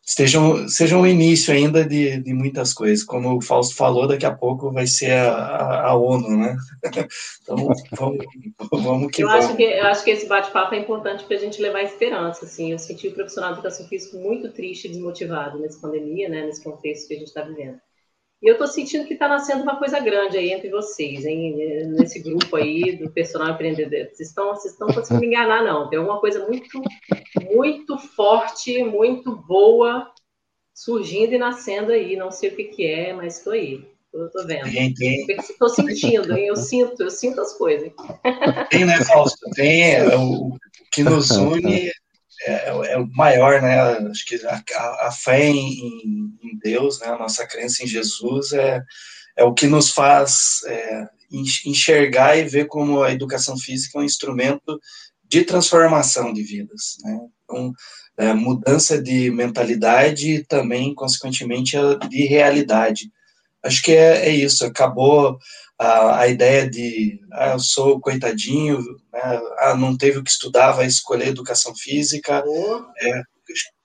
estejam, sejam o início ainda de, de muitas coisas. Como o Fausto falou, daqui a pouco vai ser a, a, a ONU, né? Então, vamos, vamos que eu vamos. Acho que, eu acho que esse bate-papo é importante para a gente levar esperança, assim. Eu senti o profissional de educação física muito triste e desmotivado nessa pandemia, né? Nesse contexto que a gente está vivendo. E eu estou sentindo que está nascendo uma coisa grande aí entre vocês, hein? Nesse grupo aí do personal empreendedor. Vocês estão, vocês estão conseguindo me enganar, não. Tem alguma coisa muito, muito forte, muito boa surgindo e nascendo aí. Não sei o que, que é, mas estou aí. Estou vendo. Estou sentindo, hein? Eu sinto, eu sinto as coisas. Tem, né, Fausto? Tem é, o que nos une é, é, o maior, né? Acho que a, a, a fé em, em, Deus, né? A nossa crença em Jesus é, é o que nos faz é, enxergar e ver como a educação física é um instrumento de transformação de vidas, né? Então, é, mudança de mentalidade e também, consequentemente, de realidade. Acho que é, é isso. Acabou a, a ideia de ah, eu sou coitadinho, né, ah, não teve o que estudar, vai escolher educação física. É,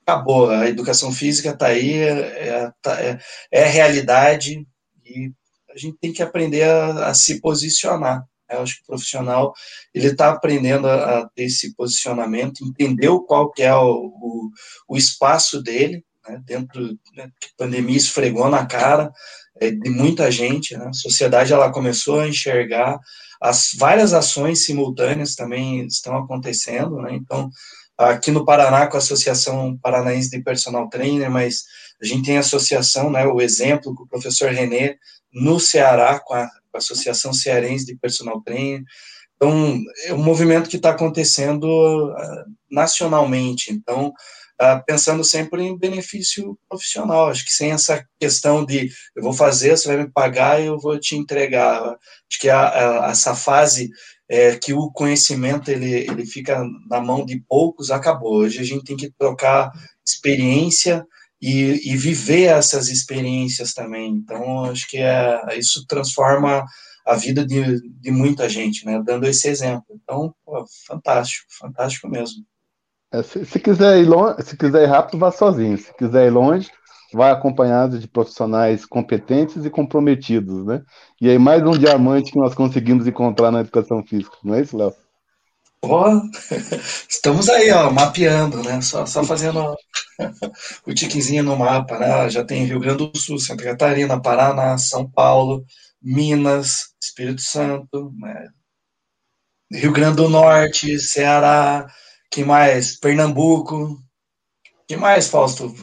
acabou, a educação física está aí, é, tá, é, é, a realidade e a gente tem que aprender a, a se posicionar. Eu acho que o profissional ele está aprendendo a, a, ter esse posicionamento, entendeu qual que é o, o, o espaço dele, né, dentro né, que a pandemia esfregou na cara, é, de muita gente, né? A sociedade ela começou a enxergar as várias ações simultâneas também estão acontecendo, né? Então aqui no Paraná com a Associação Paranaense de Personal Trainer, mas a gente tem associação, né, o exemplo com o professor René, no Ceará, com a, com a Associação Cearense de Personal Trainer. Então, é um movimento que está acontecendo uh, nacionalmente. Então, uh, pensando sempre em benefício profissional. Acho que sem essa questão de eu vou fazer, você vai me pagar e eu vou te entregar. Acho que a, a, essa fase é, que o conhecimento ele, ele fica na mão de poucos acabou. Hoje a gente tem que trocar experiência e, e viver essas experiências também. Então, acho que é, isso transforma a vida de, de muita gente, né? Dando esse exemplo. Então, pô, fantástico, fantástico mesmo. É, se, se, quiser ir longe, se quiser ir rápido, vá sozinho. Se quiser ir longe, vai acompanhado de profissionais competentes e comprometidos, né? E aí mais um diamante que nós conseguimos encontrar na educação física, não é isso, Léo? Oh, estamos aí, ó, mapeando, né? Só, só fazendo o tiquezinho no mapa, né? Já tem Rio Grande do Sul, Santa Catarina, Paraná, São Paulo, Minas, Espírito Santo, né? Rio Grande do Norte, Ceará, que mais? Pernambuco, que mais, Fausto?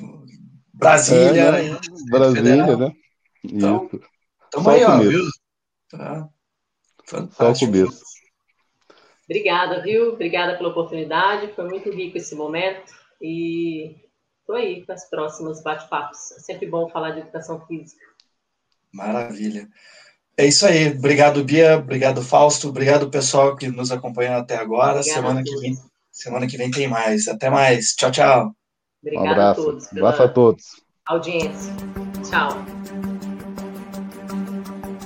Brasília. É, né? Brasília, né? Então, estamos aí, ó, viu? Tá. Fantástico. Só o Obrigada, viu? Obrigada pela oportunidade. Foi muito rico esse momento. E estou aí para os próximos bate-papos. É sempre bom falar de educação física. Maravilha. É isso aí. Obrigado, Bia. Obrigado, Fausto. Obrigado, pessoal que nos acompanhou até agora. semana que vem, semana que vem tem mais. Até mais. Tchau, tchau. Obrigado um a todos. Um abraço a todos. Audiência. Tchau.